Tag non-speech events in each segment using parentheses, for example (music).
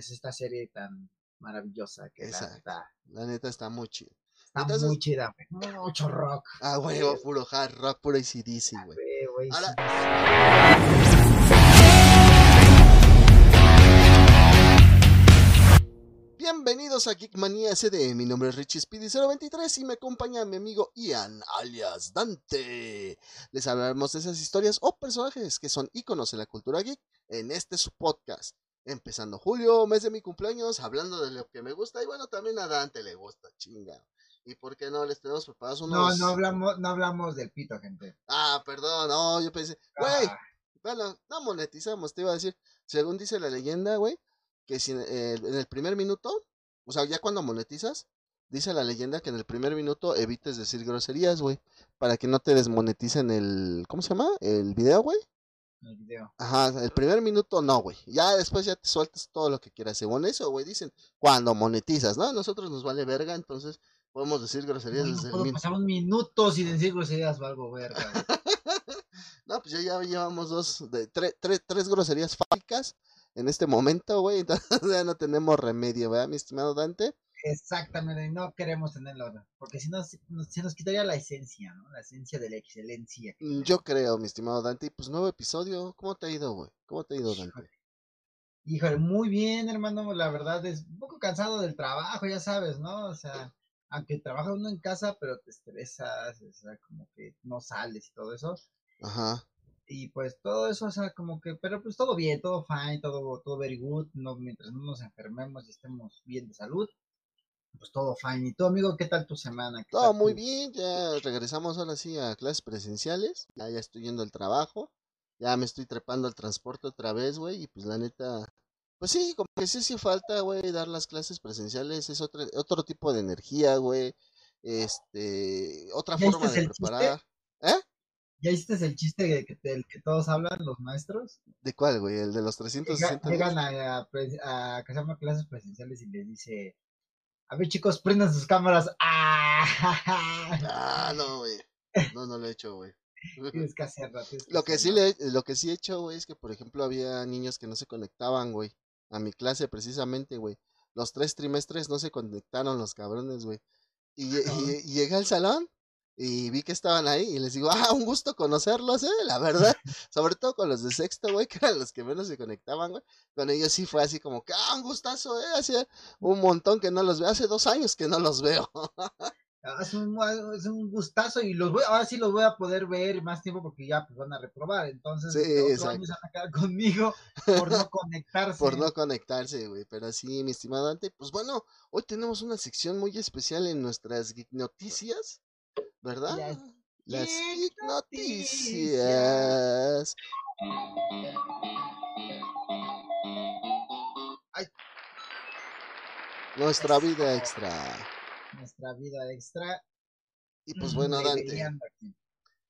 es esta serie tan maravillosa que la Exacto. neta La neta está muy chido. está Entonces- muy chida, güey. Mucho rock. Ah, güey, puro hard rock, puro ACDC, güey. güey, güey, Ahora-. Bienvenidos a Geekmanía SD, mi nombre es Richie Speedy023 y me acompaña mi amigo Ian, alias Dante. Les hablaremos de esas historias o personajes que son íconos en la cultura geek en este su podcast. Empezando julio, mes de mi cumpleaños, hablando de lo que me gusta y bueno, también a Dante le gusta, chinga. ¿Y por qué no? Les tenemos preparados No, unos... no hablamos, no hablamos del pito, gente. Ah, perdón, no, yo pensé, güey, Ah, bueno, no monetizamos, te iba a decir. Según dice la leyenda, güey, que si eh, en el primer minuto, o sea, ya cuando monetizas, dice la leyenda que en el primer minuto evites decir groserías, güey, para que no te desmoneticen el, ¿cómo se llama? El video, güey. El video. Ajá, el primer minuto no, güey. Ya después ya te sueltas todo lo que quieras. Según eso, güey, dicen, cuando monetizas, ¿no? A nosotros nos vale verga, entonces podemos decir groserías Güey, desde no puedo pasar un minuto sin decir groserías o algo, verga. (laughs) No, pues ya, ya llevamos dos, de, tre- tre- tres groserías fálicas en este momento, güey. (laughs) Entonces ya no tenemos remedio, ¿verdad, mi estimado Dante? Exactamente, y no queremos tenerlo, porque si no, se nos, quitaría la esencia, ¿no? La esencia de la excelencia. Mm, Yo creo, mi estimado Dante. Y pues nuevo episodio, ¿cómo te ha ido, güey? ¿Cómo te ha ido, Dante? Híjole. Híjole, muy bien, hermano. La verdad es un poco cansado del trabajo, ya sabes, ¿no? O sea, aunque trabaja uno en casa, pero te estresas, o sea, como que no sales y todo eso. Ajá. Y pues todo eso, o sea, como que, pero pues todo bien, todo fine, todo, todo very good, no, mientras no nos enfermemos y estemos bien de salud, pues todo fine. ¿Y tú, amigo, qué tal tu semana? ¿Qué Todo muy bien, ya regresamos ahora sí a clases presenciales. Ya, ya estoy yendo al trabajo. Ya me estoy trepando al transporte otra vez, güey. Y pues la neta, pues sí, como que sí hace falta, güey, dar las clases presenciales. Es otro, otro tipo de energía, güey. Este, otra ¿Ya forma de el chiste? preparar. ¿Eh? ¿Ya hiciste el chiste de que, del que todos hablan, los maestros? ¿De cuál, güey? ¿El de los Llega- 360 días? llegan a, a, pres- a clases presenciales y les dice, a ver chicos, prendan sus cámaras. (laughs) ¡Ah! Ah, no, güey. No, no lo he hecho, güey. (laughs) Tienes que hacerlo. tienes Lo que sí le, lo que sí he hecho, güey, es que por ejemplo había niños que no se conectaban, güey, a mi clase precisamente, güey. Los tres trimestres no se conectaron los cabrones, güey. Y, (laughs) y- y llegué al salón y vi que estaban ahí y les digo, ah, un gusto conocerlos, eh, la verdad. (laughs) Sobre todo con los de sexto, güey, que eran los que menos se conectaban, güey. Con ellos sí fue así como que, ah, un gustazo, eh, hace un montón que no los veo, hace dos años que no los veo. (laughs) Ah, Es un, es un gustazo y los voy, ahora sí los voy a poder ver más tiempo porque ya pues van a reprobar. Entonces, Sí, otro exacto. año se van a quedar (laughs) conmigo por no conectarse. por no conectarse, güey. Pero sí, mi estimado Dante, pues bueno, hoy tenemos una sección muy especial en nuestras Geek Noticias, ¿verdad? Las Las Geek Geek Noticias. Ay. Nuestra Eso. vida extra. Nuestra vida extra. Y pues bueno, Dante,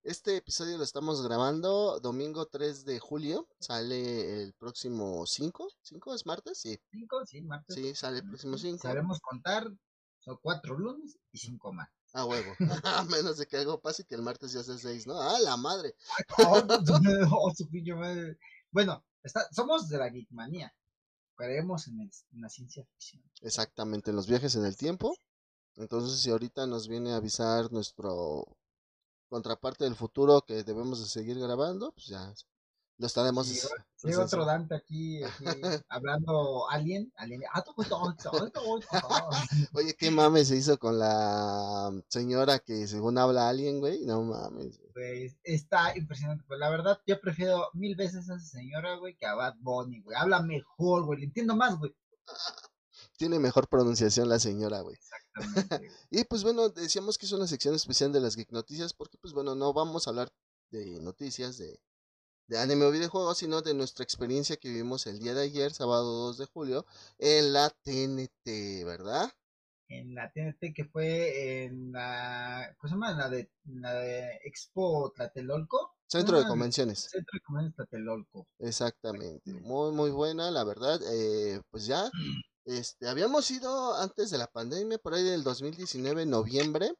este episodio lo estamos grabando domingo 3 de julio. Sale el próximo 5. ¿5 es martes? Sí, Cinco, sí, martes. sí, sale el próximo 5. Sabemos contar. Son cuatro lunes y cinco más. A huevo. (laughs) A menos de que algo pase y que el martes ya sea 6, ¿no? ¡Ah, la madre! Oh, (laughs) oh, su pinche madre. Bueno, está, somos de la Geekmanía. Creemos en, el- en la ciencia ficción. Exactamente, en los viajes en el tiempo. Entonces, si ahorita nos viene a avisar nuestro contraparte del futuro que debemos de seguir grabando, pues ya lo estaremos. Es- Llega otro Dante aquí, aquí, (laughs) hablando alien, alien. Ah, tú, tú, tú, tú, tú, tú. (laughs) Oye, qué mames se hizo con la señora que según habla alguien, güey. No mames. Güey, está impresionante. Pues la verdad, yo prefiero mil veces a esa señora, güey, que a Bad Bunny, güey. Habla mejor, güey. Le entiendo más, güey. (laughs) Tiene mejor pronunciación la señora, güey. Exactamente. Y pues bueno, decíamos que es una sección especial de las Geek Noticias porque pues bueno, no vamos a hablar de noticias de, de anime o videojuegos, sino de nuestra experiencia que vivimos el día de ayer, sábado 2 de julio, en la TNT, ¿verdad? en la TNT que fue en la, ¿cómo se llama? La de, la de Expo Tlatelolco. Centro de convenciones. Centro de Convenciones Tlatelolco. Exactamente. Muy, muy buena, la verdad. eh, pues ya, (clears throat) este, habíamos ido antes de la pandemia, por ahí del 2019, noviembre.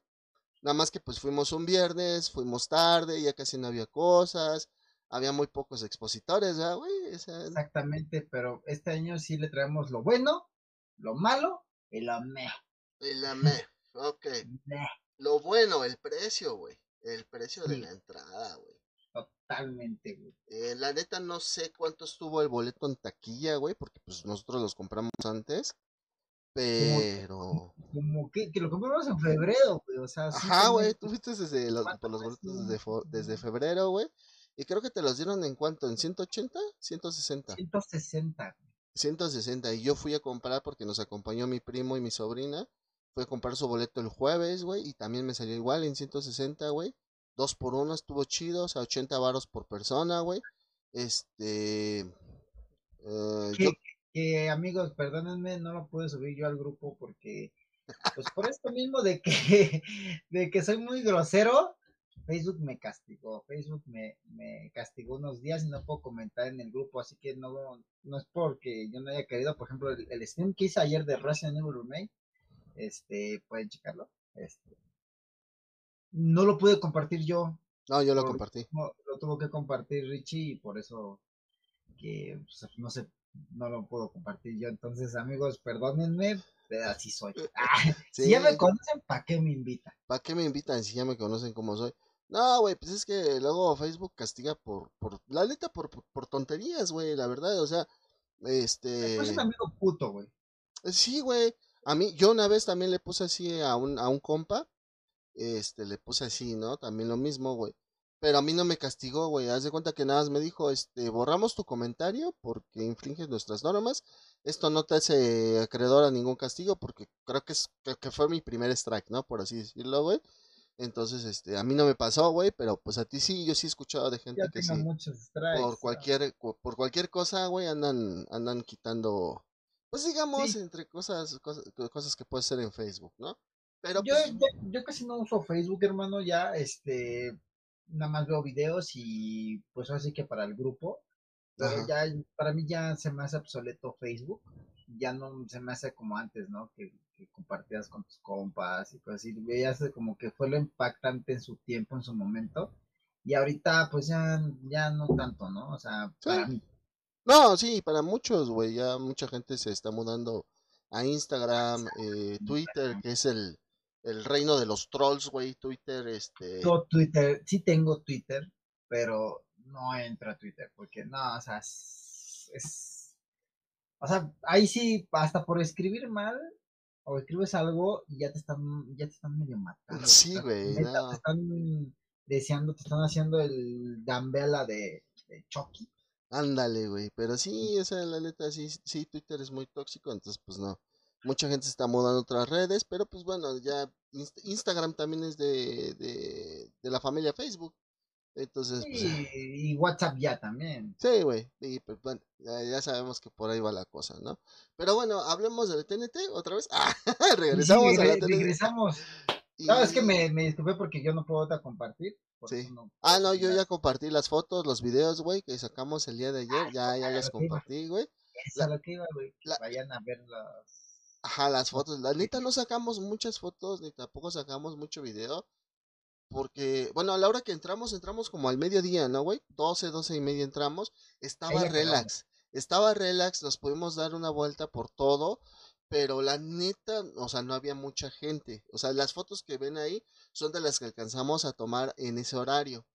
Nada más que pues fuimos un viernes, fuimos tarde, ya casi no había cosas. Había muy pocos expositores, ¿verdad, güey? Exactamente, pero este año sí le traemos lo bueno, lo malo y lo meh. Y la meh, ok. Lo bueno, el precio, güey. El precio de la entrada, güey. Totalmente, güey. Eh, la neta no sé cuánto estuvo el boleto en taquilla, güey, porque pues nosotros los compramos antes. Pero. Como, que, que, lo compramos en febrero, güey. O sea, Ajá, güey. Tú fuiste desde los, por los boletos desde, desde febrero, güey. Y creo que te los dieron en cuánto, en 180, 160. 160. 160. Y yo fui a comprar porque nos acompañó mi primo y mi sobrina. Fui a comprar su boleto el jueves, güey. Y también me salió igual en 160, güey. Dos por uno estuvo chido, o sea, 80 varos por persona, güey. Este. Eh, yo, que amigos, perdónenme, no lo pude subir yo al grupo porque, pues por esto mismo de que, (laughs) de que soy muy grosero, Facebook me castigó, Facebook me, me castigó unos días y no puedo comentar en el grupo, así que no, no es porque yo no haya querido, por ejemplo, el, stream que hice ayer de Resident Evil Remake, este, pueden checarlo, este, no lo pude compartir yo. No, yo lo compartí. lo tuvo que compartir Richie y por eso que pues, no sé no lo puedo compartir yo. Entonces, amigos, perdónenme, pero así soy. Ah, (laughs) si ya me conocen, ¿para qué me invitan? ¿Para qué me invitan si ya me conocen como soy? No, güey, pues es que luego Facebook castiga por, por la letra por, por, tonterías, güey, la verdad, o sea, este... Es un amigo puto, güey. Sí, güey. A mí, yo una vez también le puse así a un, a un compa, este, le puse así, ¿no? También lo mismo, güey. Pero a mí no me castigó, güey. Haz de cuenta que nada más me dijo, este, borramos tu comentario porque infringes nuestras normas. Esto no te hace acreedor a ningún castigo porque creo que es, que fue mi primer strike, ¿no? Por así decirlo, güey. Entonces, este, a mí no me pasó, güey, pero pues a ti sí, yo sí he escuchado de gente que sí. por cualquier, por cualquier cosa, güey, andan, andan quitando, pues digamos, entre cosas, cosas, cosas que puede ser en Facebook, ¿no? Pero yo, pues yo, yo casi no uso Facebook, hermano, ya, este, nada más veo videos y pues así que para el grupo. Pero ya, para mí ya se me hace obsoleto Facebook. Ya no se me hace como antes, ¿no? Que, compartías con tus compas y cosas así. Veías como que fue lo impactante en su tiempo, en su momento. Y ahorita, pues ya, ya no tanto, ¿no? O sea, para mí. No, sí, para muchos, güey. Ya mucha gente se está mudando a Instagram, eh, Twitter, que es el, el reino de los trolls, güey, Twitter, este... Yo Twitter, sí tengo Twitter, pero no entra a Twitter, porque no, o sea, es, O sea, ahí sí, hasta por escribir mal, o escribes algo y ya te están, ya te están medio matando. Sí, güey. Te están deseando, te están haciendo el Gambela de, de Chucky. Ándale, güey, pero sí, esa la neta, sí, sí, Twitter es muy tóxico, entonces pues no mucha gente se está mudando a otras redes, pero pues bueno, ya Instagram también es de, de, la familia Facebook. Entonces, pues, y WhatsApp ya también. Sí, güey. Y pues bueno, ya, sabemos que por ahí va la cosa, ¿no? Pero bueno, hablemos del TNT otra vez. Ah, (laughs) regresamos a la TNT. Regresamos. No, es que me, me disculpé porque yo no puedo otra compartir. Sí. ah, no, yo ya compartí las fotos, los videos, güey, que sacamos el día de ayer. Ah, ya, ya los compartí, güey. Es lo que iba, güey. Vayan a ver los Ajá, las fotos. La neta no sacamos muchas fotos, ni tampoco sacamos mucho video. Porque, bueno, a la hora que entramos, entramos como al mediodía, ¿no, güey? 12, 12 y media entramos. Estaba relax. Estaba relax, nos pudimos dar una vuelta por todo. Pero la neta, o sea, no había mucha gente. O sea, las fotos que ven ahí son de las que alcanzamos a tomar en ese horario.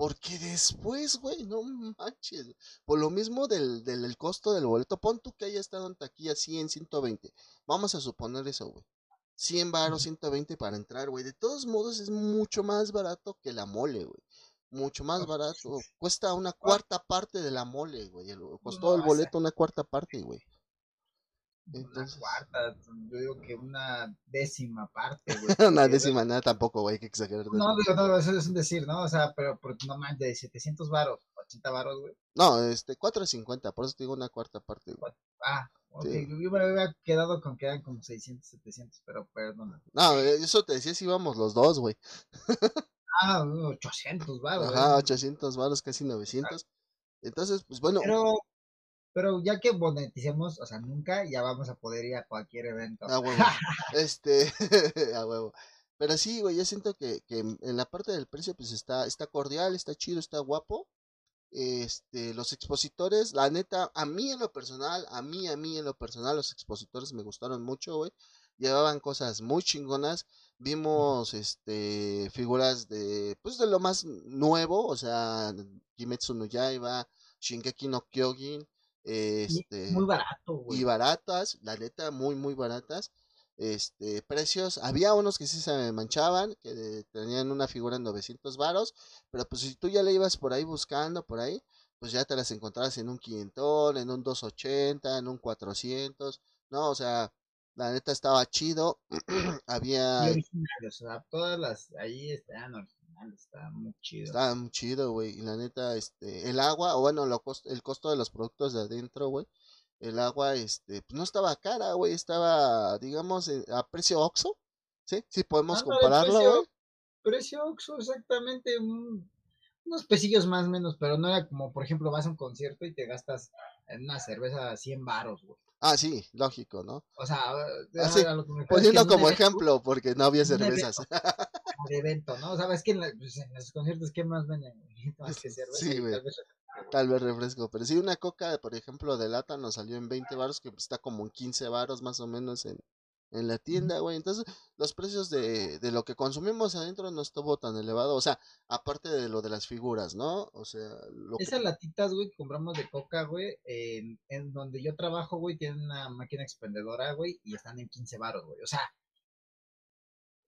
Porque después, güey, no manches. Por lo mismo del, del costo del boleto, pon tú que haya estado en taquilla 100, 120. Vamos a suponer eso, güey. 100 baros, 120 para entrar, güey. De todos modos es mucho más barato que la mole, güey. Mucho más barato. Cuesta una cuarta parte de la mole, güey. Costó el boleto una cuarta parte, güey. Entonces... Una cuarta, yo digo que una décima parte, güey. (laughs) una décima nada tampoco, güey, hay que exagerar. No, digo, no, eso es un decir, ¿no? O sea, pero, no más de 700 varos, 80 varos, güey. No, este, 450, por eso te digo una cuarta parte, güey. Ah, ok, yo me había quedado con que eran como 600, 700, pero perdón. No, eso te decía si íbamos los dos, güey. ah, 800 varos. Ajá, 800 varos, casi 900. Entonces, pues bueno. Pero pero ya que moneticemos, o sea, nunca ya vamos a poder ir a cualquier evento. A huevo. (laughs) este, (laughs) a huevo. Pero sí, güey, yo siento que, que en la parte del precio, pues está, está cordial, está chido, está guapo. este, los expositores, la neta, a mí en lo personal, a mí, a mí en lo personal, los expositores me gustaron mucho, güey. Llevaban cosas muy chingonas. Vimos, este, figuras de, pues de lo más nuevo, o sea, Kimetsu no Yaiba, Shingeki no Kyojin, este, muy barato, güey. Y baratas, la neta, muy, muy baratas. Este, precios, había unos que sí se manchaban, que tenían una figura en 900 varos, pero pues si tú ya le ibas por ahí buscando, por ahí, pues ya te las encontrabas en un 500, en un 280, en un 400, no, o sea, la neta estaba chido, (clears throat) había... originales, o sea, todas las, ahí originales, estaba muy chido. Estaba muy chido, güey, y la neta, este, el agua, o bueno, lo el costo de los productos de adentro, güey, el agua, este, pues no estaba cara, güey, estaba, digamos, eh, a precio Oxxo, ¿sí? Sí podemos compararlo, güey. Precio, Oxxo, exactamente, unos pesillos más o menos, pero no era como, por ejemplo, vas a un concierto y te gastas en una cerveza 100 baros, güey. Ah, sí, lógico, ¿no? O sea, Así, ah, poniendo como ejemplo, porque no había cervezas. de evento, ¿no? O sea, es que en, pues, en los conciertos, ¿qué más venden? (laughs) Más que cerveza. Sí, güey. Tal vez refresco, pero si una coca, por ejemplo, de lata nos salió en 20 baros, que está como en 15 baros más o menos en, en la tienda, güey. Entonces, los precios de, de lo que consumimos adentro no estuvo tan elevado. O sea, aparte de lo de las figuras, ¿no? O sea, lo Esas latitas, güey, que compramos de coca, güey, en, en donde yo trabajo, güey, tienen una máquina expendedora, güey, y están en 15 baros, güey. O sea.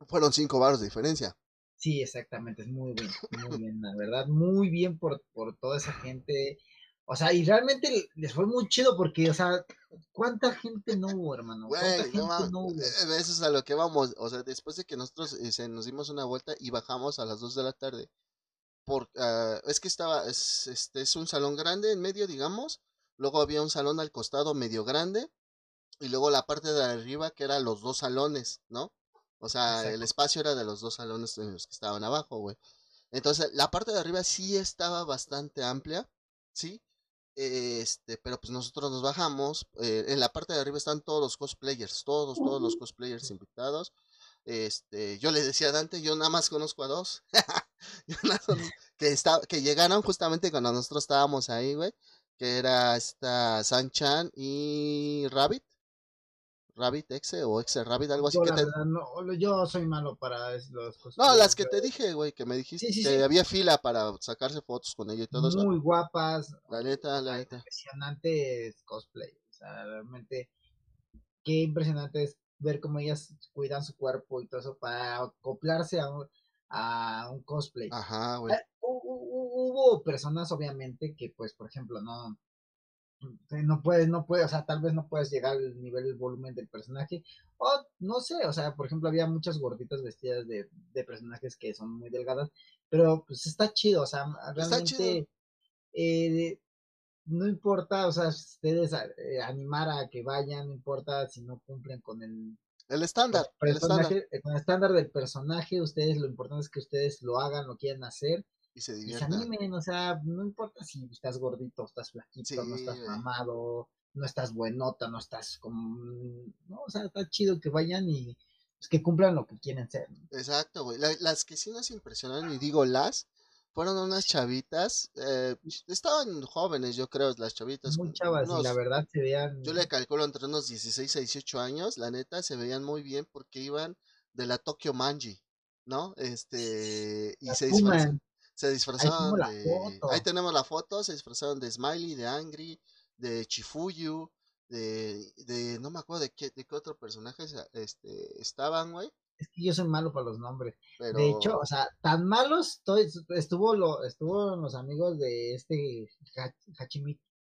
Fueron 5 baros de diferencia. Sí, exactamente, es muy bien, muy bien, la verdad, muy bien por, por toda esa gente. O sea, y realmente les fue muy chido porque, o sea, ¿cuánta gente no hubo, hermano? ¿Cuánta gente no, hubo? Eh, eso es a lo que vamos. O sea, después de que nosotros eh, nos dimos una vuelta y bajamos a las 2 de la tarde. Por, uh, es que estaba, es, este, es un salón grande en medio, digamos. Luego había un salón al costado medio grande. Y luego la parte de arriba que eran los dos salones, ¿no? O sea, el espacio era de los dos salones en los que estaban abajo, güey. Entonces, la parte de arriba sí estaba bastante amplia, ¿sí? Este, pero pues nosotros nos bajamos. Eh, en la parte de arriba están todos los cosplayers, todos, todos los cosplayers invitados. Este, yo le decía a Dante, yo nada más conozco a dos. (laughs) que, está, que llegaron justamente cuando nosotros estábamos ahí, güey. Que era esta Sanchan y Rabbit. Rabbit Exe o Exe Rabbit, algo así. Yo, que no, yo soy malo para los cosas. No, las que te dije, güey, que me dijiste que había fila para sacarse fotos con ella y todo eso. Muy guapas. La neta, la neta. Impresionante cosplay. O sea, realmente, qué impresionante es ver cómo ellas cuidan su cuerpo y todo eso para acoplarse a un, a un cosplay. Ajá, güey. Eh, hubo personas, obviamente, que, pues, por ejemplo, no no puedes, no puedes, o sea, tal vez no puedes llegar al nivel del volumen del personaje, o no sé, o sea, por ejemplo, había muchas gorditas vestidas de, de personajes que son muy delgadas, pero pues está chido, o sea, realmente eh, no importa, o sea, ustedes eh, animar a que vayan, no importa si no cumplen con el el estándar, el, estándar. Con el estándar del personaje, ustedes lo importante es que ustedes lo hagan, lo quieran hacer y se diviertan. o sea, no importa si estás gordito, estás flaquito, no estás mamado, no estás buenota, no estás como, no, o sea, está chido que vayan y pues, que cumplan lo que quieren ser. Exacto, güey. las que sí nos impresionaron, y digo las, fueron unas chavitas, eh, estaban jóvenes, yo creo, las chavitas. Muy chavas, y la verdad se veían. Yo le calculo entre unos 16 a 18 años, la neta, se veían muy bien porque iban de la Tokyo Manji, ¿no? Este, y se se disfrazaron de. Ahí tenemos la foto. Se disfrazaron de Smiley, de Angry, de Chifuyu, de. de no me acuerdo de qué, de qué otro personaje este, estaban, güey. Es que yo soy malo para los nombres. De hecho, o sea, tan malos estuvo lo, estuvo los amigos de este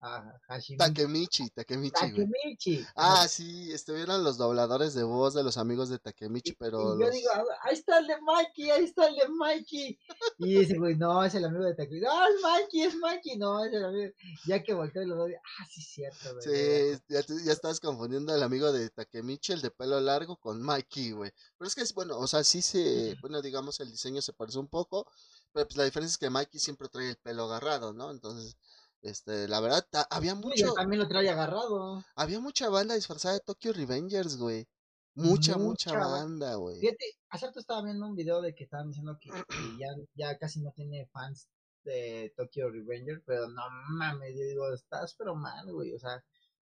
Hachimi, Takemichi, Takemichi. Ah, sí, estuvieron los dobladores de voz de los amigos de Takemichi, pero. yo digo, ah, ahí está el de Mikey, ahí está el de Mikey. Y dice, güey, no, es el amigo de Takemichi. No, es Mikey, es Mikey, no, es el amigo. Ya que volteé y lo veo, ah, sí, cierto, güey. Sí, ya, ya estás confundiendo al amigo de Takemichi, el de pelo largo, con Mikey, güey. Pero es que es bueno, o sea, sí se, bueno, digamos, el diseño se parece un poco, pero pues la diferencia es que Mikey siempre trae el pelo agarrado, ¿no? Entonces este, la verdad, había mucho. también lo trae agarrado. Había mucha banda disfrazada de Tokyo Revengers, güey. Mucha, mucha, banda, güey. Fíjate, hace rato estaba viendo un video de que estaban diciendo que, ya, ya casi no tiene fans de Tokyo Revenger, pero no mames, yo digo, estás pero mal, güey, o sea,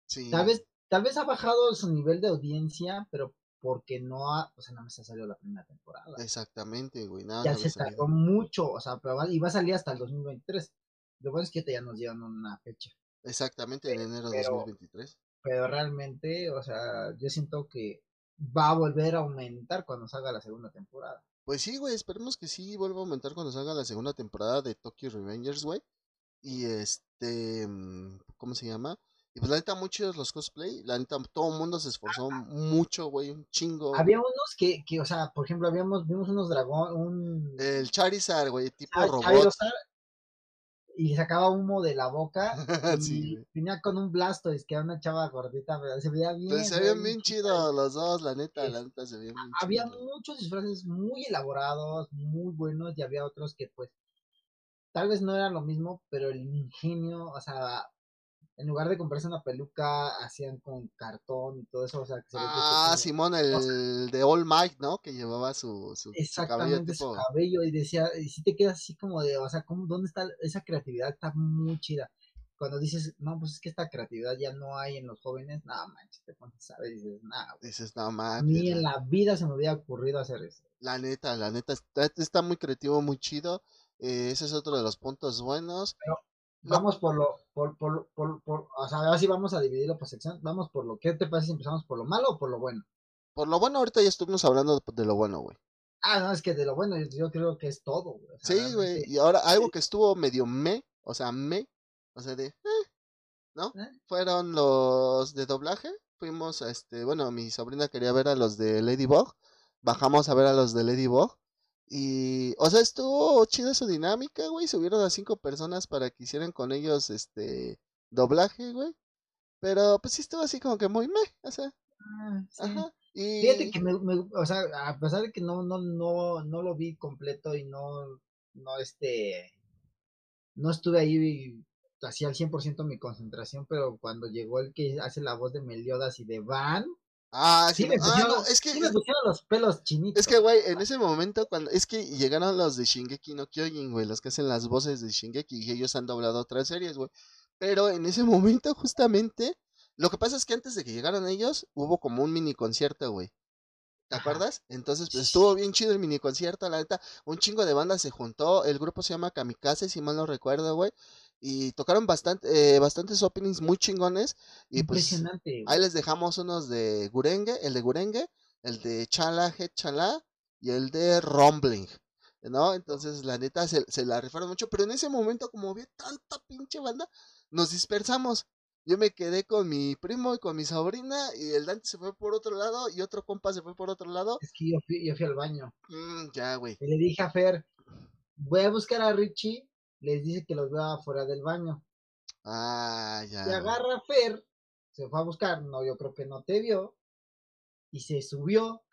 Sí. tal vez, tal vez ha bajado su nivel de audiencia, pero porque no ha, o sea, no me ha salido la primera temporada. Exactamente, güey. Nada, ya se tardó mucho, o sea, pero va, y va a salir hasta el 2023. Lo bueno es que ya nos dieron una fecha, Exactamente, en enero de pero- 2023. pero realmente, o sea, yo siento que va a volver a aumentar cuando salga la segunda temporada. Pues sí, güey, esperemos que sí vuelva a aumentar cuando salga la segunda temporada de Tokyo Revengers, güey. Y este, mm, ¿cómo se llama? Y pues la neta, muy chidos los cosplay. La neta, todo el mundo se esforzó mucho, güey, un chingo. Había unos que, que, o sea, por ejemplo, habíamos, vimos unos dragón, un El Charizard, güey, tipo Char- robot. Charizard, y sacaba humo de la boca (laughs) y Sí, güey. venía con un Blastoise, que era una chava gordita, pero se veía bien. Pero se se veían veía bien chidos los dos, la neta, Es- la neta se veían bien Había muchos disfraces muy elaborados, muy buenos, y había otros que, pues, tal vez no era lo mismo, pero el ingenio, o sea, en lugar de comprarse una peluca, hacían con cartón y todo eso, o sea, que se que Ah, como- Simón, el de All Might, ¿no? Que llevaba su, su, su cabello Exactamente su cabello y decía, y si te quedas así como de, o sea, ¿cómo, ¿dónde está esa creatividad? Está muy chida. Cuando dices, no, pues es que esta creatividad ya no hay en los jóvenes, no manches, te pones a ver y dices, nada, Dices, no ni en la vida se me hubiera ocurrido hacer eso. La neta, la neta, está, está muy creativo, muy chido. eh, ese es otro de los puntos buenos. No. Vamos por lo, por, por, por, por, o sea, ahora sí vamos a dividirlo por sección, vamos por lo, ¿qué te parece si empezamos por lo malo o por lo bueno? Por lo bueno, ahorita ya estuvimos hablando de lo bueno, güey. Ah, no, es que de lo bueno yo, yo creo que es todo, güey. o sea, Sí, güey. realmente, Y ahora algo que estuvo medio me, o sea, me, o sea, de, eh, ¿no? ¿Eh? Fueron los de doblaje. Fuimos a este, bueno, mi sobrina quería ver a los de Ladybug. Bajamos a ver a los de Ladybug. Y, o sea, estuvo chida su dinámica, güey. Subieron a cinco personas para que hicieran con ellos, este, doblaje, güey. Pero, pues sí estuvo así como que muy me, o sea, ah, sí. ajá. Y, Fíjate que me, me- o sea, a pesar de que no, no, no, no lo vi completo y no, no, este, no estuve ahí así al 100% mi concentración, pero cuando llegó el que hace la voz de Meliodas y de Van, ah, sí, ah, no, es que, sí me pusieron los pelos chinitos. Es que, güey, en ese momento, cuando es que llegaron los de Shingeki no Kyojin, güey, los que hacen las voces de Shingeki, y ellos han doblado otras series, güey. Pero en ese momento, justamente, lo que pasa es que antes de que llegaran ellos, hubo como un mini concierto, güey. ¿Te acuerdas? Entonces, pues estuvo bien chido el mini concierto, la neta. Un chingo de bandas se juntó. El grupo se llama Kamikaze, si mal no recuerdo, güey. Y tocaron bastante, eh, bastantes openings muy chingones. Y pues Impresionante. güey. Ahí les dejamos unos de Gurenge, el de Gurenge, el de Chala Head Chala y el de Rumbling, ¿no? Entonces, la neta, se, se la rifaron mucho, pero en ese momento, como vi tanta pinche banda, nos dispersamos. Yo me quedé con mi primo y con mi sobrina, y el Dante se fue por otro lado, y otro compa se fue por otro lado. Es que yo fui, yo fui al baño Mm, ya, güey. y le dije a Fer, voy a buscar a Richie, les dice que los vea afuera del baño. Ah, ya. Güey. agarra a Fer, se fue a buscar, no, yo creo que no te vio, y se subió,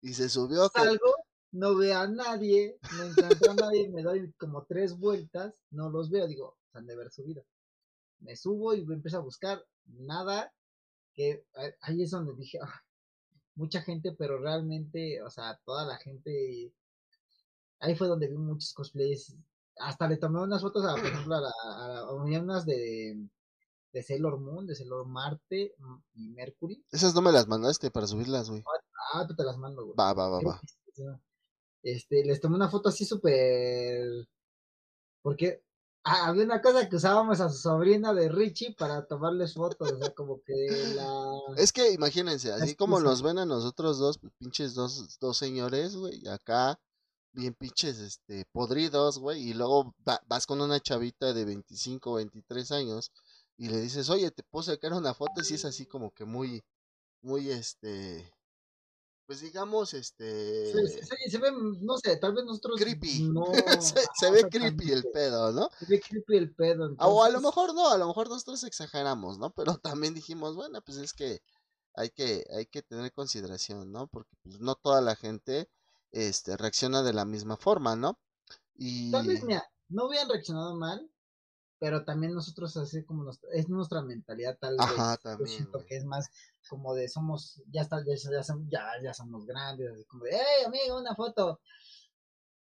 Y se subió salgo, no veo a nadie, no encuentro a nadie, me doy como tres vueltas, no los veo, digo, se han de haber subido. Me subo y empiezo a buscar, nada, que a- ahí es donde dije, "Ah, mucha gente, pero realmente, o sea, toda la gente, ahí fue donde vi muchos cosplays, hasta le tomé unas fotos, a, por ejemplo, a, la, a, unas de, de Sailor Moon, de Sailor Marte mm, y Mercury. Esas no me las mandaste para subirlas, güey. Ah, tú te las mando, güey. Va, va, va, va. Este, les tomé una foto así súper. Porque ah, había una cosa que usábamos a su sobrina de Richie para tomarles fotos, o sea, como que la. Es que imagínense, así como nos ven a nosotros dos, pues, pinches dos, dos señores, güey, acá, bien pinches, este, podridos, güey, y luego va- vas con una chavita de 25, 23 años y le dices, oye, te puedo sacar una foto, si es así como que muy, muy, este, pues digamos, este, Se, se- se- se ve, no sé, tal vez nosotros. creepy, No. (laughs) se, ve creepy el pedo, ¿no? Se ve creepy el pedo. O a lo mejor no, a lo mejor nosotros exageramos, ¿no? Pero también dijimos, bueno, pues es que hay que, hay que tener consideración, ¿no? Porque pues, no toda la gente este, reacciona de la misma forma, ¿no? Y Tal vez, mira, no hubieran reaccionado mal, pero también nosotros, así como nos, es nuestra mentalidad, tal vez. Ajá, Yo también, siento güey. que es más como de somos, ya está, ya, ya, ya, somos grandes, así como de, hey, amigo, una foto.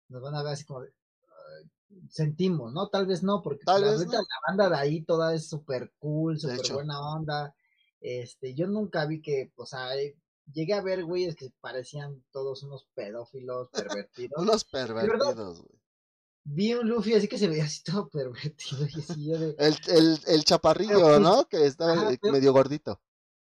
Nos van a ver así como de, "Ay, sentimos, ¿no? Tal vez no, porque Tal la, vez neta, no. la banda de ahí toda es súper cool, súper buena onda. Este, yo nunca vi que, sea, eh, llegué a ver güeyes que parecían todos unos pedófilos pervertidos. Unos pervertidos, güey. vi un Luffy así que se veía así todo pervertido y así yo de, El, el, el chaparrillo, Pero, pues, ¿no? Que estaba ajá, eh, pero- medio gordito.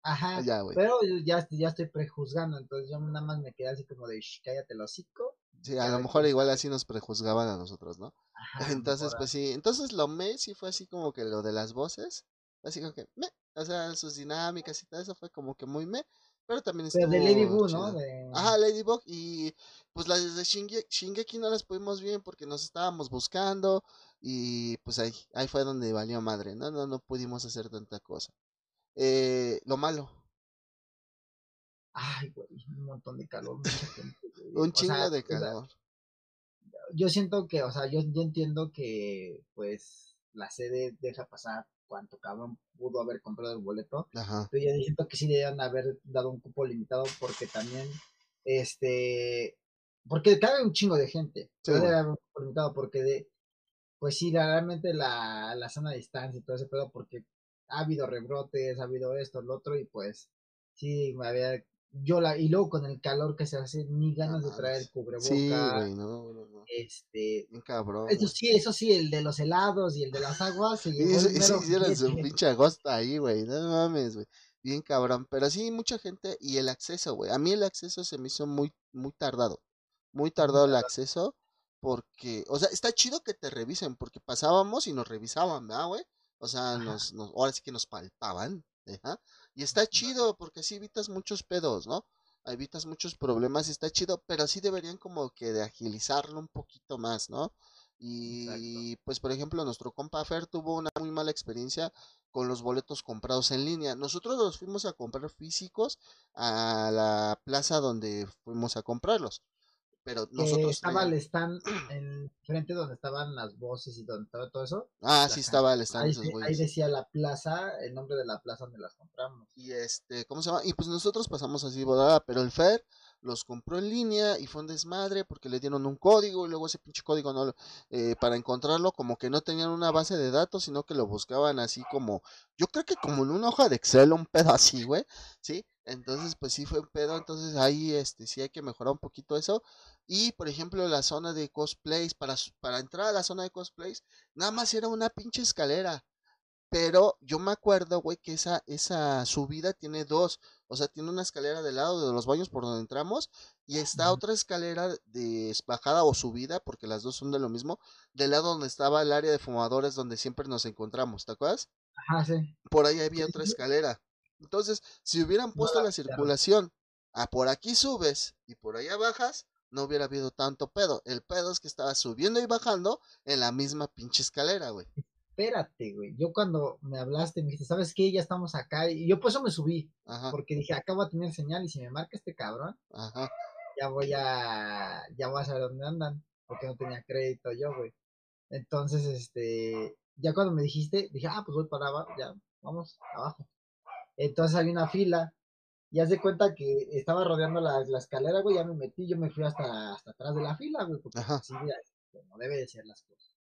ajá, Ya, güey. pero ya, ya estoy prejuzgando, entonces yo nada más me quedé así como de, "Shh, cállate el hocico. Sí, a lo mejor igual así nos prejuzgaban a nosotros, ¿no? Ajá, (laughs) Entonces, pues sí. Entonces lo me sí fue así como que lo de las voces. Así como que me. O sea, sus dinámicas y todo eso fue como que muy me. Pero también estuvo Pero de Lady Boo, chido. ¿no? De, Ajá, Ladybug y pues las de Shinge- Shingeki no las pudimos bien porque nos estábamos buscando y pues ahí, ahí fue donde valió madre, ¿no? No, no pudimos hacer tanta cosa. Eh, lo malo, Ay, güey, un montón de calor, mucha gente, (laughs) un chingo sea, de calor. yo siento que, o sea, yo, yo entiendo que, pues, la sede deja pasar cuánto cabrón pudo haber comprado el boleto, Ajá. pero yo siento que sí debían haber dado un cupo limitado porque también, este, porque cabe un chingo de gente, Sí, debe haber un cupo limitado porque de, pues sí, realmente la, la sana distancia y todo ese pedo, porque ha habido rebrotes, ha habido esto, lo otro, y pues, sí, me había, yo la, y luego con el calor que se hace, ni ganas de traer mames. cubreboca, Sí, güey, no, no, no. este, Bien cabrón. eso güey. sí, eso sí, el de los helados y el de las aguas se mero hicieron su pinche agosto ahí, güey. No mames, güey. Bien cabrón. Pero sí, mucha gente. Y el acceso, güey. A mí el acceso se me hizo muy, muy tardado. Muy tardado el acceso. Porque, o sea, está chido que te revisen. Porque pasábamos y nos revisaban, ¿verdad, güey? O sea, nos, nos, ahora sí que nos palpaban. ¿ajá? Y está chido porque así evitas muchos pedos, ¿no? Evitas muchos problemas y está chido, pero sí deberían como que de agilizarlo un poquito más, ¿no? Y pues por ejemplo nuestro compa Fer tuvo una muy mala experiencia con los boletos comprados en línea. Nosotros los fuimos a comprar físicos a la plaza donde fuimos a comprarlos. Pero nosotros estaba el stand en frente donde estaban las voces y donde estaba todo eso. Ah, sí estaba el stand Ahí, esos ahí decía la plaza, el nombre de la plaza donde las compramos. Y este, ¿cómo se llama? Y pues nosotros pasamos así volada, pero el Fer los compró en línea y fue un desmadre porque le dieron un código y luego ese pinche código no eh, para encontrarlo como que no tenían una base de datos, sino que lo buscaban así como, yo creo que como en una hoja de Excel, un pedo así, güey, ¿sí? Entonces, pues sí fue un pedo, entonces ahí este sí hay que mejorar un poquito eso. Y por ejemplo, la zona de cosplays, para, para entrar a la zona de cosplays, nada más era una pinche escalera. Pero yo me acuerdo, güey, que esa, esa subida tiene dos. O sea, tiene una escalera del lado de los baños por donde entramos. Y está otra escalera de bajada o subida, porque las dos son de lo mismo, del lado donde estaba el área de fumadores donde siempre nos encontramos, ¿te acuerdas? Ajá, sí. Por ahí había otra escalera. Entonces, si hubieran puesto la circulación a por aquí subes y por allá bajas, no hubiera habido tanto pedo. El pedo es que estaba subiendo y bajando en la misma pinche escalera, güey. Espérate, güey. Yo cuando me hablaste, me dijiste, ¿sabes qué? Ya estamos acá. Y yo por eso me subí. Ajá, Porque dije, acá voy a tener señal. Y si me marca este cabrón, ajá. ya voy a. Ya voy a saber dónde andan. Porque no tenía crédito yo, güey. Entonces, este. Ya cuando me dijiste, dije, ah, pues voy para abajo. Ya, vamos abajo. Entonces había una fila. Y haz de cuenta que estaba rodeando la, la escalera, güey. Ya me metí, yo me fui hasta, hasta atrás de la fila, güey. Porque Ajá. así no debe de ser las cosas.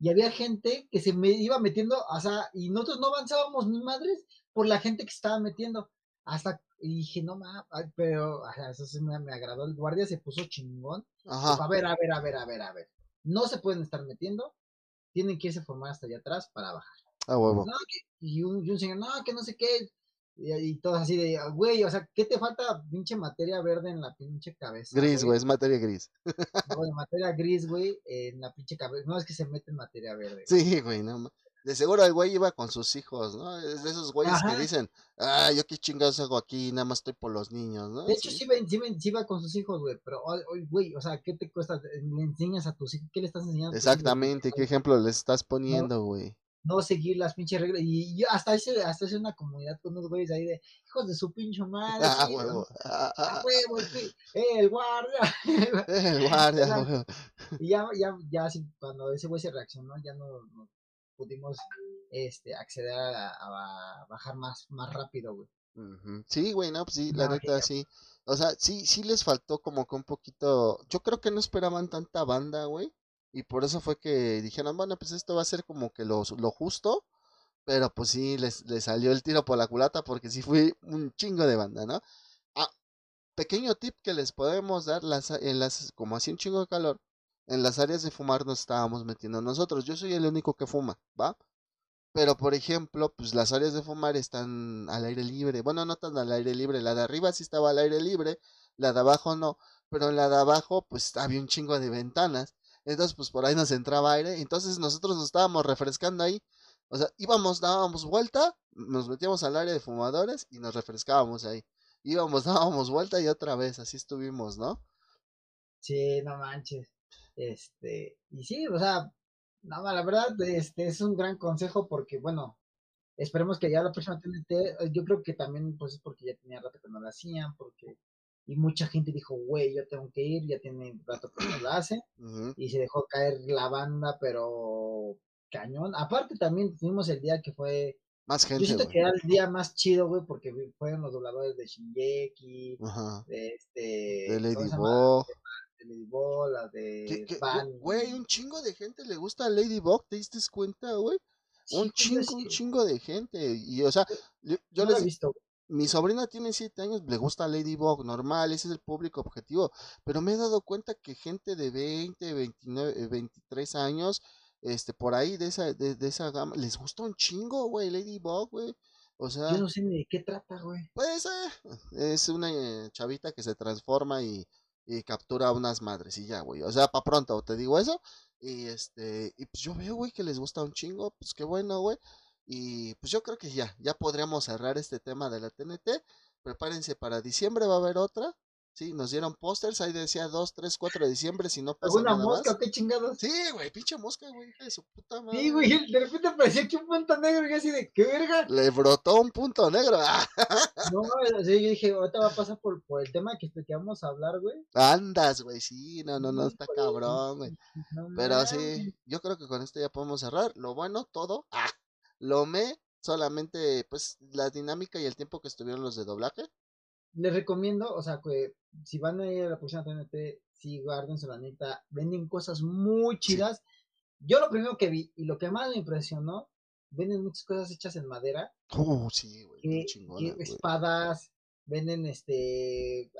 Y había gente que se me iba metiendo, o sea, y nosotros no avanzábamos ni madres por la gente que se estaba metiendo. Hasta, y dije, no mames, pero, o sea, eso sí me, me agradó. El guardia se puso chingón. Dijo, Ajá. a ver, a ver, a ver, a ver, a ver. No se pueden estar metiendo. Tienen que irse a formar hasta allá atrás para bajar. A huevo. No, que- y, un, y un señor, no, que no sé qué. Y, y todos así de, güey, o sea, ¿qué te falta pinche materia verde en la pinche cabeza? Gris, güey, es materia gris. Materia gris, güey, en la pinche cabeza. No es que se mete en materia verde. Sí, güey, no De seguro el güey iba con sus hijos, ¿no? Es de esos güeyes Ajá. que dicen, ah, yo qué chingados hago aquí, nada más estoy por los niños, ¿no? De hecho, sí, ven, sí, ven, sí va con sus hijos, güey, pero, güey, o sea, ¿qué te cuesta? Le enseñas a tus hijos, ¿qué le estás enseñando? Exactamente, ¿qué ejemplo les estás poniendo, güey? No seguir las pinches reglas. Y yo hasta hice, hasta hice una comunidad con unos güeyes ahí de, hijos de su pinche (laughs) madre. Ah, sí, huevo. A Ah, huevo, sí, eh, el guardia. (laughs) El guardia, (laughs) huevo. y ya, ya, ya, cuando ese güey se reaccionó, ya no, no pudimos, este, acceder a, bajar más, más rápido, güey. Sí, güey, no, pues sí, la No, neta, sí. O sea, sí, sí les faltó como que un poquito. Yo creo que no esperaban tanta banda, güey. Y por eso fue que dijeron, bueno, pues esto va a ser como que lo, lo justo. Pero pues sí, les, les salió el tiro por la culata porque sí fui un chingo de banda, ¿no? Ah, pequeño tip que les podemos dar las, en las, como hacía un chingo de calor, en las áreas de fumar nos estábamos metiendo nosotros. Yo soy el único que fuma, ¿va? Pero por ejemplo, pues las áreas de fumar están al aire libre. Bueno, no tan al aire libre. La de arriba sí estaba al aire libre, la de abajo no. Pero en la de abajo, pues había un chingo de ventanas. Entonces, pues por ahí nos entraba aire. Entonces nosotros nos estábamos refrescando ahí. O sea, íbamos, dábamos vuelta, nos metíamos al área de fumadores y nos refrescábamos ahí. Íbamos, (laughs) dábamos vuelta y otra vez, así estuvimos, ¿no? Sí, no manches. Este, y sí, o sea, no, la verdad, este es un gran consejo porque, bueno, esperemos que ya la próxima TNT, eh, yo creo que también, pues es porque ya tenía rato que no la hacían, porque, y mucha gente dijo, güey, yo tengo que ir, ya tiene rato que no la hace, y se dejó caer la banda, pero cañón. Aparte también tuvimos el día que fue más gente. Yo siento que era el día más chido, güey, porque fueron los dobladores de Shingeki, de este. De Lady Bo. De Lady Bo, la de. Güey, un chingo de gente le gusta a Ladybug, ¿te diste cuenta, güey? un chingo, un chingo de gente. Y, o sea, yo, les. He visto. Mi sobrina tiene 7 años, le gusta Ladybug, normal, ese es el público objetivo. Pero me he dado cuenta que gente de 20, 29, 23 años este, por ahí de esa, de, esa gama, les gusta un chingo, güey, Ladybug, güey. O sea. Yo no sé ni de qué trata, güey. Pues eh, es una eh, chavita que se transforma y, y captura a unas madres y ya, güey. O sea, pa' pronto, te digo eso. Y este, y pues yo veo, güey, que les gusta un chingo, pues qué bueno, güey. Y pues yo creo que ya, ya podríamos cerrar este tema de la TNT. Prepárense para diciembre, va a haber otra. Sí, nos dieron pósters, ahí decía 2, 3, 4 de diciembre, si no pasa ¿Alguna mosca qué chingados? Sí, güey, pinche mosca, güey, de su puta madre. Sí, güey, (laughs) de repente apareció aquí un punto negro y así de, ¿qué verga? Le brotó un punto negro. (laughs) no, sí, yo dije, ahorita va a pasar por, por el tema que, que vamos a hablar, güey. Andas, güey, sí, no, no, no, está cabrón, güey. Pero sí, yo creo que con esto ya podemos cerrar. Lo bueno, todo, lo me, solamente, pues, la dinámica y el tiempo que estuvieron los de doblaje les recomiendo, o sea, que si van a ir a la próxima TNT, sí, guarden su neta, venden cosas muy chidas. Yo lo primero que vi y lo que más me impresionó, venden muchas cosas hechas en madera. Oh, sí, güey, espadas, venden este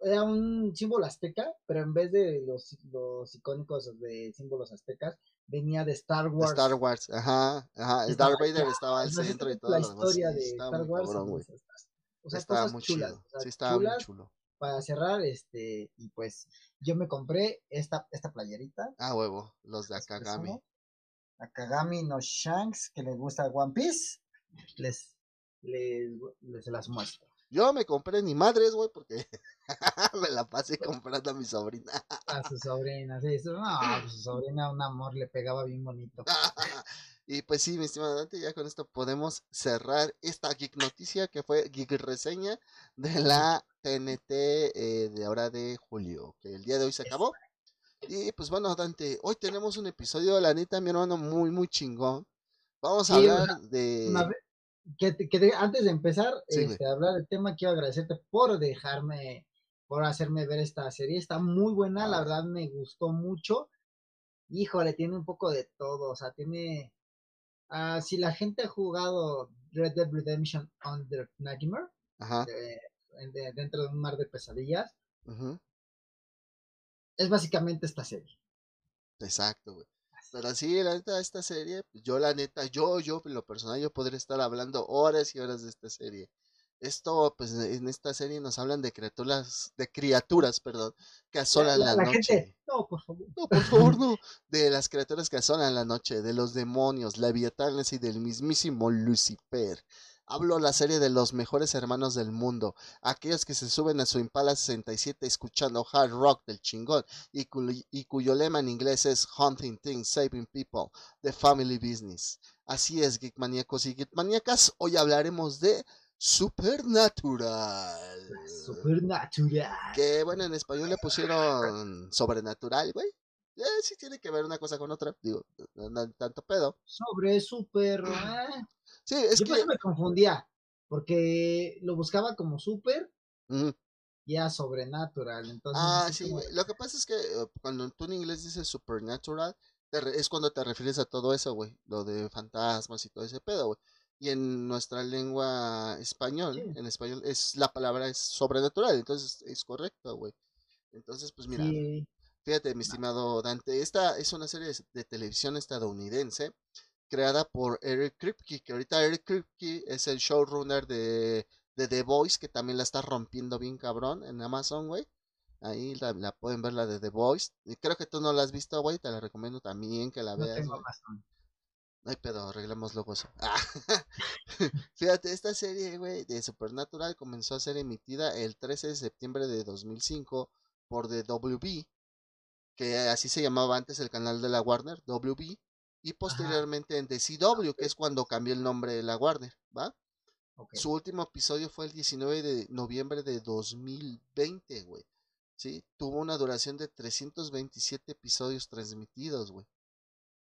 era un símbolo azteca, pero en vez de los, los icónicos de símbolos aztecas, venía de Star Wars. Star Wars, ajá, ajá. Darth Vader estaba al centro y todo. La historia de Star Wars. O sea, estaba muy chulas. sí, estaba muy chulo. Para cerrar, este, y pues yo me compré esta, esta playerita. Ah, huevo, los de Akagami. Akagami no Shanks, que les gusta One Piece, les, les, les las muestro. Yo me compré ni madres, güey, porque (laughs) me la pasé comprando a mi sobrina. a su sobrina, sí, no, a su sobrina un amor le pegaba bien bonito. (laughs) Y pues sí, mi estimado Dante, ya con esto podemos cerrar esta geek noticia que fue geek reseña de la TNT eh, de ahora de julio, que el día de hoy se acabó. Y pues bueno, Dante, hoy tenemos un episodio, la neta, mi hermano, muy, muy chingón. Vamos a hablar de... que, antes de empezar este, a hablar del tema, quiero agradecerte por dejarme, por hacerme ver esta serie. Está muy buena, la ah. verdad me gustó mucho. Híjole, tiene un poco de todo, o sea, tiene Ah, si la gente ha jugado Red Dead Redemption Under Nightmare, dentro de un mar de pesadillas, es básicamente esta serie. Exacto, güey. Pero sí, la neta, esta serie, pues, yo la neta, yo, yo, en lo personal, yo podría estar hablando horas y horas de esta serie. Esto, pues, en esta serie nos hablan de criaturas, de criaturas, perdón, que asolan la, noche. no, por favor. No, por favor, no. (laughs) De las criaturas que asolan la noche, de los demonios, leviatanes y del mismísimo Lucifer. Hablo la serie de los mejores hermanos del mundo, aquellos que se suben a su Impala 67 escuchando hard rock del chingón y, y cuyo lema en inglés es Hunting Things, Saving People, The Family Business. Así es, geekmaníacos y geekmaníacas, hoy hablaremos de Supernatural. Supernatural. Que bueno, en español le pusieron sobrenatural, güey. Eh, sí tiene que ver una cosa con otra. Digo, no, tanto pedo. Sobre super. ¿eh? Sí, es Yo que. me confundía. Porque lo buscaba como super. ya Sobrenatural. Entonces, ah, sí, Lo que pasa es que eh, cuando tú en inglés dices Supernatural, es cuando te refieres a todo eso, güey. Lo de fantasmas y todo ese pedo, güey. Y en nuestra lengua español, en español, es la palabra es sobrenatural, entonces es correcto, güey. Entonces, pues mira, fíjate, mi estimado Dante, esta es una serie de televisión estadounidense creada por Eric Kripke, que ahorita Eric Kripke es el showrunner de, de The Voice, que también la está rompiendo bien cabrón en Amazon, güey. Ahí la, pueden ver la de The Voice. Y creo que tú no la has visto, güey. Te la recomiendo también que la no veas. Tengo Ay, pedo, arreglamos luego eso. (laughs) Fíjate, esta serie, güey, de Supernatural comenzó a ser emitida el 13 de septiembre de 2005 por The WB, que así se llamaba antes el canal de la Warner, WB, y posteriormente en The CW, que es cuando cambió el nombre de la Warner, ¿va? Su último episodio fue el 19 de noviembre de 2020, güey. ¿Sí? Tuvo una duración de 327 episodios transmitidos, güey.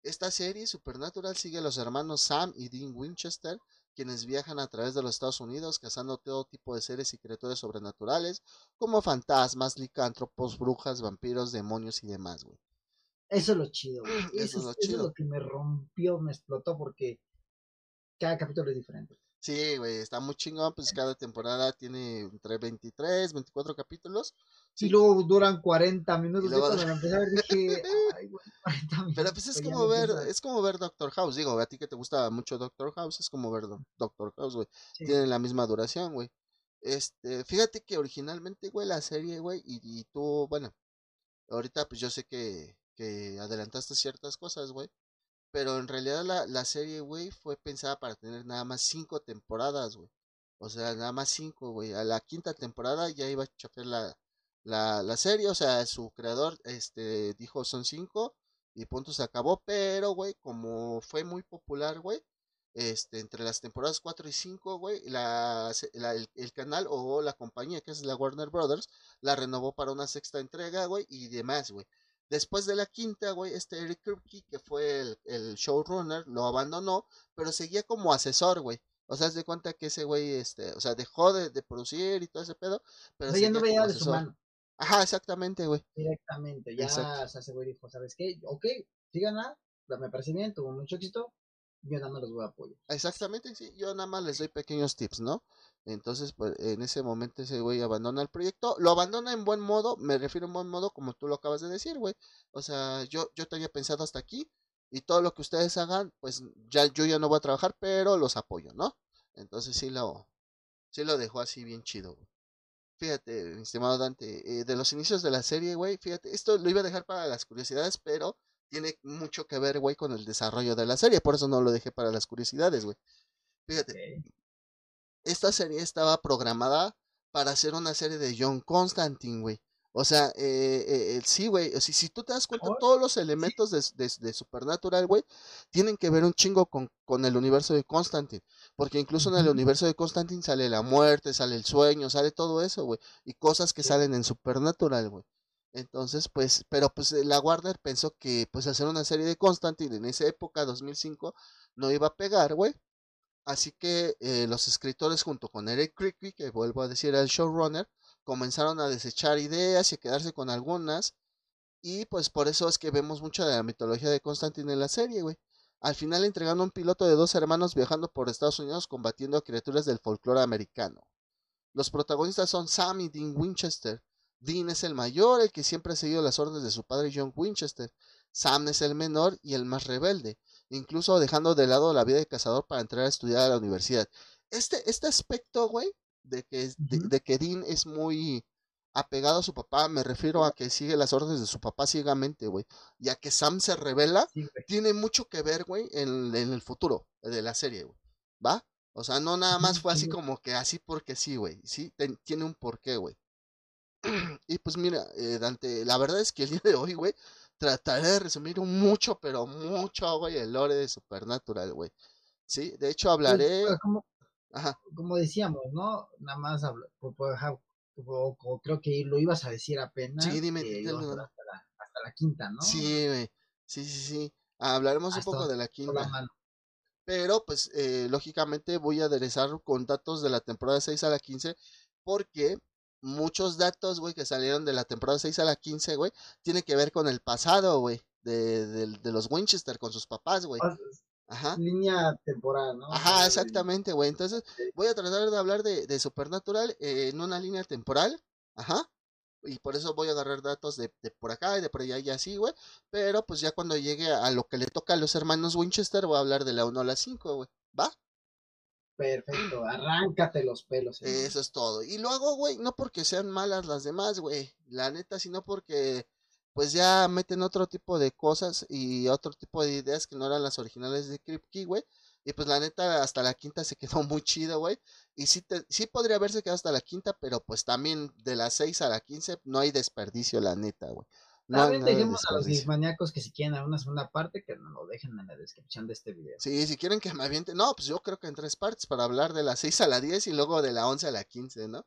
Esta serie, Supernatural, sigue a los hermanos Sam y Dean Winchester, quienes viajan a través de los Estados Unidos cazando todo tipo de seres y criaturas sobrenaturales, como fantasmas, licántropos, brujas, vampiros, demonios y demás, güey. Eso es lo chido, güey. (clears throat) Eso, es lo chido. Eso es lo que me rompió, me explotó, porque cada capítulo es diferente. Sí, güey, está muy chingón, pues cada temporada tiene entre 23, 24 capítulos. Sí. Y luego duran 40 minutos. Luego... cuando (laughs) empecé a ver dije, ay, güey, 40 minutos. Pero pues es como ver, es como ver Doctor House, digo, a ti que te gusta mucho Doctor House, es como ver Doctor House, güey. Tienen la misma duración, güey. Este, fíjate que originalmente, güey, la serie, güey, y, y tú, bueno, ahorita pues yo sé que, que adelantaste ciertas cosas, güey. Pero en realidad la, la serie, güey, fue pensada para tener nada más cinco temporadas, güey. O sea, nada más cinco, güey. A la quinta temporada ya iba a chafer la, la, la serie. O sea, su creador este, dijo son cinco y punto se acabó. Pero, güey, como fue muy popular, güey, este, entre las temporadas 4 y 5, güey, la, la el, el, canal o la compañía que es la Warner Brothers la renovó para una sexta entrega, güey, y demás, güey. Después de la quinta, güey, este Eric Kripke, que fue el, el, showrunner, lo abandonó, pero seguía como asesor, güey. O sea, se de cuenta que ese güey, este, o sea, dejó de, de producir y todo ese pedo, pero no veía de su mano. Ajá, exactamente, güey. Directamente, ya o sea, ese güey dijo, ¿sabes qué? Ok, síganla, me parece bien, tuvo mucho éxito, yo nada más los voy a apoyar. Exactamente, sí, yo nada más les doy pequeños tips, ¿no? Entonces, pues en ese momento ese güey abandona el proyecto. Lo abandona en buen modo, me refiero en buen modo como tú lo acabas de decir, güey. O sea, yo, yo tenía pensado hasta aquí y todo lo que ustedes hagan, pues ya yo ya no voy a trabajar, pero los apoyo, ¿no? Entonces sí lo, sí lo dejó así bien chido, güey. Fíjate, mi estimado Dante, eh, de los inicios de la serie, güey, fíjate, esto lo iba a dejar para las curiosidades, pero tiene mucho que ver, güey, con el desarrollo de la serie, por eso no lo dejé para las curiosidades, güey. Fíjate, esta serie estaba programada para hacer una serie de John Constantine, güey. O sea, eh, eh, sí, güey. Si, si tú te das cuenta, todos los elementos de, de, Supernatural, güey, tienen que ver un chingo con, con, el universo de Constantine. Porque incluso en el universo de Constantine sale la muerte, sale el sueño, sale todo eso, güey. Y cosas que salen en Supernatural, güey. Entonces, pues, pero pues la Warner pensó que pues hacer una serie de Constantine en esa época, 2005, no iba a pegar, güey. Así que eh, los escritores junto con Eric Kripke, que vuelvo a decir el showrunner, comenzaron a desechar ideas y a quedarse con algunas. Y pues por eso es que vemos mucha de la mitología de Constantine en la serie, güey. Al final entregando un piloto de dos hermanos viajando por Estados Unidos combatiendo a criaturas del folclore americano. Los protagonistas son Sam y Dean Winchester. Dean es el mayor, el que siempre ha seguido las órdenes de su padre John Winchester. Sam es el menor y el más rebelde incluso dejando de lado la vida de cazador para entrar a estudiar a la universidad. Este, este aspecto, güey, de que, de, que Dean es muy apegado a su papá, me refiero a que sigue las órdenes de su papá ciegamente, güey, y a que Sam se revela, tiene mucho que ver, güey, en, el futuro de la serie, güey, ¿va? O sea, no nada más fue así como que así porque sí, güey, sí, tiene un porqué, güey. (clears throat) y pues mira, eh, Dante, la verdad es que el día de hoy, güey, trataré de resumir mucho, pero mucho, güey, el lore de Supernatural, güey. Sí, de hecho hablaré. Ajá. como decíamos, ¿no? Nada más hablo, creo que lo ibas a decir apenas. Sí, dime. hasta, la, hasta, la, quinta, ¿no? Sí, güey. Sí, sí, sí. Hablaremos un poco de la quinta. Pero, pues, eh, lógicamente voy a aderezar con datos de la temporada 6 a la 15 porque muchos datos, güey, que salieron de la temporada 6 a la 15, güey, tiene que ver con el pasado, güey, de, de, de, los Winchester con sus papás, güey. Ajá. Línea temporal, ¿no? Ajá, exactamente, güey. Entonces, voy a tratar de hablar de, de Supernatural eh, en una línea temporal. Ajá. Y por eso voy a agarrar datos de, de por acá y de por allá y así, güey. Pero pues ya cuando llegue a lo que le toca a los hermanos Winchester, voy a hablar de la 1 a la 5, güey. ¿Va? Perfecto, (clears throat) arráncate los pelos. Eso es todo. Y lo hago, güey, no porque sean malas las demás, güey. La neta, sino porque pues ya meten otro tipo de cosas y otro tipo de ideas que no eran las originales de Kripke, güey. Y pues la neta, hasta la quinta se quedó (laughs) muy chido, güey. Y sí, sí podría haberse quedado hasta la quinta, pero pues también de las seis a la quince no hay desperdicio, la neta, güey. No, también dejemos a los dismaníacos que si quieren a una segunda parte, que nos lo dejen en la descripción de este video. Sí, si quieren que me aviente, no, pues yo creo que en tres partes para hablar de las seis a la diez y luego de la once a la quince, ¿no?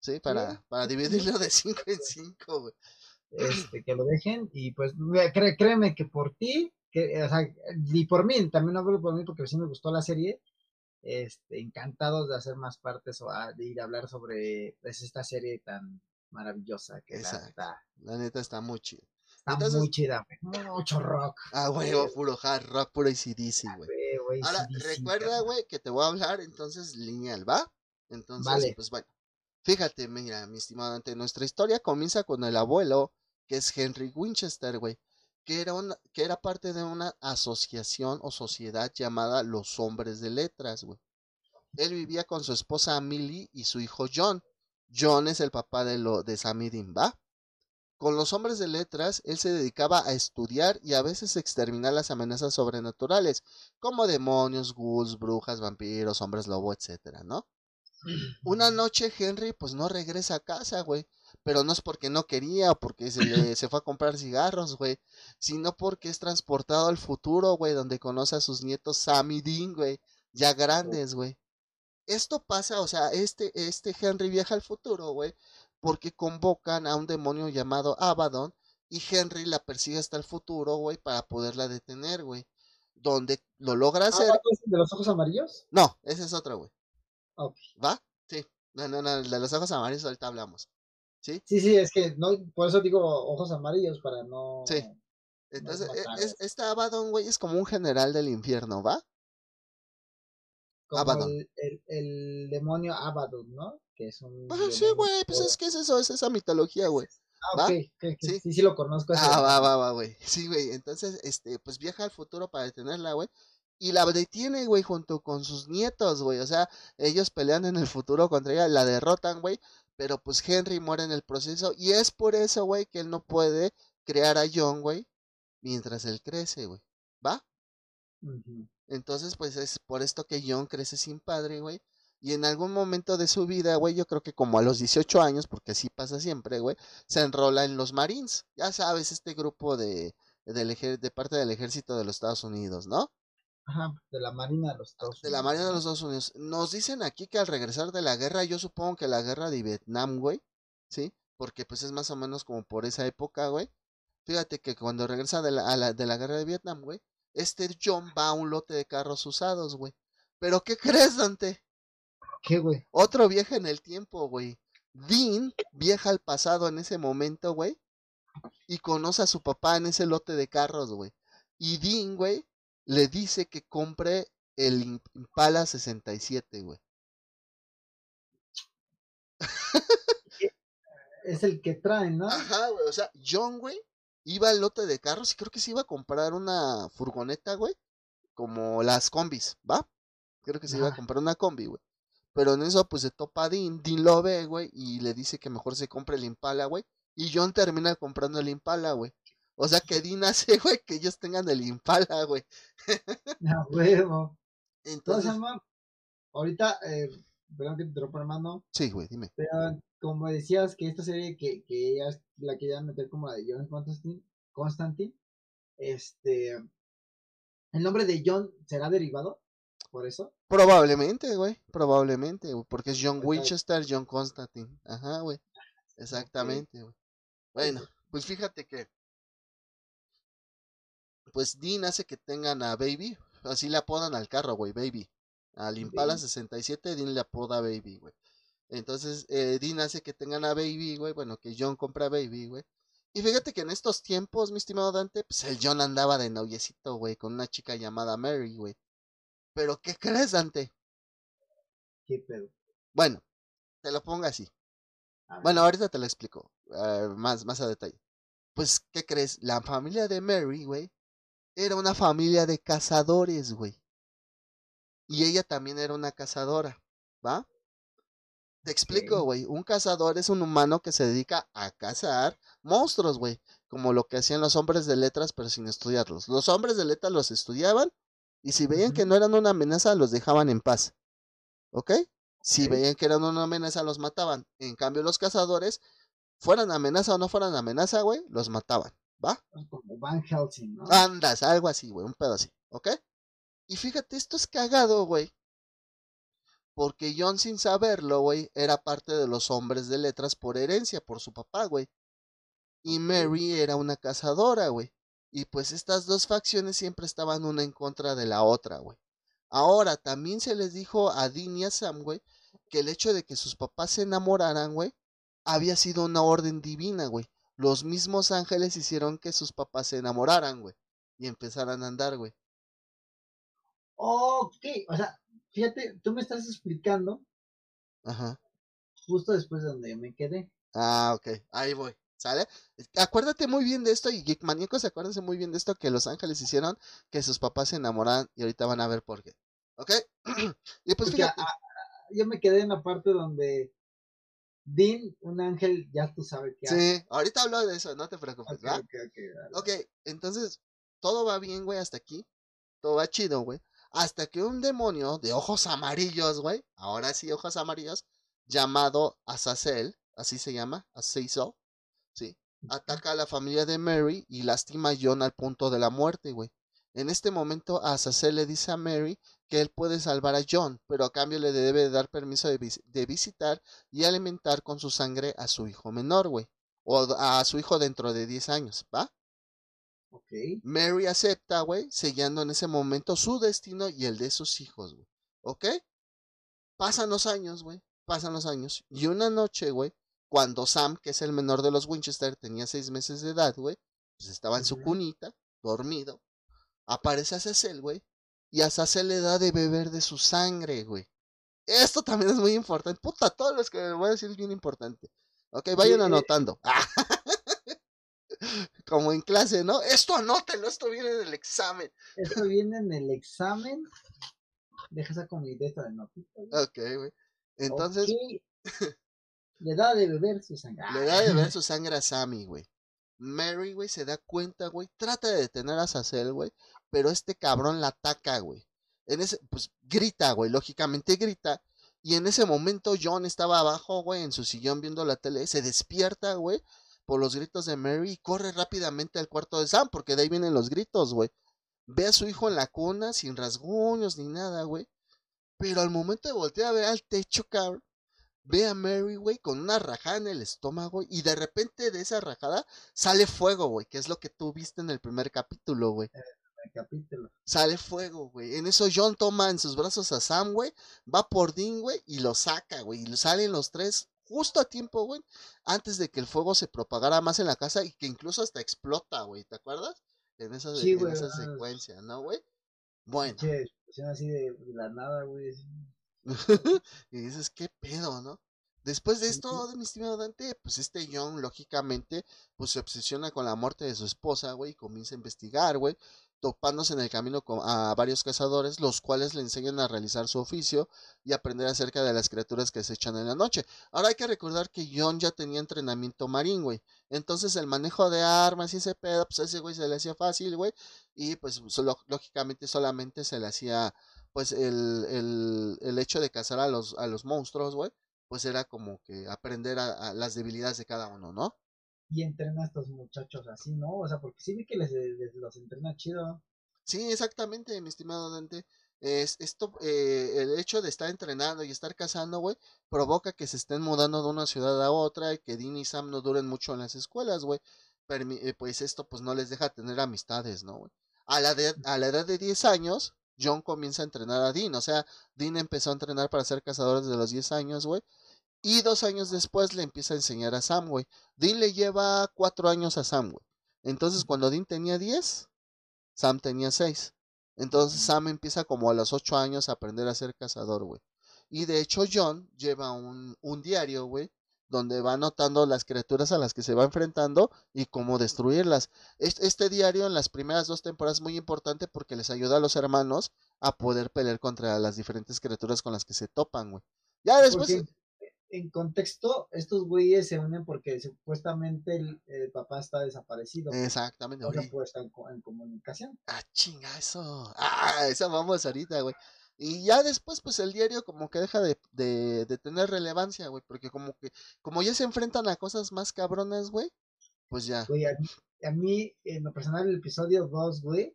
Sí, para, para dividirlo de cinco en cinco, güey este, que lo dejen y pues créeme que por ti, que, o sea, y por mí, también hablo por mí porque sí me gustó la serie, este, encantados de hacer más partes o de ir a hablar sobre pues, esta serie tan maravillosa que está. La neta está muy chida. Está muy chida, Mucho rock. Ah, güey, puro hard rock, puro ACDC, güey. Ahora, recuerda, güey, que te voy a hablar entonces lineal, ¿va? Entonces, pues bueno. Fíjate, mira, mi estimado, ante nuestra historia comienza con el abuelo, que es Henry Winchester, güey, que era, una, que era parte de una asociación o sociedad llamada Los Hombres de Letras, güey. Él vivía con su esposa Millie y su hijo John. John es el papá de, lo, de Sammy ¿va? Con los hombres de letras, él se dedicaba a estudiar y a veces exterminar las amenazas sobrenaturales, como demonios, ghouls, brujas, vampiros, hombres lobo, etcétera, ¿no? Una noche Henry pues no regresa a casa, güey. Pero no es porque no quería o porque se, le, se fue a comprar cigarros, güey. Sino porque es transportado al futuro, güey, donde conoce a sus nietos Sammy Dean, güey. Ya grandes, güey. Esto pasa, o sea, este, este Henry viaja al futuro, güey. Porque convocan a un demonio llamado Abaddon. Y Henry la persigue hasta el futuro, güey, para poderla detener, güey. Donde lo logra hacer. ¿De los ojos amarillos? No, ese es otro, güey. ¿Va? Sí. No, no, no, de los ojos amarillos ahorita hablamos. ¿Sí? Sí, sí, es que no, por eso digo ojos amarillos, para no. Sí. Entonces, e, es, este Abaddon, güey, es como un general del infierno, ¿va? Como Abaddon. El, el, demonio Abaddon, ¿no? Que es un. sí, güey, pues es que es eso, es esa mitología, güey. Ah, ok, ¿Sí? ¿Sí? sí, lo conozco. Ah, va, va, va, güey. Sí, güey, entonces, este, pues viaja al futuro para detenerla, güey y la detiene, güey, junto con sus nietos, güey. O sea, ellos pelean en el futuro contra ella, la derrotan, güey. Pero pues Henry muere en el proceso. Y es por eso, güey, que él no puede crear a John, güey, mientras él crece, güey. ¿Va? Entonces, pues es por esto que John crece sin padre, güey. Y en algún momento de su vida, güey, yo creo que como a los 18 años, porque así pasa siempre, güey, se enrola en los Marines. Ya sabes, este grupo de, de parte del ejército de los Estados Unidos, ¿no? Ajá, de la Marina de los Estados Unidos. De la Marina de los Estados Unidos. Nos dicen aquí que al regresar de la guerra, yo supongo que la guerra de Vietnam, güey, ¿sí? Porque pues es más o menos como por esa época, güey. Fíjate que cuando regresa de la, de la guerra de Vietnam, güey, este John va a un lote de carros usados, güey. Pero ¿qué crees, Dante? ¿Qué, güey? Otro viaje en el tiempo, güey. Dean viaja al pasado en ese momento, güey. Y conoce a su papá en ese lote de carros, güey. Y Dean, güey, le dice que compre el Impala 67, güey. es el que trae, ¿no? Ajá, güey. O sea, John, güey, iba al lote de carros y creo que se iba a comprar una furgoneta, güey. Como las combis, ¿va? Creo que se iba a comprar una combi, güey. Pero en eso, pues se topa Dean. Dean lo ve, güey, y le dice que mejor se compre el Impala, güey. Y John termina comprando el Impala, güey. O sea, que Dean hace, güey, que ellos tengan el Impala, güey. (laughs) No, huevo. Entonces, hermano, ahorita, eh, perdón que te interrumpa, hermano. Sí, güey, dime. Pero, como decías que esta serie que, que ellas la querían meter como la de John Constantine, Constantine, este, ¿el nombre de John será derivado por eso? Probablemente, güey, probablemente, porque es John Winchester, John Constantine. Ajá, güey. Exactamente, güey. Bueno, pues fíjate que pues Dean hace que tengan a Baby, así le apodan al carro, güey, Baby. Al Impala 67, Dean le apoda Baby, güey. Entonces, eh, Dean hace que tengan a Baby, güey. Bueno, que John compra a Baby, güey. Y fíjate que en estos tiempos, mi estimado Dante, pues el John andaba de noviecito, güey, con una chica llamada Mary, güey. Pero, ¿qué crees, Dante? ¿Qué pedo? Bueno, te lo pongo así. Bueno, ahorita te lo explico eh, más, más a detalle. Pues, ¿qué crees? La familia de Mary, güey, era una familia de cazadores, güey. Y ella también era una cazadora, ¿va? Te explico, güey. Un cazador es un humano que se dedica a cazar monstruos, güey. Como lo que hacían los hombres de letras, pero sin estudiarlos. Los hombres de letras los estudiaban y si veían que no eran una amenaza, los dejaban en paz. ¿Ok? Si veían que eran una amenaza, los mataban. En cambio, los cazadores, fueran amenaza o no fueran amenaza, güey, los mataban. ¿Va? Como Van Helsing, ¿no? Andas, algo así, güey, un pedo así. ¿Ok? Y fíjate, esto es cagado, güey. Porque John, sin saberlo, güey, era parte de los hombres de letras por herencia, por su papá, güey. Y Mary era una cazadora, güey. Y pues estas dos facciones siempre estaban una en contra de la otra, güey. Ahora, también se les dijo a Dean y a Sam, güey, que el hecho de que sus papás se enamoraran, güey, había sido una orden divina, güey. Los mismos ángeles hicieron que sus papás se enamoraran, güey. Y empezaran a andar, güey. Ok, o sea, fíjate, tú me estás explicando. Ajá. Justo después de donde me quedé. Ah, ok, ahí voy. ¿Sale? Acuérdate muy bien de esto y Geek Maníacos, acuérdense muy bien de esto que los ángeles hicieron que sus papás se enamoraran y ahorita van a ver por qué. ¿Ok? (clears throat) y pues fíjate. yo me quedé en la parte donde Dean, un ángel, ya tú sabes qué Sí, ahorita hablo de eso, no te preocupes, ¿va? ok, entonces todo va bien, güey, hasta aquí. Todo va chido, güey. Hasta que un demonio de ojos amarillos, güey, ahora sí ojos amarillos, llamado Azazel, así se llama, Azazel, ¿sí? Ataca a la familia de Mary y lastima a John al punto de la muerte, güey. En este momento, Azazel le dice a Mary que él puede salvar a John, pero a cambio le debe dar permiso de, de visitar y alimentar con su sangre a su hijo menor, güey. O a su hijo dentro de 10 años, ¿va? Mary acepta, güey, sellando en ese momento su destino y el de sus hijos, güey. ¿Ok? Pasan los años, güey. Pasan los años. Y una noche, güey, cuando Sam, que es el menor de los Winchester, tenía seis meses de edad, güey, pues estaba en su cunita, dormido. Aparece a Cecil, güey. Y a Cecil le da de beber de su sangre, güey. Esto también es muy importante. Puta, todo lo que voy a decir es bien importante. Ok, vayan anotando. (laughs) Como en clase, ¿no? Esto anótelo, esto viene en el examen. Esto viene en el examen. Deja esa comidita de notitas. Ok, güey. Entonces. Le da de beber su sangre. Le da de beber (laughs) su sangre a Sammy, güey. Mary, güey, se da cuenta, güey. Trata de detener a Sacel, güey. Pero este cabrón la ataca, güey. En ese, pues grita, güey. Lógicamente grita. Y en ese momento John estaba abajo, güey, en su sillón viendo la tele. Se despierta, güey por los gritos de Mary y corre rápidamente al cuarto de Sam, porque de ahí vienen los gritos, güey. Ve a su hijo en la cuna, sin rasguños ni nada, güey. Pero al momento de voltear a ver al techo, cabrón, ve a Mary, güey, con una rajada en el estómago y de repente de esa rajada sale fuego, güey, que es lo que tú viste en el primer capítulo, güey. Capítulo. Sale fuego, güey. En eso John toma en sus brazos a Sam, güey, va por Dean, güey, y lo saca, güey. Y salen los tres justo a tiempo, güey, antes de que el fuego se propagara más en la casa y que incluso hasta explota, güey, ¿te acuerdas? En esa, esa secuencia, ¿no, güey? Bueno. así de la nada, güey. (laughs) y dices, ¿qué pedo, no? Después de esto, de mi estimado Dante, pues este John, lógicamente, pues se obsesiona con la muerte de su esposa, güey, y comienza a investigar, güey topándose en el camino a varios cazadores, los cuales le enseñan a realizar su oficio y aprender acerca de las criaturas que se echan en la noche. Ahora hay que recordar que John ya tenía entrenamiento marín, güey. Entonces el manejo de armas y ese pedo, pues a ese güey se le hacía fácil, güey. Y pues lógicamente solamente se le hacía, pues el, el, el, hecho de cazar a los, a los monstruos, güey. Pues era como que aprender a las debilidades de cada uno, ¿no? y entrena a estos muchachos así, ¿no? O sea, porque sí vi que les, los entrena chido. Sí, exactamente, mi estimado Dante. Es, esto, eh, el hecho de estar entrenando y estar cazando, güey, provoca que se estén mudando de una ciudad a otra y que Dean y Sam no duren mucho en las escuelas, güey. Eh, pues esto pues no les deja tener amistades, ¿no, güey? A la, de, a la edad de 10 años, John comienza a entrenar a Dean, o sea, Dean empezó a entrenar para ser cazador desde los 10 años, güey, Y dos años después le empieza a enseñar a Sam, güey. Dean le lleva cuatro años a Sam, güey. Entonces, cuando Dean tenía diez, Sam tenía seis. Entonces, Sam empieza como a los ocho años a aprender a ser cazador, güey. Y de hecho, John lleva un, un diario, güey, donde va anotando las criaturas a las que se va enfrentando y cómo destruirlas. Este, diario en las primeras dos temporadas es muy importante porque les ayuda a los hermanos a poder pelear contra las diferentes criaturas con las que se topan, güey. Ya después... en contexto, estos güeyes se unen porque supuestamente el, papá está desaparecido. Exactamente. Se puede estar en, comunicación. Ah, chinga, eso. Ah, eso vamos ahorita, güey. Y ya después, pues el diario como que deja de, de, tener relevancia, güey, porque como que, como ya se enfrentan a cosas más cabronas, güey, pues ya. Güey, a, mí, en lo personal, el episodio 2, güey,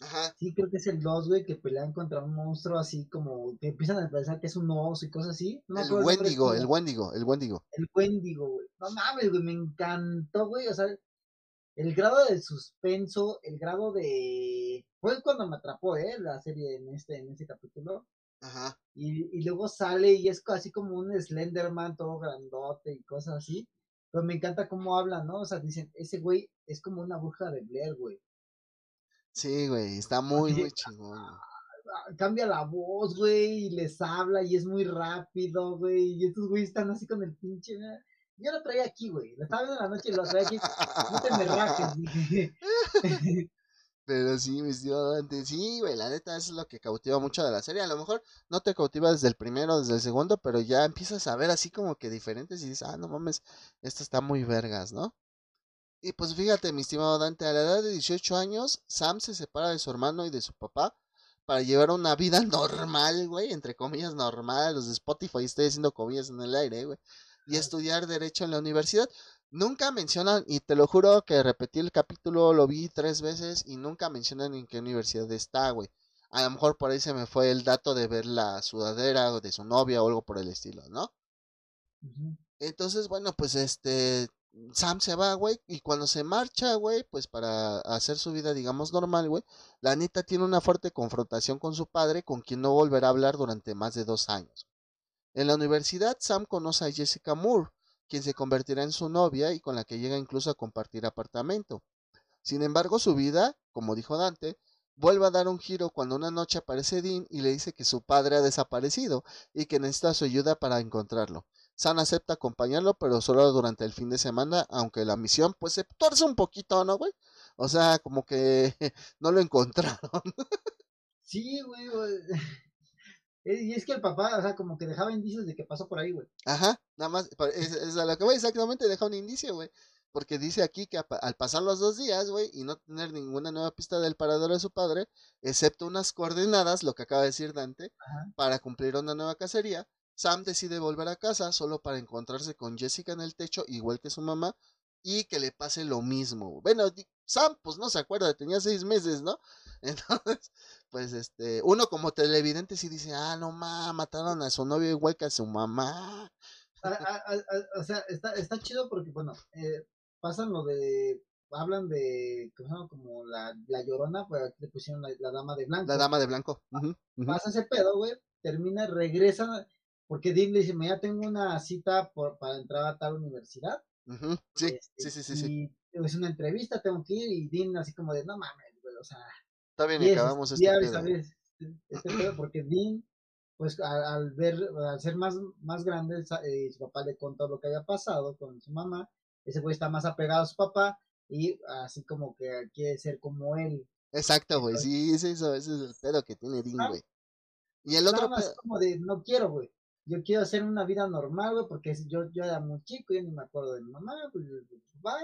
Ajá. Sí, creo que es el 2, güey, que pelean contra un monstruo así como que empiezan a pensar que es un oso y cosas así. el Wendigo, el Wendigo, el Wendigo. El Wendigo, güey. No mames, güey, me encantó, güey. O sea, el grado de suspenso, el grado de... Fue cuando me atrapó, ¿eh? La serie en este, en este capítulo. Ajá. Y, y luego sale y es así como un Slenderman todo grandote y cosas así. Pero me encanta cómo habla, ¿no? O sea, dicen, ese güey es como una bruja de Blair, güey. Sí, güey, está muy, muy chingón. Ah, cambia la voz, güey, y les habla y es muy rápido, güey. Y estos güeyes están así con el pinche. Yo lo traía aquí, güey. Lo estaba viendo en la noche y lo traía aquí. No te me rajes, dije. (laughs) Pero sí, mi tío antes, sí, güey, la neta, eso es lo que cautiva mucho de la serie. A lo mejor no te cautiva desde el primero, desde el segundo, pero ya empiezas a ver así como que diferentes y dices, ah, no mames, esto está muy vergas, ¿no? Y pues fíjate, mi estimado Dante, a la edad de 18 años, Sam se separa de su hermano y de su papá para llevar una vida (laughs) normal, güey, entre comillas normal, los de Spotify estoy haciendo comillas en el aire, güey y estudiar derecho en la universidad. Nunca mencionan, y te lo juro que repetí el capítulo, lo vi tres veces y nunca mencionan en qué universidad está, güey. A lo mejor por ahí se me fue el dato de ver la sudadera de su novia o algo por el estilo, ¿no? Entonces, bueno, pues este, Sam se va, güey, y cuando se marcha, güey, pues para hacer su vida, digamos, normal, güey, la neta tiene una fuerte confrontación con su padre, con quien no volverá a hablar durante más de dos años. En la universidad, Sam conoce a Jessica Moore, quien se convertirá en su novia y con la que llega incluso a compartir apartamento. Sin embargo, su vida, como dijo Dante, vuelve a dar un giro cuando una noche aparece Dean y le dice que su padre ha desaparecido y que necesita su ayuda para encontrarlo. Sam acepta acompañarlo, pero solo durante el fin de semana, aunque la misión pues se torce un poquito, ¿no, güey? O sea, como que (laughs) no lo encontraron. Sí, güey. Eh, y es que el papá, o sea, como que dejaba indicios de que pasó por ahí, güey. Ajá, nada más, es, a lo que voy exactamente, deja un indicio, güey. Porque dice aquí que al pasar los dos días, güey, y no tener ninguna nueva pista del parador de su padre, excepto unas coordenadas, lo que acaba de decir Dante, para cumplir una nueva cacería, Sam decide volver a casa solo para encontrarse con Jessica en el techo, igual que su mamá, y que le pase lo mismo. Bueno, Sam, pues no se acuerda, tenía seis meses, ¿no? (laughs) Entonces, pues este, uno como televidente sí dice, ah, no ma, mataron a su novio igual que a su mamá. o sea, está, está chido porque, bueno, eh, pasan lo de, hablan de, como la, la llorona, pues le pusieron la, dama de blanco. La dama de blanco. Pasa ese pedo, güey, termina, regresa, porque Dean le dice, ya tengo una cita por, para entrar a tal universidad. sí, sí, sí, sí, sí. Es una entrevista, tengo que ir, y Dean así como de, no mames, güey, o sea Está bien, acabamos este pedo. Este pedo porque Dean, pues al, ver, al ser más, más grande, eh, su papá le contó lo que había pasado con su mamá, ese güey está más apegado a su papá y así como que quiere ser como él. Exacto, güey, sí, es eso, ese es el pedo que tiene Dean, güey. Y el otro pedo... como de, no quiero, güey. Yo quiero hacer una vida normal, güey, porque yo, yo era muy chico, yo ni me acuerdo de mi mamá, pues, va,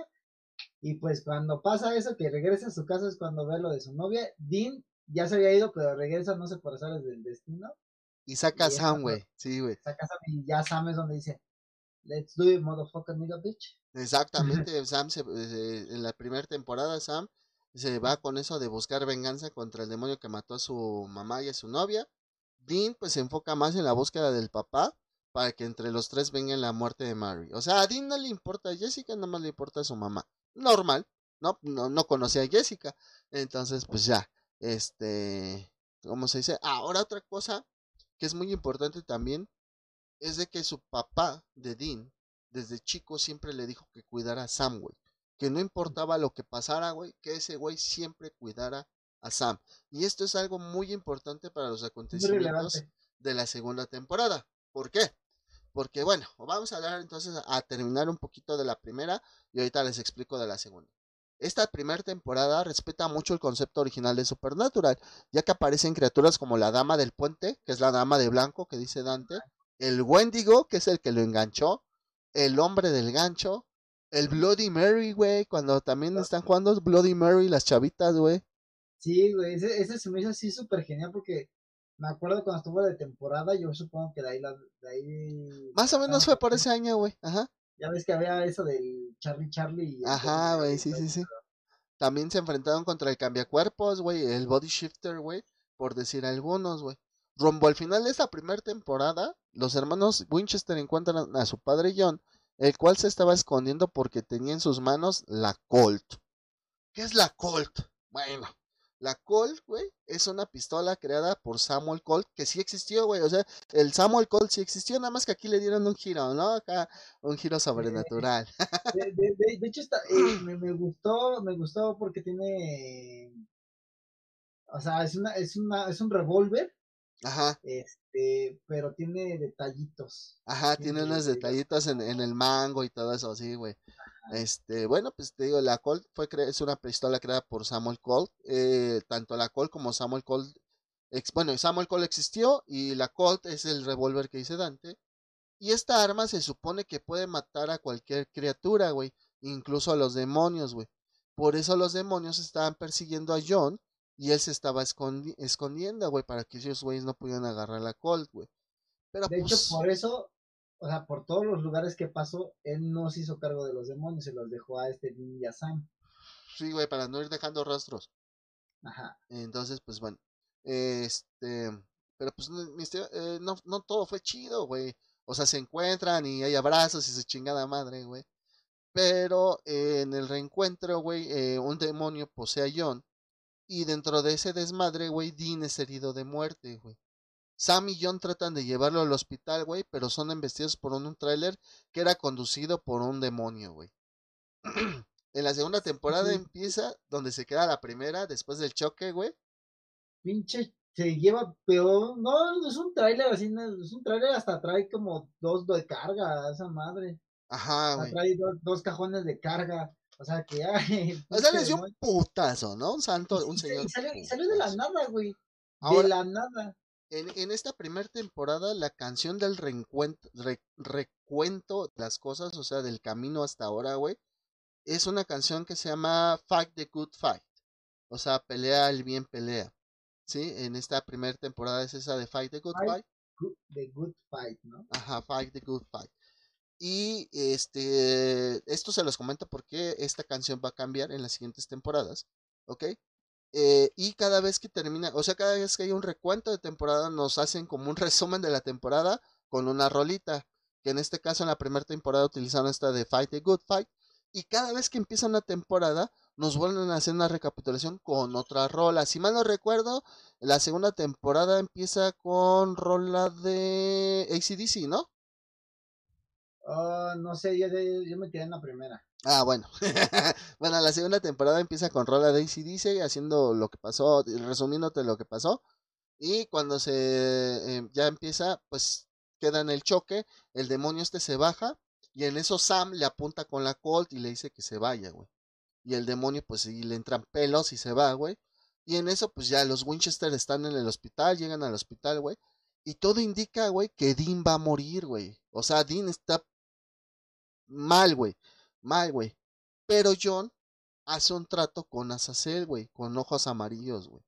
y pues cuando pasa eso, que regresa a su casa es cuando ve lo de su novia. Dean ya se había ido, pero regresa, no sé por azares del destino. Y saca a Sam, güey. Sí, güey. Saca a Sam y ya Sam es donde dice, let's do it, motherfucker, nigga, bitch. Exactamente, (laughs) Sam se, eh, en la primera temporada, Sam se va con eso de buscar venganza contra el demonio que mató a su mamá y a su novia. Dean pues se enfoca más en la búsqueda del papá para que entre los tres vengan la muerte de Mary. O sea, a Dean no le importa a Jessica, nada más le importa a su mamá normal, ¿no? No, no conocía a Jessica. Entonces, pues ya, este, ¿cómo se dice? Ahora otra cosa que es muy importante también es de que su papá de Dean, desde chico, siempre le dijo que cuidara a Sam, güey. Que no importaba lo que pasara, güey, que ese güey siempre cuidara a Sam. Y esto es algo muy importante para los acontecimientos de la segunda temporada. ¿Por qué? Porque bueno, vamos a hablar entonces a terminar un poquito de la primera y ahorita les explico de la segunda. Esta primera temporada respeta mucho el concepto original de Supernatural, ya que aparecen criaturas como la Dama del Puente, que es la Dama de Blanco, que dice Dante, el Wendigo, que es el que lo enganchó, el Hombre del Gancho, el Bloody Mary, güey, cuando también están jugando Bloody Mary las chavitas, güey. Sí, güey, ese, ese se me hizo así súper genial porque me acuerdo cuando estuvo de temporada, yo supongo que de ahí, de ahí... Más o menos fue por ese año, güey, ajá. Ya ves que había eso del Charlie Charlie. Ajá, güey, sí, sí, sí. También se enfrentaron contra el cambiacuerpos, güey, el body shifter, güey, por decir algunos, güey. Rumbo al final de esta primera temporada, los hermanos Winchester encuentran a su padre John, el cual se estaba escondiendo porque tenía en sus manos la Colt. ¿Qué es la Colt? Bueno, la Colt, güey, es una pistola creada por Samuel Colt, que sí existió, güey. O sea, el Samuel Colt sí existió, nada más que aquí le dieron un giro, ¿no? Acá, un giro sobrenatural. (laughs) De, hecho, está, eh, me, gustó, me gustó porque tiene. O sea, es una, es una, es un revólver. Ajá. Este, pero tiene detallitos. Ajá, tiene, unos detallitos en, en el mango y todo eso, sí, güey. Este, bueno, pues te digo, la Colt fue es una pistola creada por Samuel Colt. Eh, tanto la Colt como Samuel Colt. bueno, Samuel Colt existió y la Colt es el revólver que dice Dante. Y esta arma se supone que puede matar a cualquier criatura, güey. Incluso a los demonios, güey. Por eso los demonios estaban persiguiendo a John y él se estaba escondiendo, güey, para que esos güeyes no pudieran agarrar la Colt, güey. Pero, de hecho, pues por eso o sea, por todos los lugares que pasó, él no se hizo cargo de los demonios, se los dejó a este Ninja Sam. Sí, güey, para no ir dejando rastros. Ajá. Entonces, pues bueno, este, pero pues eh, no, no todo fue chido, güey. O sea, se encuentran y hay abrazos y su chingada madre, güey. Pero en el reencuentro, güey, eh, un demonio posee a John. Y dentro de ese desmadre, güey, Dean es herido de muerte, güey. Sam y John tratan de llevarlo al hospital, güey, pero son embestidos por un, tráiler que era conducido por un demonio, güey. (clears throat) en la segunda temporada empieza donde se queda la primera después del choque, güey. Pinche se lleva peor, no, es un tráiler así, es un tráiler hasta trae como dos de carga, esa madre. Ajá, güey. Trae dos, cajones de carga. O sea que ya. (laughs) O sea, les dio un putazo, ¿no? Un santo, un señor. Y salió, y salió de la nada, güey. de la nada. En, esta primera temporada, la canción del recuento de las cosas, o sea, del camino hasta ahora, güey, es una canción que se llama Fight the Good Fight. O sea, pelea el bien pelea. ¿Sí? En esta primera temporada es esa de Fight the Good Fight. the Good Fight, ¿no? Ajá, Fight the Good Fight. Y este, esto se los comento porque esta canción va a cambiar en las siguientes temporadas, ¿ok? Eh, y cada vez que termina, o sea, cada vez que hay un recuento de temporada, nos hacen como un resumen de la temporada con una rolita. Que en este caso, en la primera temporada utilizaron esta de Fight a Good Fight. Y cada vez que empieza una temporada, nos vuelven a hacer una recapitulación con otra rola. Si mal no recuerdo, la segunda temporada empieza con rola de ACDC, ¿no? Ah, no sé, yo, yo me quedé en la primera. Ah, bueno. (laughs) bueno, la segunda temporada empieza con Rola Daisy dice, haciendo lo que pasó, resumiéndote lo que pasó. Y cuando se em, ya empieza, pues queda en el choque, el demonio este se baja y en eso Sam le apunta con la Colt y le dice que se vaya, güey. Y el demonio pues sí le entran pelos y se va, güey. Y en eso pues ya los Winchester están en el hospital, llegan al hospital, güey. Y todo indica, güey, que Dean va a morir, güey. O sea, Dean está mal, güey. Mal, güey. Pero John hace un trato con Azazel, güey, con ojos amarillos, güey.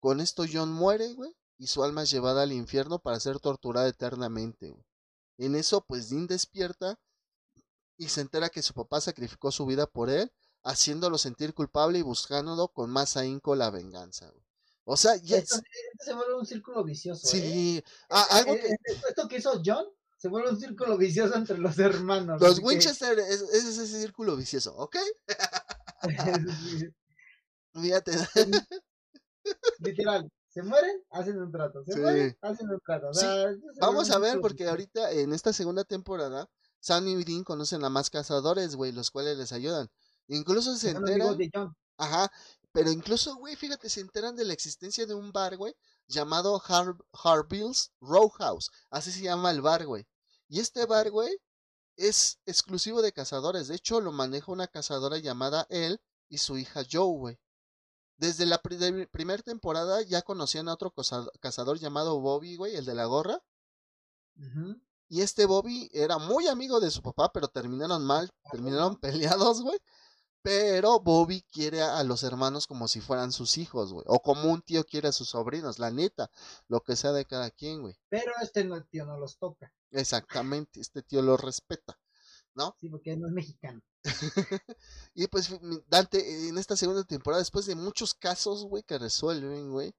Con esto John muere, güey, y su alma es llevada al infierno para ser torturada eternamente, güey. En eso, pues Dean despierta y se entera que su papá sacrificó su vida por él, haciéndolo sentir culpable y buscándolo con más ahínco la venganza, güey. O sea, ya esto, se vuelve un círculo vicioso. Sí, ¿eh? Ah, algo que... Esto que hizo John se vuelve un círculo vicioso entre los hermanos. Los Winchester es, ese círculo vicioso, ¿ok? (laughs) Fíjate. (laughs) Literal, Se mueren, hacen un trato. Se mueren, hacen un trato. Vamos a ver, porque ahorita en esta segunda temporada, Sam y Dean conocen a más cazadores, güey, los cuales les ayudan. Incluso se enteran. Ajá, pero incluso, güey, fíjate, se enteran de la existencia de un bar, güey, llamado Har Harville's Row House. Así se llama el bar, güey. Y este bar, güey, es exclusivo de cazadores. De hecho, lo maneja una cazadora llamada él y su hija Joe, güey. Desde la primera temporada ya conocían a otro cazador llamado Bobby, güey, el de la gorra. Y este Bobby era muy amigo de su papá, pero terminaron mal, terminaron peleados, güey. Pero Bobby quiere a los hermanos como si fueran sus hijos, güey. O como un tío quiere a sus sobrinos, la neta. Lo que sea de cada quien, güey. Pero este tío no los toca. Exactamente, este tío los respeta, ¿no? Sí, porque no es mexicano. (laughs) y pues Dante, en esta segunda temporada, después de muchos casos, güey, que resuelven, güey,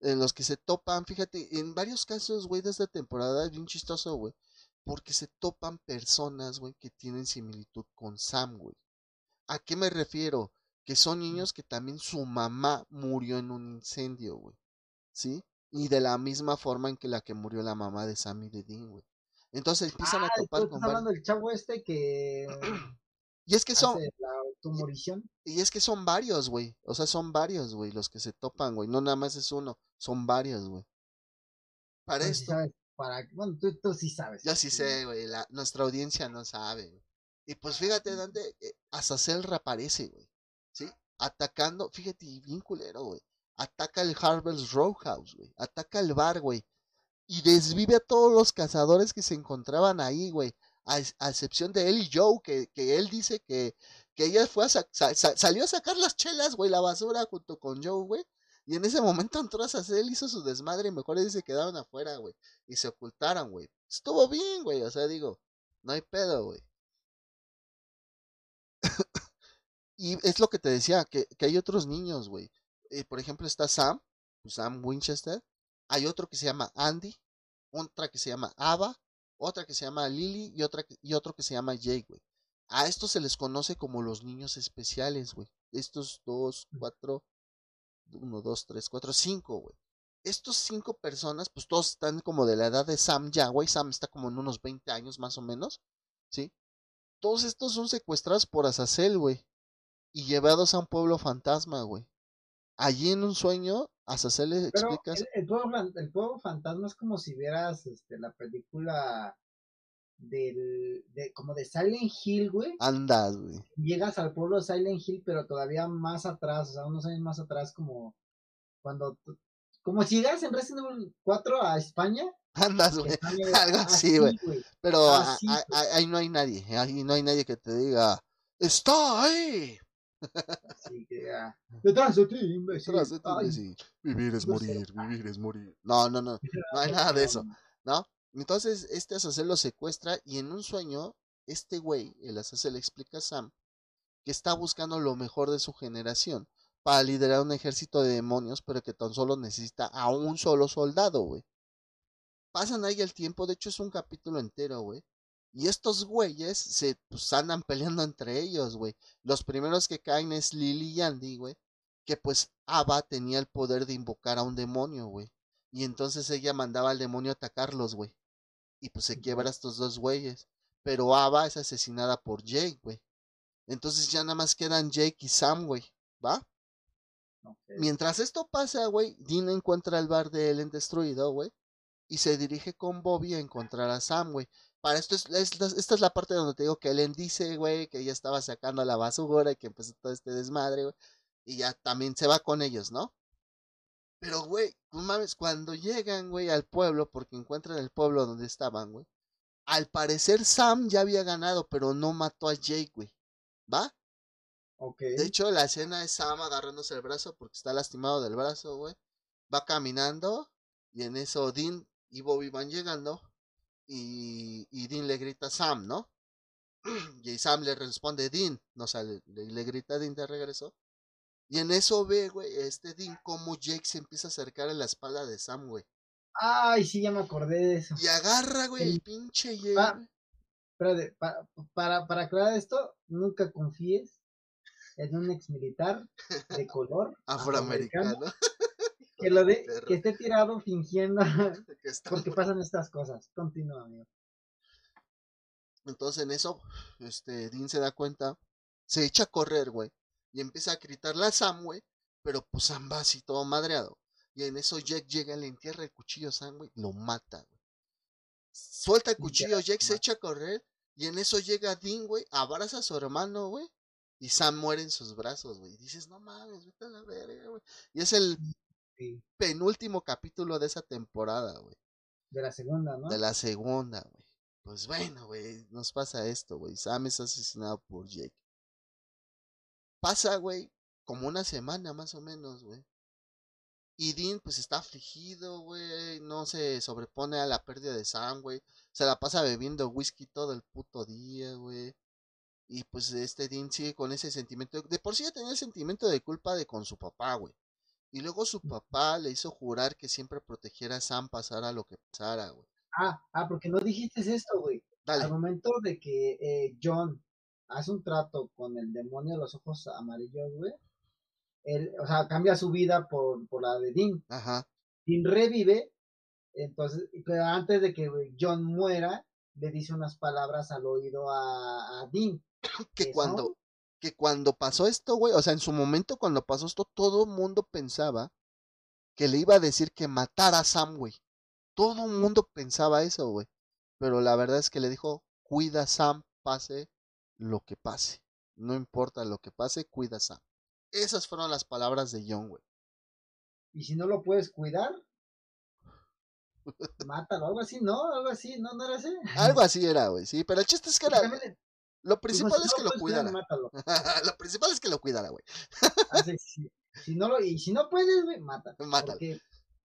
en los que se topan, fíjate, en varios casos, güey, de esta temporada es bien chistoso, güey, porque se topan personas, güey, que tienen similitud con Sam, güey. ¿A qué me refiero? Que son niños que también su mamá murió en un incendio, güey. ¿Sí? Y de la misma forma en que la que murió la mamá de Sammy de Dean, güey. Entonces empiezan a ah, topar con. hablando del chavo este que. Y es que son. La Y es que son varios, güey. O sea, son varios, güey, los que se topan, güey. No nada más es uno, son varios, güey. Para esto. Para... Bueno, tú, tú, sí sabes. Yo sí sé, güey. La... Nuestra audiencia no sabe, güey. Y pues fíjate, Dante, eh, Azazel reaparece, güey. ¿Sí? Atacando, fíjate, bien culero, güey. Ataca el Harvest Roadhouse, güey. Ataca el bar, güey. Y desvive a todos los cazadores que se encontraban ahí, güey. A, excepción de él y Joe, que, que él dice que, que ella fue a salió a sacar las chelas, güey, la basura junto con Joe, güey. Y en ese momento entró Azazel, hizo su desmadre y mejor se quedaron afuera, güey. Y se ocultaron, güey. Estuvo bien, güey. O sea, digo, no hay pedo, güey. (coughs) y es lo que te decía, que, que hay otros niños, güey. Eh, por ejemplo, está Sam, Sam Winchester. Hay otro que se llama Andy, otra que se llama Ava, otra que se llama Lily y, otra, y otro que se llama güey. A estos se les conoce como los niños especiales, güey. Estos dos, cuatro, uno, dos, tres, cuatro, cinco, güey. Estos cinco personas, pues todos están como de la edad de Sam ya, güey. Sam está como en unos 20 años más o menos, ¿sí? Todos estos son secuestrados por Azazel, güey. Y llevados a un pueblo fantasma, güey. Allí en un sueño, Azazel le explica. El, pueblo, fantasma es como si vieras este, la película del, de, como de Silent Hill, güey. Andas, güey. Llegas al pueblo de Silent Hill, pero todavía más atrás, o sea, unos años más atrás, como cuando. Como si llegas en Resident Evil 4 a España Andas, güey. (laughs) Algo así, güey. Pero ahí no hay nadie. Ahí no hay nadie que te diga, está ahí. Así que ya. Detrás (laughs) de ti, imbécil. Vivir es morir, vivir es morir. No, no, no. (laughs) No hay nada de eso. ¿No? Entonces, este Azazel lo secuestra y en un sueño, este güey, el Azazel, le explica a Sam que está buscando lo mejor de su generación para liderar un ejército de demonios, pero que tan solo necesita a un solo soldado, güey pasan ahí el tiempo, de hecho es un capítulo entero, güey. Y estos güeyes se pues, andan peleando entre ellos, güey. Los primeros que caen es Lily y Andy, güey. Que pues Ava tenía el poder de invocar a un demonio, güey. Y entonces ella mandaba al demonio a atacarlos, güey. Y pues se quiebra estos dos güeyes. Pero Ava es asesinada por Jake, güey. Entonces ya nada más quedan Jake y Sam, güey. ¿Va? Mientras esto pasa, güey, Dean encuentra el bar de Ellen destruido, güey y se dirige con Bobby a encontrar a Sam, güey. Para esto es, esta es la parte donde te digo que Ellen dice, güey, que ella estaba sacando la basura y que empezó todo este desmadre, güey. Y ya también se va con ellos, ¿no? Pero, güey, no mames, cuando llegan, güey, al pueblo, porque encuentran el pueblo donde estaban, güey. Al parecer Sam ya había ganado, pero no mató a Jake, güey. ¿Va? De hecho, la escena es Sam agarrándose el brazo porque está lastimado del brazo, güey. Va caminando y en eso Dean y Bobby van llegando y, y Dean le grita a Sam, ¿no? (clears throat) Y Sam le responde Dean, no sale, le, grita a Dean de regreso. Y en eso ve, güey, este Dean como Jake se empieza a acercar a la espalda de Sam, güey. Ay, sí, ya me acordé de eso. Y agarra, güey, el, pinche Jake. para, para, para aclarar esto, nunca confíes en un ex militar de color (laughs) afroamericano. (laughs) que lo de, que esté tirado fingiendo (laughs) (laughs) porque pasan estas cosas. Continúa, amigo. Entonces en eso, este, Dean se da cuenta, se echa a correr, güey, y empieza a gritarle a Sam, güey, pero pues Sam va así todo madreado. Y en eso Jack llega, le entierra el cuchillo a Sam, güey, lo mata, güey. Suelta el cuchillo, Jack se echa a correr, y en eso llega Dean, güey, abraza a su hermano, güey, y Sam muere en sus brazos, güey. Y dices, no mames, vete a la verga, güey. Y es el Sí, penúltimo capítulo de esa temporada, güey. de la segunda, ¿no? De la segunda, güey. Pues bueno, güey, nos pasa esto, güey. Sam es asesinado por Jake. Pasa, güey, como una semana más o menos, güey. Y Dean, pues está afligido, güey. No se sobrepone a la pérdida de Sam, güey. Se la pasa bebiendo whisky todo el puto día, güey. Y pues este Dean sigue con ese sentimiento. De por sí ya tenía el sentimiento de culpa de con su papá, güey. Y luego su papá le hizo jurar que siempre protegiera a Sam pasara lo que pasara, güey. Ah, ah, porque no dijiste esto, güey. Dale. Al momento de que eh, John hace un trato con el demonio de los ojos amarillos, güey. Él, o sea, cambia su vida por, por la de Dean. Ajá. Dean revive, entonces, pero antes de que John muera, le dice unas palabras al oído a, a Dean. (coughs) que que cuando son- que cuando pasó esto, güey, o sea, en su momento cuando pasó esto, todo el mundo pensaba que le iba a decir que matara a Sam, güey. Todo el mundo pensaba eso, güey. Pero la verdad es que le dijo, cuida a Sam, pase lo que pase. No importa lo que pase, cuida a Sam. Esas fueron las palabras de John, güey. Y si no lo puedes cuidar, mátalo, algo así, ¿no? Algo así, ¿no? ¿No era así? Algo así era, güey, sí. Pero el chiste es que era, También lo dijo, principal es no que lo cuidar, cuidara. (laughs) Lo principal es que lo cuidara, güey. Así, si, si no lo, y si no puedes, güey, mátalo. Mátalo. Porque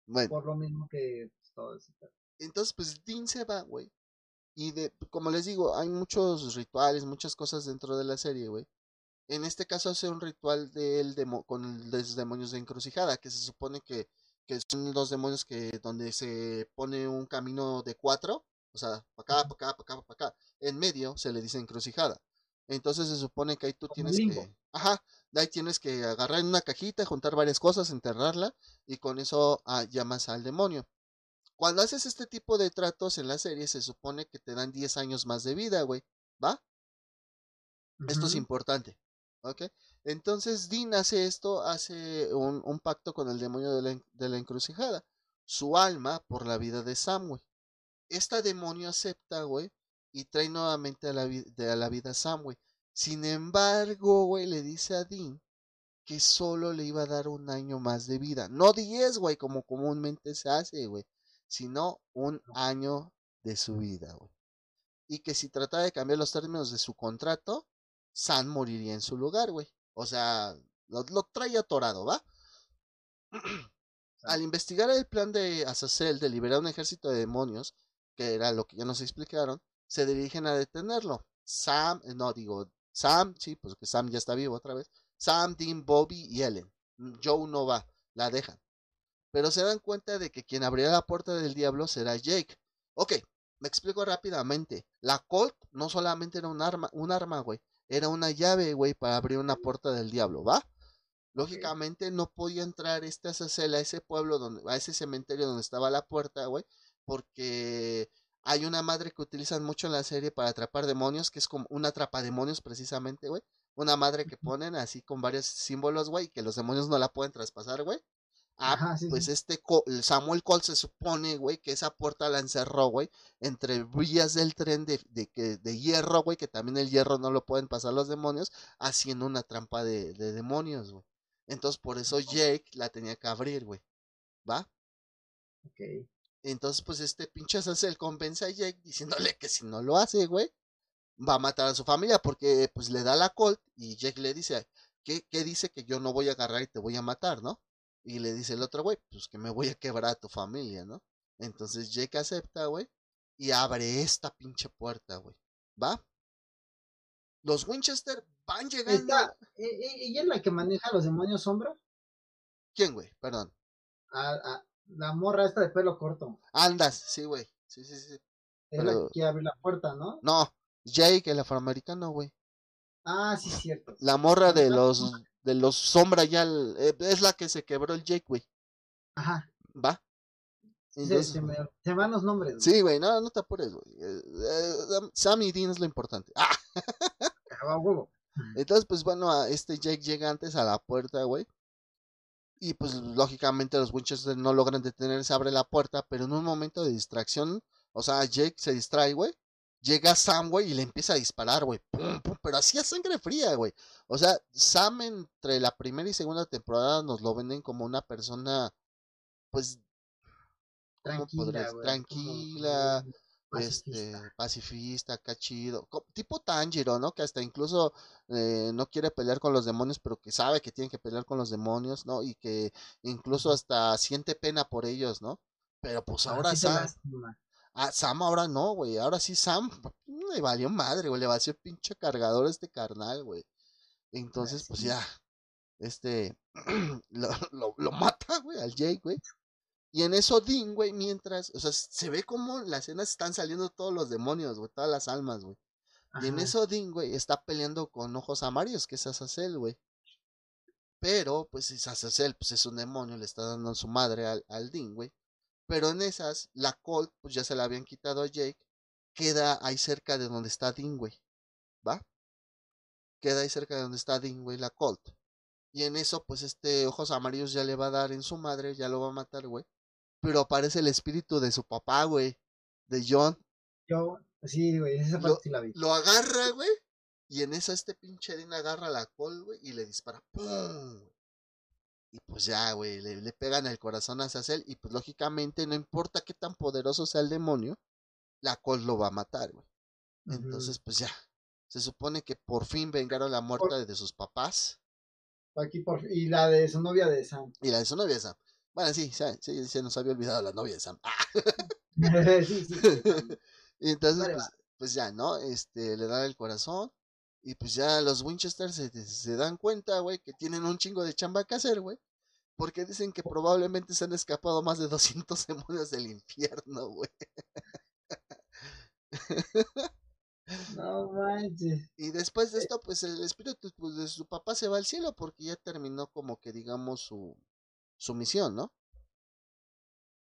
Bueno. por lo mismo que pues, todo eso. Entonces, pues Dean se va, güey. Y de, como les digo, hay muchos rituales, muchas cosas dentro de la serie, güey. En este caso hace un ritual del demo, con los demonios de encrucijada, que se supone que, que son los demonios que donde se pone un camino de cuatro, o sea, para acá, para acá, para acá, para acá. En medio se le dice encrucijada. Entonces se supone que ahí tú tienes que, ajá, de ahí tienes que agarrar en una cajita, juntar varias cosas, enterrarla y con eso ah, llamas al demonio. Cuando haces este tipo de tratos en la serie, se supone que te dan 10 años más de vida, güey. ¿Va? Esto es importante. ¿Ok? Entonces Dean hace esto, hace un, un pacto con el demonio de la, de la encrucijada. Su alma por la vida de Sam, güey. Esta demonio acepta, güey, y trae nuevamente a la, vi- de a la vida a Sam, güey. Sin embargo, güey, le dice a Dean que solo le iba a dar un año más de vida. No 10, güey, como comúnmente se hace, güey. Sino un año de su vida, güey. Y que si trataba de cambiar los términos de su contrato, Sam moriría en su lugar, güey. O sea, lo, lo trae atorado, ¿va? Al investigar el plan de Azazel de liberar un ejército de demonios, que era lo que ya nos explicaron, se dirigen a detenerlo. Sam, eh, no digo, Sam, sí, pues que Sam ya está vivo otra vez. Sam, Dean, Bobby y Ellen. Joe no va, la dejan. Pero se dan cuenta de que quien abrirá la puerta del diablo será Jake. Ok, me explico rápidamente. La Colt no solamente era un arma, un arma, güey. Era una llave, güey, para abrir una puerta del diablo, ¿va? Lógicamente no podía entrar este Azazel a ese pueblo, donde, a ese cementerio donde estaba la puerta, güey, porque hay una madre que utilizan mucho en la serie para atrapar demonios, que es como una demonios precisamente, güey. Una madre que ponen así con varios símbolos, güey, que los demonios no la pueden traspasar, güey. Ah, Ajá, sí, pues sí. este Samuel Cole se supone, güey, que esa puerta la encerró, güey, entre vías del tren de, de, que- de hierro, güey, que también el hierro no lo pueden pasar los demonios, haciendo una trampa de, de demonios, güey. Entonces por eso Jake la tenía que abrir, güey. ¿Va? Ok. Entonces, pues este pinche Azazel convence a Jake diciéndole que si no lo hace, güey, va a matar a su familia porque pues le da la Colt y Jake le dice, ¿qué, qué dice que yo no voy a agarrar y te voy a matar, no? Y le dice el otro güey, pues que me voy a quebrar a tu familia, ¿no? Entonces Jake acepta, güey, y abre esta pinche puerta, güey. ¿Va? Los Winchester van llegando. Esta, e- e- ¿Ella es la que maneja los demonios sombra? ¿Quién, güey? Perdón. A, a- la morra esta de pelo corto. Andas, sí, güey. Sí, sí, sí. Es la que abrir la puerta, ¿no? No, Jake, el afroamericano, güey. Ah, sí, cierto. La morra de los de los sombra ya el- eh, es la que se quebró el Jake, güey. Ajá. ¿Va? Entonces, se, me, se, van los nombres. Güey. Sí, güey, no, no te apures, güey. Eh, eh, Sam y Dean es lo importante. (laughs) ¡Ah! Entonces, pues bueno, este Jake llega antes a la puerta, güey. Y pues lógicamente los Winchester no logran detenerse, abre la puerta, pero en un momento de distracción, o sea, Jake se distrae, güey. Llega Sam, güey, y le empieza a disparar, güey. Pero así a sangre fría, güey. O sea, Sam entre la primera y segunda temporada nos lo venden como una persona, pues... Tranquila, Tranquila, este, pacifista, acá chido, tipo Tanjiro, ¿no? Que hasta incluso eh, no quiere pelear con los demonios, pero que sabe que tiene que pelear con los demonios, ¿no? Y que incluso hasta siente pena por ellos, ¿no? Pero pues ahora Sam, ah, Sam ahora no, güey, ahora sí Sam le valió madre, güey, le va a hacer pinche cargador este carnal, güey. Entonces, pues ya, este, (clears throat) lo, lo, lo mata, güey, al Jake, güey. Y en eso Dean, güey, mientras, o sea, se ve como en la escena están saliendo todos los demonios, güey, todas las almas, güey. Y en eso Dean, güey, está peleando con ojos amarillos, que es Azazel, güey. Pero, pues, Azazel, pues es un demonio, le está dando su madre al, al Dean, güey. Pero en esas, la Colt, pues ya se la habían quitado a Jake, queda ahí cerca de donde está Dean, güey. ¿Va? Queda ahí cerca de donde está Dean, güey, la Colt. Y en eso, pues este ojos amarillos ya le va a dar en su madre, ya lo va a matar, güey pero aparece el espíritu de su papá, güey, de John. Yo, sí, güey, esa parte lo, sí la vi. Lo agarra, güey, y en esa este pinche Dean agarra la col, güey, y le dispara. ¡Pum! Y pues ya, güey, le, le, pegan el corazón a Sacel, y pues lógicamente no importa qué tan poderoso sea el demonio, la col lo va a matar, güey. Entonces, pues ya. Se supone que por fin vengaron la muerte de sus papás. Aquí por, y la de su novia de Sam. Y la de su novia de Sam. Bueno, sí, sí, se nos había olvidado la novia de Sam. (laughs) sí, sí, (laughs) y entonces, pues, pues, ya, ¿no? Este, le da el corazón. Y pues ya los Winchester se, se dan cuenta, güey, que tienen un chingo de chamba que hacer, güey. Porque dicen que probablemente se han escapado más de 200 demonios del infierno, güey. No manches. (laughs) Y después de esto, pues el espíritu pues, de su papá se va al cielo porque ya terminó como que digamos su, su misión, ¿no?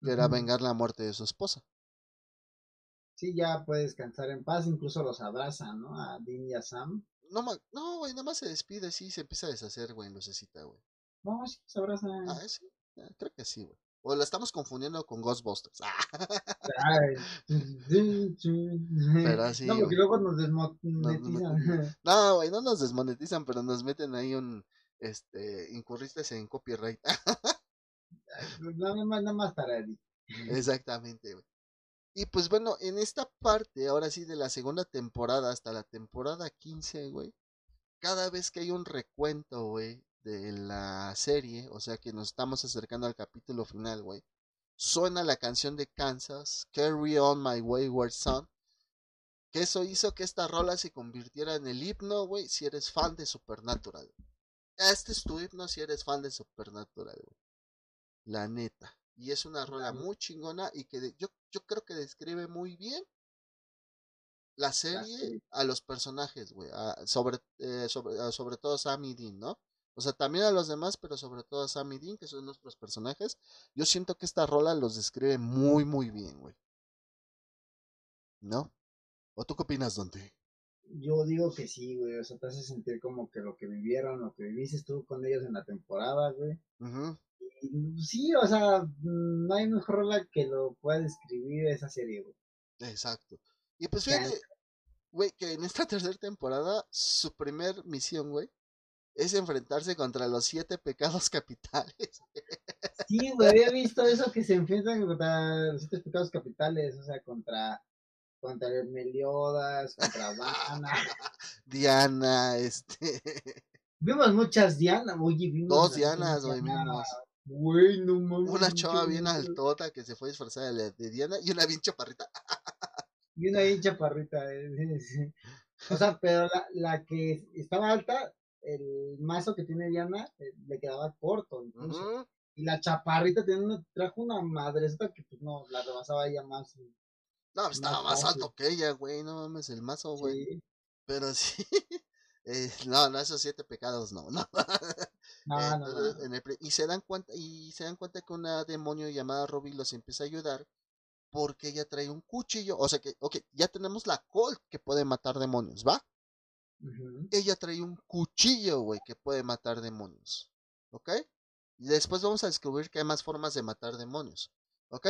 Que era vengar la muerte de su esposa. Sí, ya puede descansar en paz, incluso los abraza, ¿no? A Dean y a Sam. No, no, güey, nada más se despide, sí, se empieza a deshacer, güey, en lucecita, güey. No, sí, se abrazan. Ah, sí, creo que sí, güey. O la estamos confundiendo con Ghostbusters. (laughs) pero así. No, porque luego nos desmonetizan. (laughs) No, güey, no nos desmonetizan, pero nos meten ahí un, este, incurriste en copyright. (laughs) nada más, nada más para Exactamente, Y pues bueno, en esta parte, ahora sí, de la segunda temporada hasta la temporada 15, güey, cada vez que hay un recuento, güey, de la serie, o sea que nos estamos acercando al capítulo final, güey, suena la canción de Kansas, Carry On My Wayward Son, que eso hizo que esta rola se convirtiera en el himno, güey, si eres fan de Supernatural. Este es tu himno si eres fan de Supernatural, güey. La neta. Y es una rola muy chingona y que yo, yo creo que describe muy bien la serie a los personajes, güey. sobre, eh, sobre, sobre todo Sam y Dean, ¿no? O sea, también a los demás, pero sobre todo a Sam y Dean, que son nuestros personajes. Yo siento que esta rola los describe muy, muy bien, güey. ¿No? ¿O tú qué opinas, Dante? Yo digo que sí, güey. O sea, te hace sentir como que lo que vivieron, lo que viviste tú con ellos en la temporada, güey. Sí, o sea, no hay mejor rola que lo pueda describir esa serie, güey. Exacto. Y pues fíjate, güey, que en esta (laughs) tercera temporada, su primer misión, güey, es enfrentarse contra los siete pecados (laughs) capitales. Sí, güey, había visto eso que se enfrentan contra los siete pecados capitales, o sea, contra contra Meliodas, contra (laughs) Diana. Diana, este. Vimos muchas Dianas, oye, vimos. Dos Dianas, güey, vimos. Güey, no mames. Una chava bien altota que se fue disfrazada de, de Diana y una bien chaparrita. y una bien chaparrita, eh, (laughs) O sea, pero la, la que estaba alta, el mazo que tiene Diana, eh, le quedaba corto. Y la chaparrita tiene una, trajo una madresta que pues no, la rebasaba ya más. No, pues, estaba más, alto que ella, güey, no mames, el mazo, güey. Pero sí, (laughs) eh, no, no, esos siete pecados no, no. (laughs) y se dan cuenta, y se dan cuenta que una demonio llamada Robbie los empieza a ayudar porque ella trae un cuchillo. O sea que, ok, ya tenemos la Colt que puede matar demonios, ¿va? Ella trae un cuchillo, güey, que puede matar demonios. ¿Ok? Y después vamos a descubrir que hay más formas de matar demonios. ¿Ok?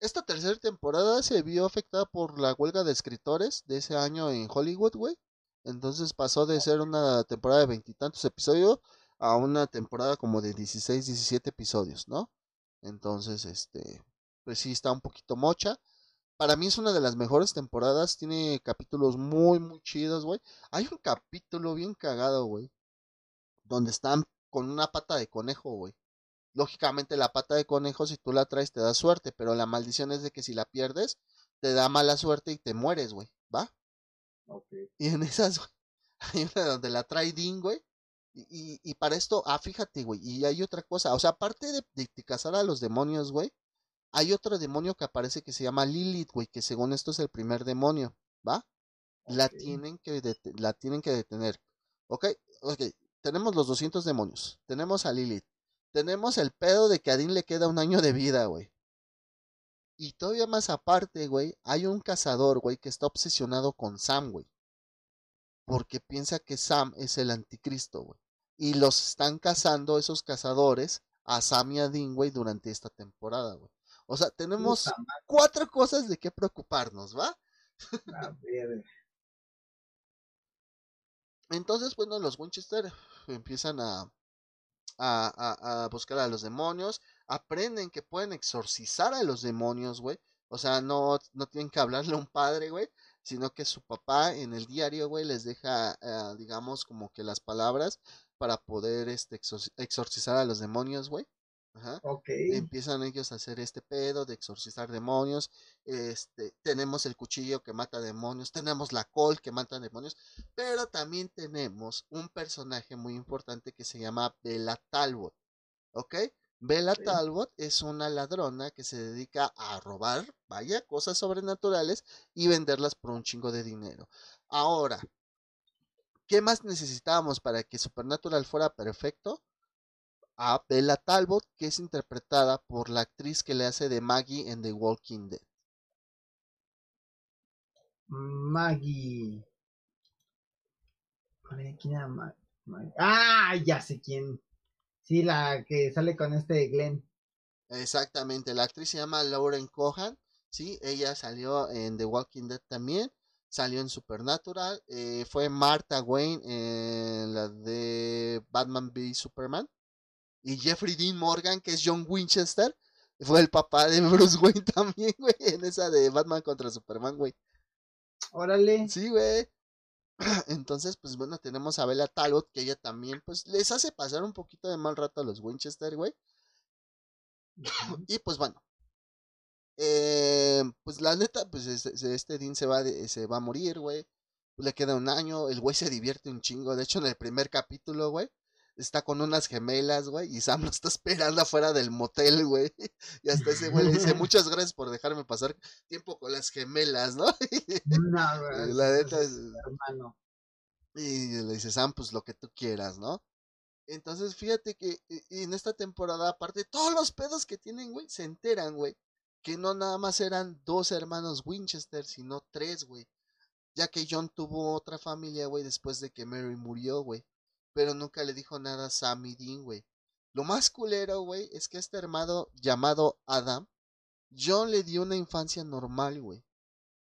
Esta tercera temporada se vio afectada por la huelga de escritores de ese año en Hollywood, güey. Entonces pasó de ser una temporada de veintitantos episodios a una temporada como de 16, 17 episodios, ¿no? Entonces, este, pues sí está un poquito mocha. Para mí es una de las mejores temporadas, tiene capítulos muy, muy chidos, güey. Hay un capítulo bien cagado, güey, donde están con una pata de conejo, güey. Lógicamente la pata de conejo si tú la traes te da suerte, pero la maldición es de que si la pierdes te da mala suerte y te mueres, güey, ¿va? Y en esas, (laughs) hay una donde la trae Dean, güey. Y, y, para esto, ah, fíjate, güey, y hay otra cosa, o sea, aparte de, de, cazar a los demonios, güey, hay otro demonio que aparece que se llama Lilith, güey, que según esto es el primer demonio, ¿va? La, tienen que la tienen que detener. ¿Ok? Ok, tenemos los 200 demonios, tenemos a Lilith, tenemos el pedo de que a Dean le queda un año de vida, güey. Y todavía más aparte, güey, hay un cazador, güey, que está obsesionado con Sam, güey. Porque piensa que Sam es el anticristo, güey. Y los están cazando esos cazadores a Sam y a Dean, güey, durante esta temporada, güey. O sea, tenemos cuatro cosas de qué preocuparnos, ¿va? A ver. Entonces, bueno, los Winchester empiezan a, a, a, buscar a los demonios, aprenden que pueden exorcizar a los demonios, güey. O sea, no, no tienen que hablarle a un padre, güey, sino que su papá en el diario, güey, les deja, eh, digamos, como que las palabras para poder este, exorcizar a los demonios, güey. Ajá. Empiezan ellos a hacer este pedo de exorcizar demonios. Este, tenemos el cuchillo que mata demonios, tenemos la col que mata demonios, pero también tenemos un personaje muy importante que se llama Bella Talbot. ¿Ok? Bella Talbot es una ladrona que se dedica a robar, vaya, cosas sobrenaturales y venderlas por un chingo de dinero. Ahora, ¿qué más necesitábamos para que Supernatural fuera perfecto? a Bella Talbot, que es interpretada por la actriz que le hace de Maggie en The Walking Dead. Maggie. ¿Quién era Maggie? Ah, ya sé quién. Sí, la que sale con este Glenn. Exactamente, la actriz se llama Lauren Cohan. Sí, ella salió en The Walking Dead también. Salió en Supernatural. Eh, fue Martha Wayne en la de Batman v Superman. Y Jeffrey Dean Morgan, que es John Winchester, fue el papá de (laughs) Bruce Wayne también, güey, en esa de Batman contra Superman, güey. Órale. Sí, güey. (clears throat) Entonces, pues bueno, tenemos a Bella Talbot, que ella también, pues, les hace pasar un poquito de mal rato a los Winchester, güey. y pues bueno. Eh, pues la neta, pues este, Dean se va, se va a morir, güey. Le queda un año, el güey se divierte un chingo. De hecho, en el primer capítulo, güey, está con unas gemelas, güey, y Sam lo está esperando afuera del motel, güey. (laughs) Y hasta ese güey le dice, (laughs) muchas gracias por dejarme pasar tiempo con las gemelas, ¿no? (laughs) No, güey. La neta es... Hermano. Y le dice, Sam, pues lo que tú quieras, ¿no? Entonces, fíjate que en esta temporada, aparte, todos los pedos que tienen, güey, se enteran, güey, que no nada más eran dos hermanos Winchester, sino tres, güey. Ya que John tuvo otra familia, güey, después de que Mary murió, güey pero nunca le dijo nada a Sammy Dean, güey. Lo más culero, güey, es que este hermano llamado Adam, John le dio una infancia normal, güey.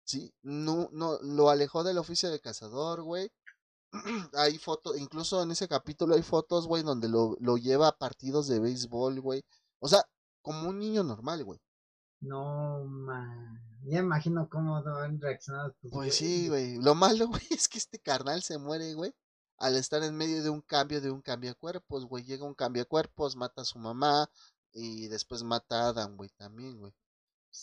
Sí, no, no, lo alejó del oficio de cazador, güey. (clears throat) hay fotos, incluso en ese capítulo hay fotos, güey, donde lo, lo lleva a partidos de béisbol, güey. O sea, como un niño normal, güey. No, man. Ya imagino cómo han reaccionado. Pues sí, güey. Lo malo, (laughs) güey, es que este carnal se muere, güey al estar en medio de un cambio de un cambio cuerpos, güey. Llega un cambio cuerpos, mata a su mamá y después mata a Adam, güey, también, güey.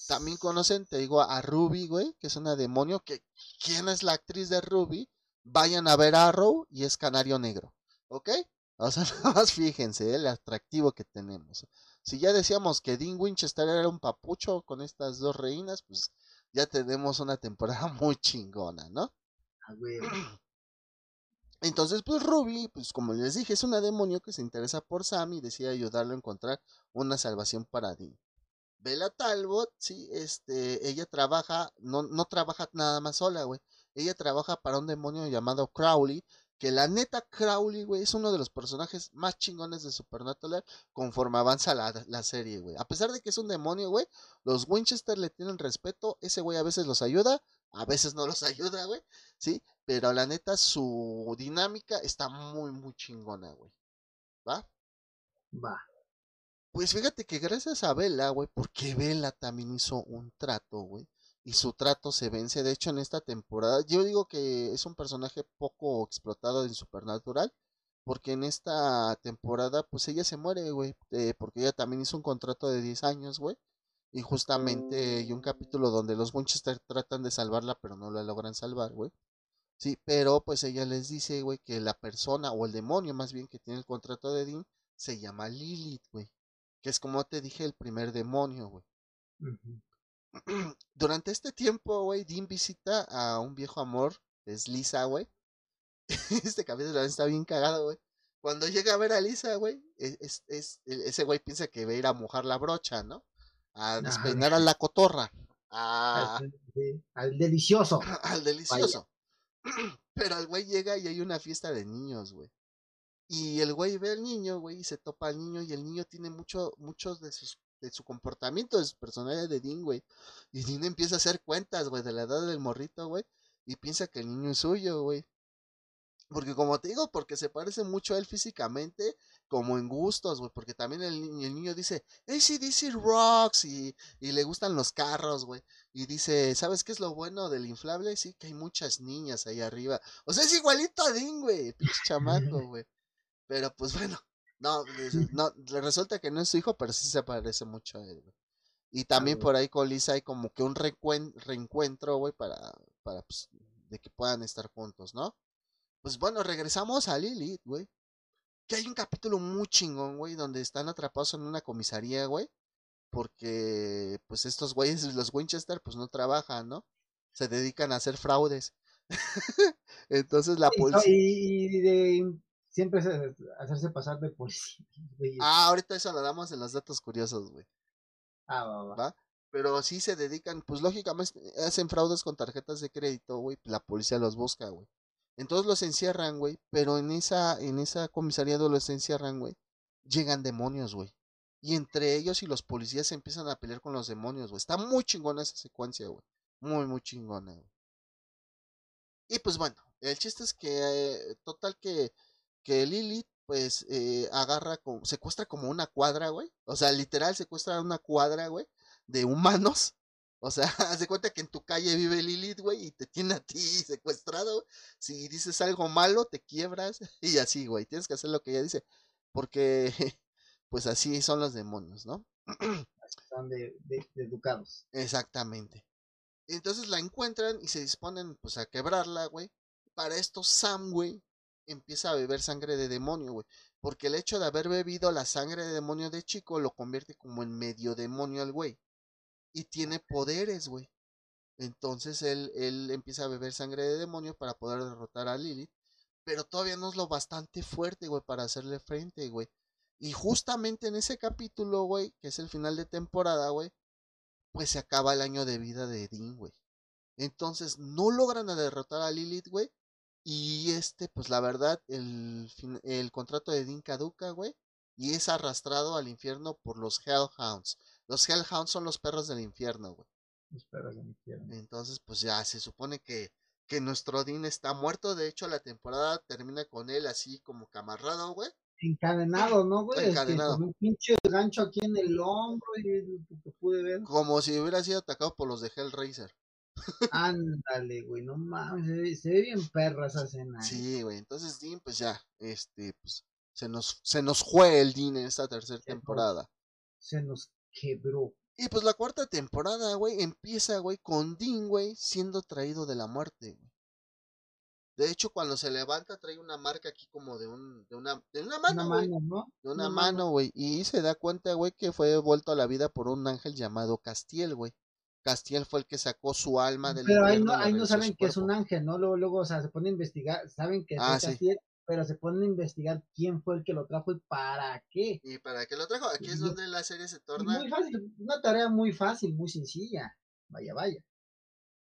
También conocen, te digo, a Ruby, güey, que es una demonio, que ¿quién es la actriz de Ruby? Vayan a ver a Arrow y es Canario Negro, ¿ok? O sea, (laughs) nada más fíjense, el atractivo que tenemos. Si ya decíamos que Dean Winchester era un papucho con estas dos reinas, pues ya tenemos una temporada (laughs) muy chingona, ¿no? Entonces, pues Ruby, pues como les dije, es una demonio que se interesa por Sam y decide ayudarlo a encontrar una salvación para Dean. Bella Talbot, sí, este, ella trabaja, no, no trabaja nada más sola, güey. Ella trabaja para un demonio llamado Crowley, que la neta Crowley, güey, es uno de los personajes más chingones de Supernatural conforme avanza la, la serie, güey. A pesar de que es un demonio, güey, los Winchester le tienen respeto, ese güey a veces los ayuda, a veces no los (laughs) ayuda, güey, sí, pero la neta su dinámica está muy, muy chingona, güey. ¿Va? Va. Pues fíjate que gracias a Vela, güey, porque Vela también hizo un trato, güey. Y su trato se vence. De hecho, en esta temporada, yo digo que es un personaje poco explotado en Supernatural. Porque en esta temporada, pues ella se muere, güey. eh, porque ella también hizo un contrato de 10 años, güey. Y justamente hay un capítulo donde los Winchester tratan de salvarla, pero no la logran salvar, güey. Sí, pero pues ella les dice, güey, que la persona, o el demonio más bien, que tiene el contrato de Dean, se llama Lilith, güey. Que es como te dije, el primer demonio, güey. (clears throat) Durante este tiempo, güey, Dean visita a un viejo amor, es Lisa, güey. (laughs) Este capítulo también está bien cagado, güey. Cuando llega a ver a Lisa, güey, es, es- es- e- ese güey piensa que va a ir a mojar la brocha, ¿no? A Ajá. (laughs) despeinar a la cotorra, Al, a, sí, al delicioso. (laughs) al delicioso. (clears throat) Pero el güey llega y hay una fiesta de niños, güey. Y el güey ve al niño, güey, y se topa al niño, y el niño tiene mucho, muchos de sus, de su comportamiento, de su personalidad de Dean, güey. Y Dean empieza a hacer cuentas, güey, de la edad del morrito, güey, y piensa que el niño es suyo, güey. Porque como te digo, porque se parece mucho a él físicamente, como en gustos, güey, porque también el, ni- el niño dice, ACDC rocks, y, y le gustan los carros, güey. Y dice, ¿sabes qué es lo bueno del inflable? Sí, que hay muchas niñas ahí arriba. O sea, es igualito a Dean, güey, pinche chamaco, güey. Pero pues bueno, no, es- no, le resulta que no es su hijo, pero sí se parece mucho a él, güey. Y también por ahí con Lisa hay como que un reencuentro, güey, para, para, pues, de que puedan estar juntos, ¿no? Pues bueno, regresamos a Lilith, güey. Que hay un capítulo muy chingón, güey, donde están atrapados en una comisaría, güey. Porque, pues, estos güeyes, los Winchester, pues no trabajan, ¿no? Se dedican a hacer fraudes. (laughs) Entonces la policía... y- y de siempre se- hacerse pasar de policía. (laughs) güey. Ah, ahorita eso lo damos en los datos curiosos, güey. Ah, va, va. ¿Va? Pero sí se dedican, pues lógicamente hacen fraudes con tarjetas de crédito, güey. La policía los busca, güey. Entonces los encierran, güey. Pero en esa, en esa comisaría donde los encierran, güey, llegan demonios, güey. Y entre ellos y los policías se empiezan a pelear con los demonios, güey. Está muy chingona esa secuencia, güey. Muy, muy chingona, güey. Y pues bueno, el chiste es que, eh, total que, que Lilith, pues, eh, agarra, secuestra como una cuadra, güey. O sea, literal secuestra una cuadra, güey, de humanos. O sea, (laughs) haz de cuenta que en tu calle vive Lilith, güey, y te tiene a ti secuestrado. Si dices algo malo, te quiebras. (laughs) Y así, güey, tienes que hacer lo que ella dice. Porque, (laughs) pues así son los demonios, ¿no? (clears throat) Están de, de- de educados. Exactamente. Entonces la encuentran y se disponen pues a quebrarla, güey. Para esto Sam, güey, empieza a beber sangre de demonio, güey. Porque el hecho de haber bebido la sangre de demonio de chico lo convierte como en medio demonio al güey. Y tiene poderes, güey. Entonces él, él empieza a beber sangre de demonio para poder derrotar a Lilith. Pero todavía no es lo bastante fuerte, güey, para hacerle frente, güey. Y justamente en ese capítulo, güey, que es el final de temporada, güey, pues se acaba el año de vida de Dean, güey. Entonces no logran derrotar a Lilith, güey. Y este, pues la verdad, el, el contrato de Dean caduca, güey. Y es arrastrado al infierno por los Hellhounds. Los Hellhounds son los perros del infierno, güey. Los perros del infierno. Entonces, pues ya se supone que, que nuestro Dean está muerto. De hecho, la temporada termina con él así como camarrado, güey. Encadenado, ¿no, güey? Este, Encadenado. con un pinche gancho aquí en el hombro y que pude ver. Como si hubiera sido atacado por los de Hellraiser. (laughs) Ándale, güey, no mames, se ve, se ve bien perra esa escena. ¿eh? Sí, güey. Entonces, Dean, pues ya, este, pues, se nos, se nos fue el Dean en esta tercera Se nos- temporada. Se nos quebró. Y pues la cuarta temporada, güey, empieza, güey, con Dean, güey, siendo traído de la muerte, güey. De hecho, cuando se levanta, trae una marca aquí como de un, de una, de una mano, güey. mano, ¿no? De una una mano, güey. Y se da cuenta, güey, que fue vuelto a la vida por un ángel llamado Castiel, güey. Castiel fue el que sacó su alma del Pero ahí no, ahí no saben que es un ángel, ¿no? Luego, luego, o sea, se pone a investigar, saben que es ah, Castiel, pero se ponen a investigar quién fue el que lo trajo y para qué. ¿Y para qué lo trajo? Aquí es donde la serie se torna... Muy fácil, una tarea muy fácil, muy sencilla. Vaya, vaya.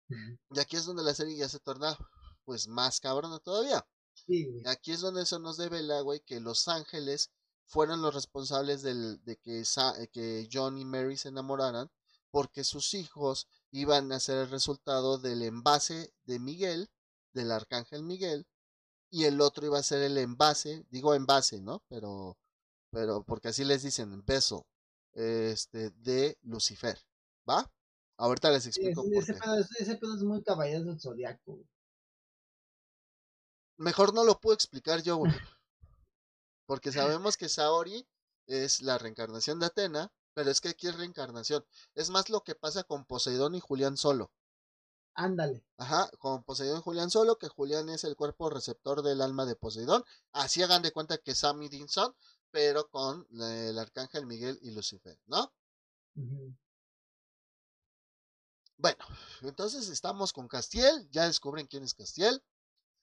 Y aquí es donde la serie ya se torna, pues, más cabrona todavía. Sí, Aquí es donde eso nos devela, güey, que Los Ángeles fueron los responsables del, de que, que John y Mary se enamoraran, porque sus hijos iban a ser el resultado del envase de Miguel, del arcángel Miguel, y el otro iba a ser el envase, digo envase, ¿no? Pero, pero porque así les dicen, beso, este, de Lucifer, ¿va? Ahorita les explico. ese, Pedo, ese, pedo, es muy caballero del zodiaco. Mejor no lo puedo explicar yo, güey. (laughs) Porque sabemos que Saori es la reencarnación de Atena, pero es que aquí es reencarnación. Es más lo que pasa con Poseidón y Julián solo. Ándale. Ajá, con Poseidón y Julián solo, que Julián es el cuerpo receptor del alma de Poseidón. Así hagan de cuenta que Sam y Dean son, pero con el arcángel Miguel y Lucifer, ¿no? Bueno, entonces estamos con Castiel, ya descubren quién es Castiel.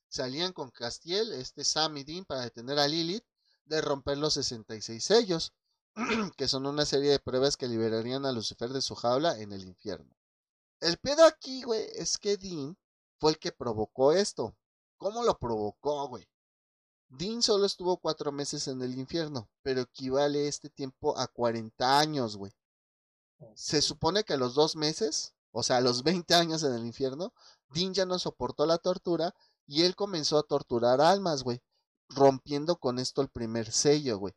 Salían con Castiel, este Sam y Dean, para detener a Lilith de romper los 66 sellos, (clears throat) que son una serie de pruebas que liberarían a Lucifer de su jaula en el infierno. El pedo aquí, güey, es que Dean fue el que provocó esto. ¿Cómo lo provocó, güey? Dean solo estuvo cuatro meses en el infierno, pero equivale este tiempo a 40 años, güey. Se supone que a los dos meses, o sea, a los 20 años en el infierno, Dean ya no soportó la tortura y él comenzó a torturar almas, güey rompiendo con esto el primer sello, güey.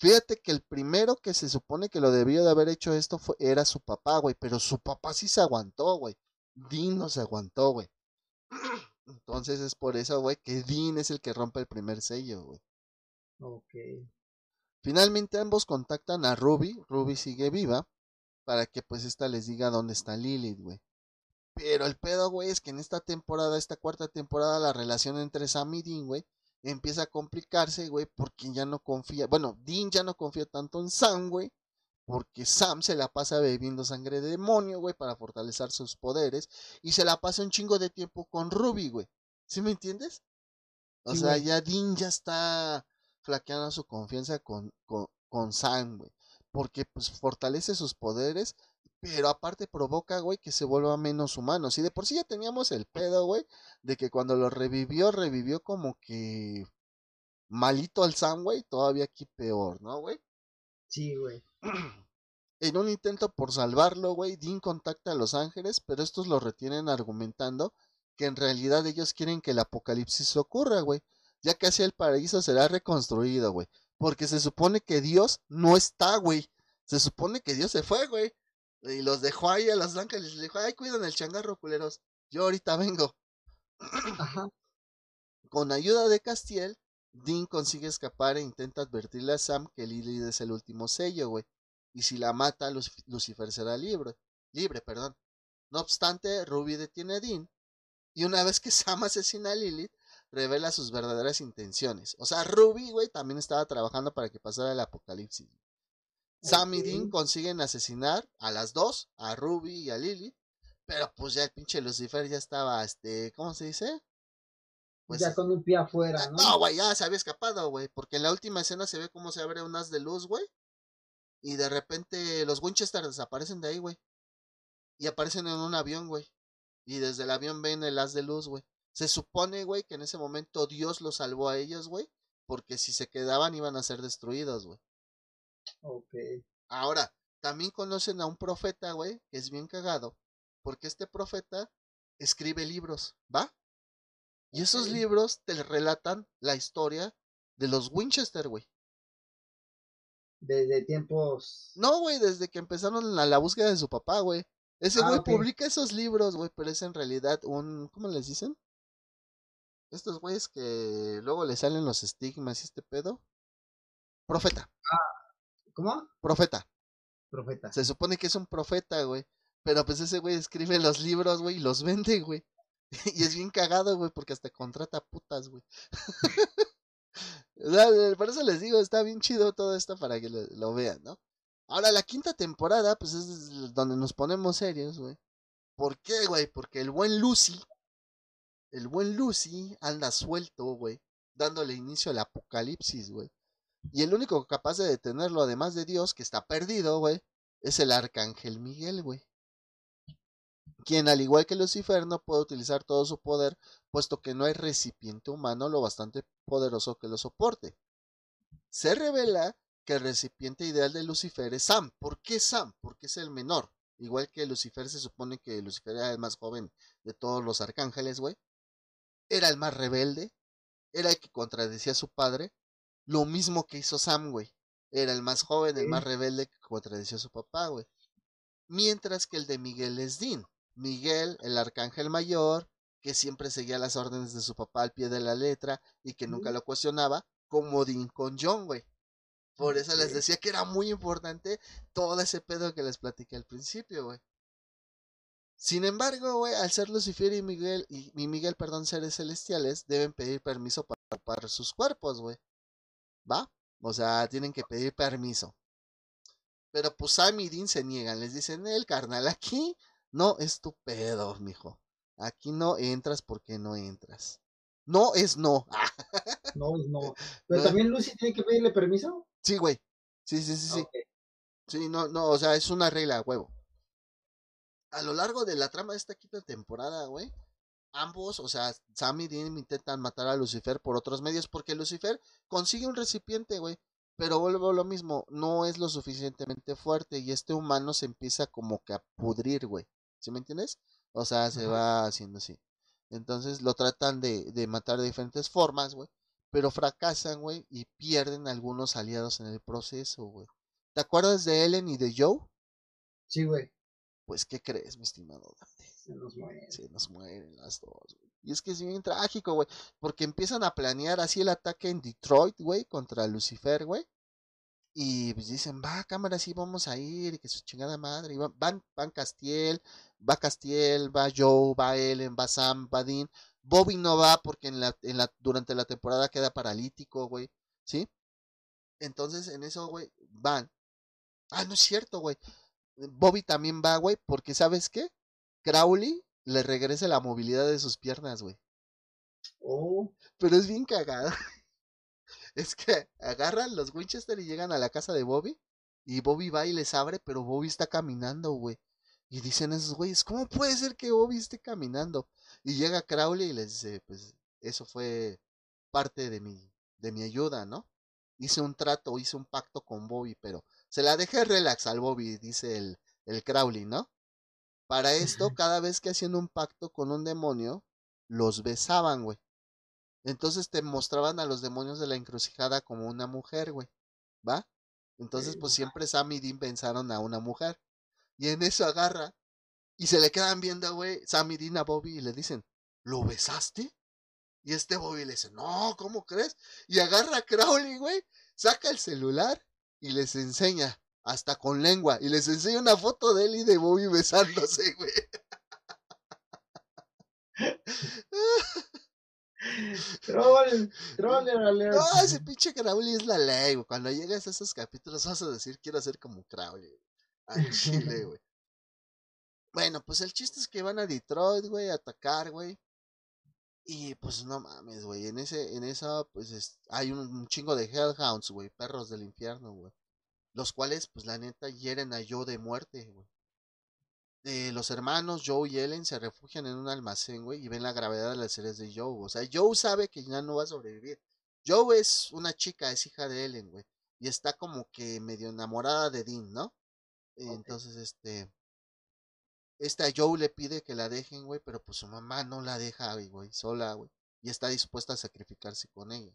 Fíjate que el primero que se supone que lo debió de haber hecho esto fue, era su papá, güey, pero su papá sí se aguantó, güey. Dean no se aguantó, güey. (clears throat) Entonces es por eso, güey, que Dean es el que rompe el primer sello, güey. Ok. Finalmente ambos contactan a Ruby, Ruby sigue viva, para que pues esta les diga dónde está Lilith, güey. Pero el pedo, güey, es que en esta temporada, esta cuarta temporada, la relación entre Sam y Dean, güey, empieza a complicarse, güey, porque ya no confía, bueno, Dean ya no confía tanto en Sam, güey, porque Sam se la pasa bebiendo sangre de demonio, güey, para fortalecer sus poderes, y se la pasa un chingo de tiempo con Ruby, güey. ¿Sí me entiendes? O sea, ya Dean ya está flaqueando su confianza con, con, con Sam, güey, porque pues fortalece sus poderes pero aparte provoca, güey, que se vuelva menos humano. Si de por sí ya teníamos el pedo, güey, de que cuando lo revivió, revivió como que malito al Sam, güey, todavía aquí peor, ¿no, güey? Sí, güey. (clears throat) En un intento por salvarlo, güey, Dean contacta a los ángeles, pero estos lo retienen argumentando que en realidad ellos quieren que el apocalipsis ocurra, güey, ya que así el paraíso será reconstruido, güey. Porque se supone que Dios no está, güey. Se supone que Dios se fue, güey. Y los dejó ahí a los ángeles. Le dijo, ay, cuidan el changarro, culeros. Yo ahorita vengo. Ajá. (clears throat) Con ayuda de Castiel, Dean consigue escapar e intenta advertirle a Sam que Lily es el último sello, güey. Y si la mata, Lucifer será libre. Libre, perdón. No obstante, Ruby detiene a Dean. Y una vez que (laughs) Sam asesina a Lilith, revela sus verdaderas intenciones. O sea, Ruby, güey, también estaba trabajando para que pasara el apocalipsis. Sam y Dean consiguen asesinar a las dos, a Ruby y a Lily, pero pues ya el pinche Lucifer ya estaba, este, ¿cómo se dice? Pues, ya con un pie afuera, ¿no? No, güey, ya se había escapado, güey, porque en la última escena se ve cómo se abre un haz de luz, güey, y de repente los Winchester desaparecen de ahí, güey, y aparecen en un avión, güey, y desde el avión ven el haz de luz, güey. Se supone, güey, que en ese momento Dios los salvó a ellos, güey, porque si se quedaban iban a ser destruidos, güey. Ok. Ahora, también conocen a un profeta, güey, que es bien cagado, porque este profeta escribe libros, ¿va? Y esos libros te relatan la historia de los Winchester, güey. Desde tiempos. No, güey, desde que empezaron la, la búsqueda de su papá, güey. Ese ah, güey publica esos libros, güey, pero es en realidad un. ¿Cómo les dicen? Estos güeyes que luego le salen los estigmas y este pedo. Profeta. Ah, ¿Cómo? Profeta. Profeta. Se supone que es un profeta, güey. Pero pues ese güey escribe los libros, güey, y los vende, güey. (laughs) y es bien cagado, güey, porque hasta contrata putas, güey. (laughs) Por eso les digo, está bien chido todo esto para que lo, vean, ¿no? Ahora, la quinta temporada, pues es donde nos ponemos serios, güey. ¿Por qué, güey? Porque el buen Lucy, el buen Lucy anda suelto, güey, dándole inicio al apocalipsis, güey. Y el único capaz de detenerlo, además de Dios, que está perdido, güey, es el arcángel Miguel, güey. Quien, al igual que Lucifer, no puede utilizar todo su poder, puesto que no hay recipiente humano lo bastante poderoso que lo soporte. Se revela que el recipiente ideal de Lucifer es Sam. ¿Por qué Sam? Porque es el menor. Igual que Lucifer se supone que Lucifer era el más joven de todos los arcángeles, güey. Era el más rebelde. Era el que contradecía a su padre. Lo mismo que hizo Sam, güey. Era el más joven, el más rebelde que contradecía a su papá, güey. Mientras que el de Miguel es Dean. Miguel, el arcángel mayor, que siempre seguía las órdenes de su papá al pie de la letra y que nunca lo cuestionaba, como Dean con John, güey. Por eso les decía que era muy importante todo ese pedo que les platiqué al principio, güey. Sin embargo, güey, al ser Lucifer y Miguel, y, Miguel, perdón, seres celestiales, deben pedir permiso para ocupar sus cuerpos, güey. ¿Va? O sea, tienen que pedir permiso. Pero pues Sam y Dean se niegan, les dicen, el carnal, aquí no es tu pedo, mijo. Aquí no entras porque no entras. No es no. (laughs) no es no. Pero también Lucy tiene que pedirle permiso. Sí, güey. Sí, sí, sí, sí. Sí, no, no, o sea, es una regla, huevo. A lo largo de la trama de esta quinta temporada, güey, ambos, o sea, Sam y Dean intentan matar a Lucifer por otros medios porque Lucifer consigue un recipiente, güey. Pero vuelvo a lo mismo, no es lo suficientemente fuerte y este humano se empieza como que a pudrir, güey. ¿Sí me entiendes? O sea, se va haciendo así. Entonces lo tratan de, de matar de diferentes formas, güey. Pero fracasan, güey, y pierden algunos aliados en el proceso, güey. ¿Te acuerdas de Ellen y de Joe? Sí, güey. Pues, ¿qué crees, mi estimado Se nos mueren. Se nos mueren las dos, güey. Y es que es bien trágico, güey. Porque empiezan a planear así el ataque en Detroit, güey, contra Lucifer, güey. Y pues dicen, va, cámara, sí, vamos a ir, y que su chingada madre. Y van, van Castiel, va Castiel, va Joe, va Ellen, va Sam, va Dean. Bobby no va porque en la, en la, durante la temporada queda paralítico, güey. ¿Sí? Entonces en eso, güey, van. Ah, no es cierto, güey. Bobby también va, güey, porque ¿sabes qué? Crowley le regresa la movilidad de sus piernas, güey. Oh. Pero es bien cagado. (laughs) es que agarran los Winchester y llegan a la casa de Bobby. Y Bobby va y les abre, pero Bobby está caminando, güey. Y dicen esos güeyes, ¿cómo puede ser que Bobby esté caminando? Y llega Crowley y les dice, pues eso fue parte de mi, de mi ayuda, ¿no? Hice un trato, hice un pacto con Bobby, pero se la dejé relax al Bobby, dice el, el Crowley, ¿no? Para esto, cada vez que haciendo un pacto con un demonio, los besaban, güey. Entonces te mostraban a los demonios de la encrucijada como una mujer, güey. ¿Va? Entonces, pues siempre Sam y Dean pensaron a una mujer. Y en eso agarra. Y se le quedan viendo, güey, Sam y Dean a Bobby y le dicen, ¿lo besaste? Y este Bobby le dice, no, ¿cómo crees? Y agarra a Crowley, güey, saca el celular y les enseña, hasta con lengua, y les enseña una foto de él y de Bobby besándose, güey. Troll, troll (laughs) No, ese pinche Crowley es la ley, güey. Cuando llegas a esos capítulos vas a decir, quiero ser como Crowley. Chile, (laughs) güey. Bueno, pues el chiste es que van a Detroit, güey, a atacar, güey. Y pues no mames, güey. En ese, en esa, pues hay un, chingo de Hellhounds, güey. Perros del infierno, güey. Los cuales, pues la neta, hieren a Joe de muerte, güey. Eh, los hermanos Joe y Ellen se refugian en un almacén, güey, y ven la gravedad de las series de Joe. O sea, Joe sabe que ya no va a sobrevivir. Joe es una chica, es hija de Ellen, güey. Y está como que medio enamorada de Dean, ¿no? Entonces, este. Esta Joe le pide que la dejen, güey, pero pues su mamá no la deja, güey, sola, güey. Y está dispuesta a sacrificarse con ella.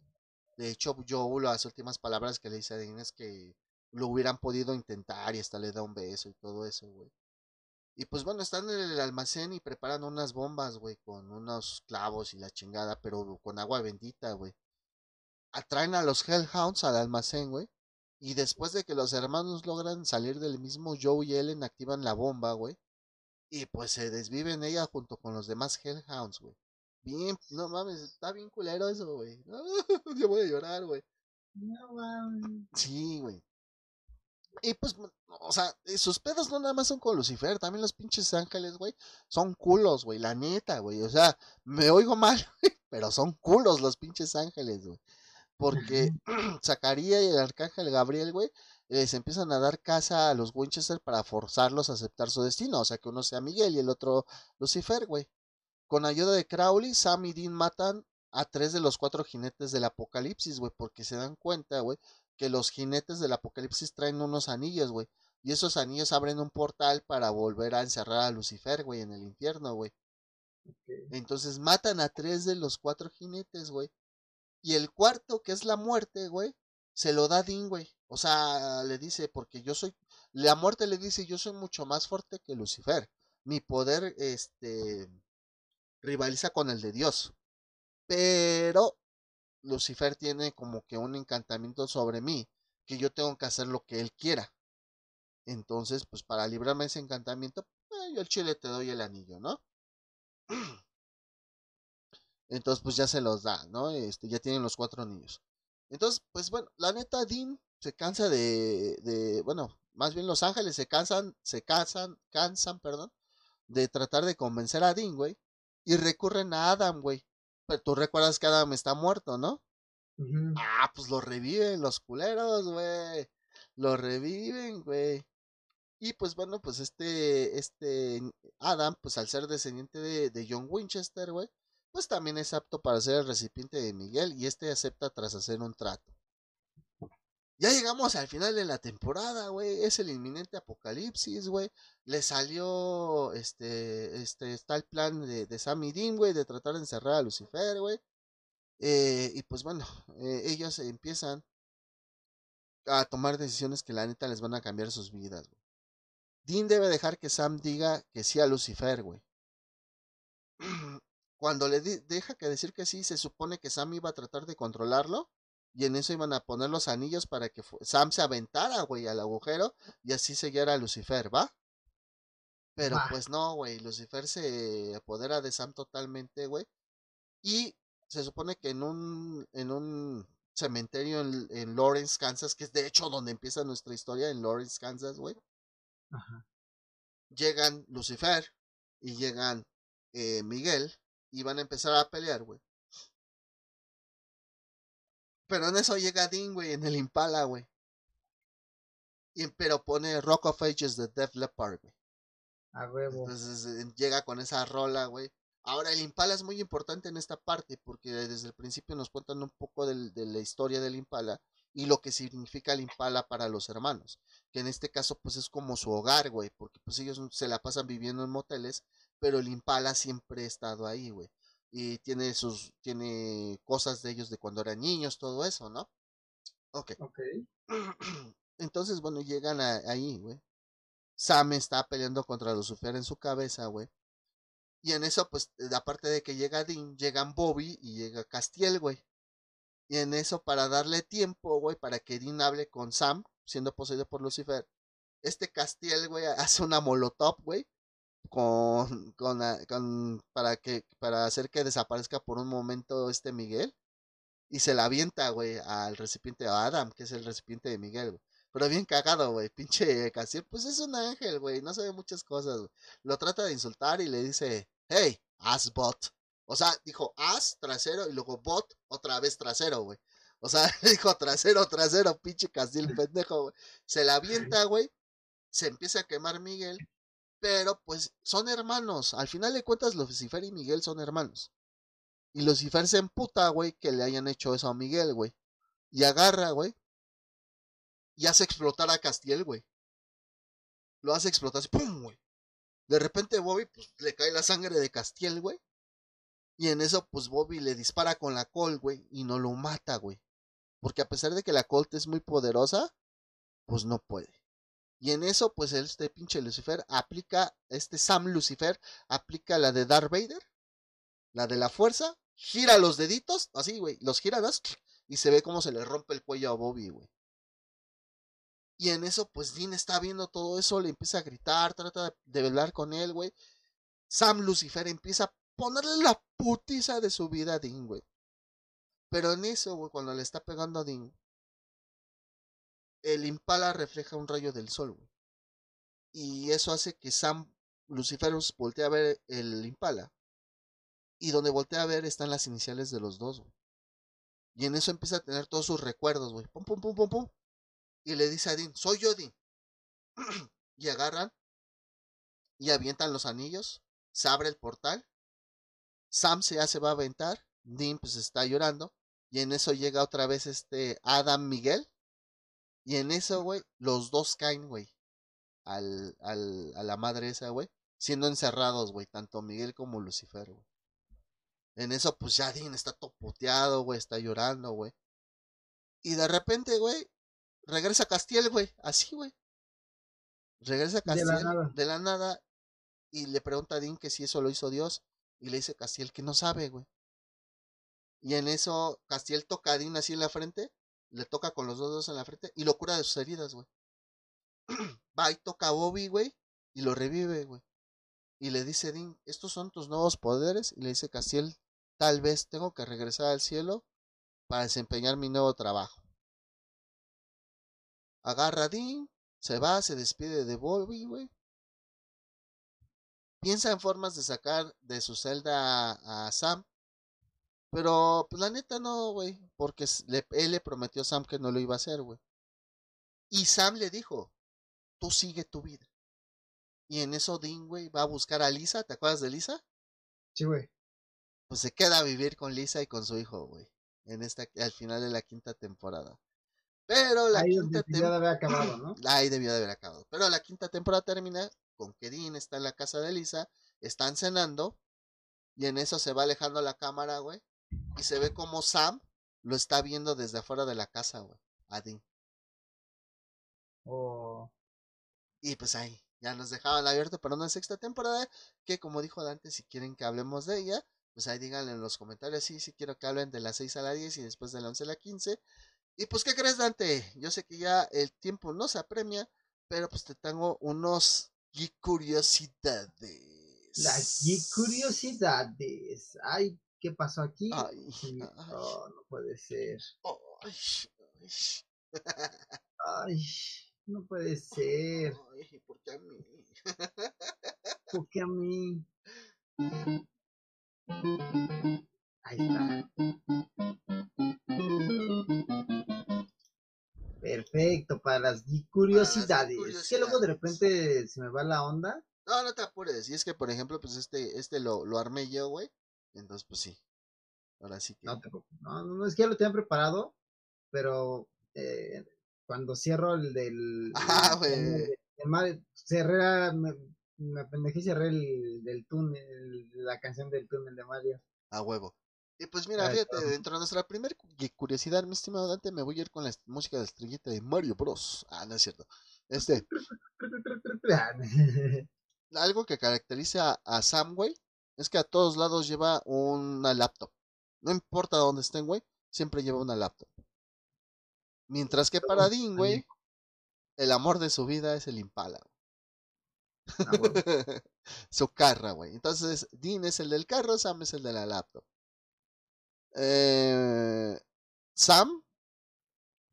De hecho, Joe, las últimas palabras que le dice a Dean es que lo hubieran podido intentar y hasta le da un beso y todo eso, güey. Y pues bueno, están en el almacén y preparan unas bombas, güey, con unos clavos y la chingada, pero con agua bendita, güey. Atraen a los Hellhounds al almacén, güey. Y después de que los hermanos logran salir del mismo, Joe y Ellen activan la bomba, güey. Y pues se desviven ella junto con los demás Hellhounds, güey. Bien, no mames, está bien culero eso, güey. No, (laughs) yo voy a llorar, güey. No mames. Sí, güey. Y pues, o sea, sus pedos no nada más son con Lucifer, también los pinches ángeles, güey, son culos, güey, la neta, güey. O sea, me oigo mal, (laughs) pero son culos los pinches ángeles, güey. Porque (clears throat) Zacarías y el arcángel Gabriel, güey, les empiezan a dar casa a los Winchester para forzarlos a aceptar su destino. O sea, que uno sea Miguel y el otro Lucifer, güey. Con ayuda de Crowley, Sam y Dean matan a tres de los cuatro jinetes del apocalipsis, güey, porque se dan cuenta, güey, que los jinetes del apocalipsis traen unos anillos, güey. Y esos anillos abren un portal para volver a encerrar a Lucifer, güey, en el infierno, güey. Entonces matan a tres de los cuatro jinetes, güey. Y el cuarto, que es la muerte, güey, se lo da Dean, güey. O sea, le dice, porque yo soy, la muerte le dice, yo soy mucho más fuerte que Lucifer. Mi poder, este, rivaliza con el de Dios. Pero Lucifer tiene como que un encantamiento sobre mí, que yo tengo que hacer lo que él quiera. Entonces, pues para librarme de ese encantamiento, eh, yo el chile te doy el anillo, ¿no? (clears throat) Entonces, pues ya se los da, ¿no? Este, ya tienen los cuatro anillos. Entonces, pues bueno, la neta, Dean se cansa de, de, bueno, más bien los ángeles se cansan, se cansan, cansan, perdón, de tratar de convencer a Dean, güey, y recurren a Adam, güey. Pero tú recuerdas que Adam está muerto, ¿no? Ah, pues lo reviven los culeros, güey. Lo reviven, güey. Y pues bueno, pues este, este Adam, pues al ser descendiente de, de John Winchester, güey, pues también es apto para ser el recipiente de Miguel y este acepta tras hacer un trato. Ya llegamos al final de la temporada, güey. Es el inminente apocalipsis, güey. Le salió, este, este, está el plan de, de Sam y Dean, güey, de tratar de encerrar a Lucifer, güey. Eh, y pues bueno, eh, ellos empiezan a tomar decisiones que la neta les van a cambiar sus vidas, güey. Dean debe dejar que Sam diga que sí a Lucifer, güey. (clears throat) Cuando le deja que decir que sí, se supone que Sam iba a tratar de controlarlo y en eso iban a poner los anillos para que Sam se aventara, güey, al agujero y así sellara a Lucifer, ¿va? Pero pues no, güey, Lucifer se apodera de Sam totalmente, güey. Y se supone que en un, en un cementerio en, Lawrence, Kansas, que es de hecho donde empieza nuestra historia, en Lawrence, Kansas, güey. Llegan Lucifer y llegan eh, Miguel y van a empezar a pelear, güey. Pero en eso llega Dean, güey, en el Impala, güey. Y, pero pone Rock of Ages de Def Leppard, güey. A huevo. Entonces eh, llega con esa rola, güey. Ahora, el Impala es muy importante en esta parte porque desde el principio nos cuentan un poco de la historia del Impala y lo que significa el Impala para los hermanos. Que en este caso, pues es como su hogar, güey, porque pues ellos se la pasan viviendo en moteles, pero el Impala siempre ha estado ahí, güey y tiene sus tiene cosas de ellos de cuando eran niños, todo eso, ¿no? Ok. okay. (clears throat) Entonces, bueno, llegan ahí, güey. Sam está peleando contra Lucifer en su cabeza, güey. Y en eso, pues, aparte de que llega Dean, llegan Bobby y llega Castiel, güey. Y en eso, para darle tiempo, güey, para que Dean hable con Sam, siendo poseído por Lucifer, este Castiel, güey, (laughs) hace una molotov, güey, con, con, ah, con, para que para hacer que desaparezca por un momento este Miguel y se la avienta, güey, al recipiente a Adam, que es el recipiente de Miguel, Pero bien cagado, güey, pinche Casier, pues es un ángel, güey, no sabe muchas cosas, Lo trata de insultar y le dice, hey, ass bot. O sea, dijo as trasero y luego bot otra vez trasero, güey. O sea, (laughs) dijo trasero, trasero, pinche Castiel (laughs) pendejo, güey. Se la avienta, güey. Se empieza a quemar Miguel pero pues son hermanos. Al final de cuentas, Lucifer y Miguel son hermanos. Y Lucifer se emputa, güey, que le hayan hecho eso a Miguel, güey. Y agarra, güey. Y hace explotar a Castiel, güey. Lo hace explotar así, ¡pum, güey! De repente Bobby, pues, le cae la sangre de Castiel, güey. Y en eso, pues, Bobby le dispara con la Colt, güey. Y no lo mata, güey. Porque a pesar de que la Colt es muy poderosa, pues no puede. Y en eso, pues este pinche Lucifer aplica, este Sam Lucifer aplica la de Darth Vader, la de la fuerza, gira los deditos, así, güey, los gira y se ve cómo se le rompe el cuello a Bobby, güey. Y en eso, pues Dean está viendo todo eso, le empieza a gritar, trata de, hablar con él, güey. Sam Lucifer empieza a ponerle la putiza de su vida a Dean, güey. Pero en eso, güey, cuando le está pegando a Dean, el Impala refleja un rayo del sol, güey. Y eso hace que Sam Luciferus voltee a ver el Impala. Y donde voltea a ver están las iniciales de los dos, güey. Y en eso empieza a tener todos sus recuerdos, güey. Pum, pum, pum, pum, pum. Y le dice a Dean, soy yo, Dean. (clears throat) y agarran y avientan los anillos. Se abre el portal. Sam se ya se va a aventar. Dean pues está llorando. Y en eso llega otra vez este Adam Miguel. Y en eso, güey, los dos caen, güey. Al, al, a la madre esa, güey. Siendo encerrados, güey. Tanto Miguel como Lucifer, güey. En eso, pues ya Dean está topoteado, güey. Está llorando, güey. Y de repente, güey, regresa Castiel, güey. Así, güey. Regresa Castiel de la, nada. de la nada. Y le pregunta a Dean que si eso lo hizo Dios. Y le dice Castiel que no sabe, güey. Y en eso Castiel toca a Dean así en la frente, le toca con los dos dedos en la frente y lo cura de sus heridas, güey. (clears throat) Va y toca a Bobby, güey, y lo revive, güey. Y le dice Dean, estos son tus nuevos poderes. Y le dice Castiel, tal vez tengo que regresar al cielo para desempeñar mi nuevo trabajo. Agarra a Dean, se va, se despide de Bobby, güey. Piensa en formas de sacar de su celda a Sam pero, pues la neta no, güey. Porque él le prometió a Sam que no lo iba a hacer, güey. Y Sam le dijo, tú sigue tu vida. Y en eso Dean, güey, va a buscar a Lisa. ¿Te acuerdas de Lisa? Sí, güey. Pues se queda a vivir con Lisa y con su hijo, güey. En esta, al final de la quinta temporada. Pero la quinta temporada. de haber acabado, ¿no? (clears throat) Ahí debió de haber acabado. Pero la quinta temporada termina con que Dean está en la casa de Lisa. Están cenando. Y en eso se va alejando la cámara, güey. Y se ve como Sam lo está viendo desde afuera de la casa, güey. A Oh. Y pues ahí, ya nos dejaban abierto para una sexta temporada. Que como dijo Dante, si quieren que hablemos de ella, pues ahí díganle en los comentarios. Sí, sí quiero que hablen de la 6 a la 10 y después de la 11 a la 15. Y pues, ¿qué crees, Dante? Yo sé que ya el tiempo no se apremia, pero pues te tengo unos curiosidades. Las curiosidades. Ay, ¿Qué pasó aquí? Ay, Oh, no puede ser. Ay, no puede ser. Ay, ¿por qué a mí? ¿Por qué a mí? Ahí está. Perfecto, para las curiosidades. Es que luego de repente se me va la onda. No, no te apures. Y es que, por ejemplo, pues este, este lo, lo armé yo, güey. Entonces, pues sí. Ahora sí que. No, no, no, es que ya lo tenía preparado, pero eh, cuando cierro el del. (laughs) Ah, güey. Cerré, me, me apendejé y cerré el del túnel, la canción del túnel de Mario. A huevo. Y pues mira, fíjate, dentro de nuestra primera curiosidad, mi estimado Dante, me voy a ir con la música de estrellita de Mario Bros. Ah, no es cierto. Este. (laughs) (laughs) algo que caracteriza a Sam, güey, es que a todos lados lleva una laptop. No importa dónde estén, güey, siempre lleva una laptop. Mientras que para Dean, güey, el amor de su vida es el Impala. Ah, (laughs) su carro, güey. Entonces, Dean es el del carro, Sam es el de la laptop. Eh, Sam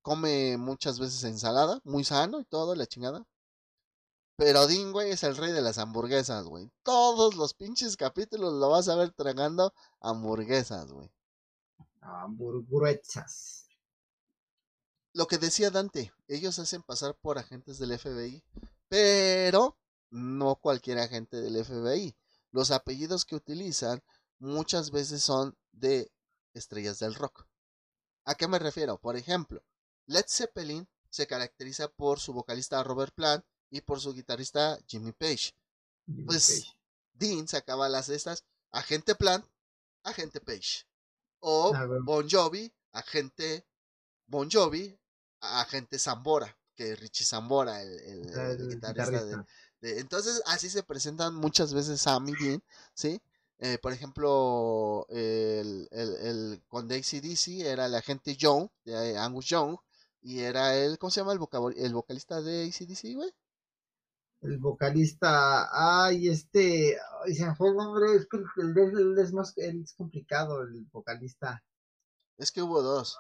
come muchas veces ensalada, muy sano y todo, la chingada. Pero Dean, güey, es el rey de las hamburguesas, güey. Todos los pinches capítulos lo vas a ver tragando hamburguesas, güey. Hamburguesas. Lo que decía Dante, ellos hacen pasar por agentes del FBI, pero no cualquier agente del FBI. Los apellidos que utilizan muchas veces son de estrellas del rock. ¿A qué me refiero? Por ejemplo, Led Zeppelin se caracteriza por su vocalista Robert Plant y por su guitarrista Jimmy Page. pues Dean sacaba las estas, agente Plant, agente Page. O ah, Bon Jovi, agente Bon Jovi, agente Zambora, que Richie Zambora, el, guitarrista, De, entonces así se presentan muchas veces Sam y Dean, ¿sí? Eh, por ejemplo, el, el, el, con Daisy DC era el agente Young, de Angus Young, y era el, ¿cómo se llama el, el vocalista de ACDC, güey? El vocalista, ay, este, ay, se me fue el nombre, es que el, es más, es complicado, el vocalista. Es que hubo dos.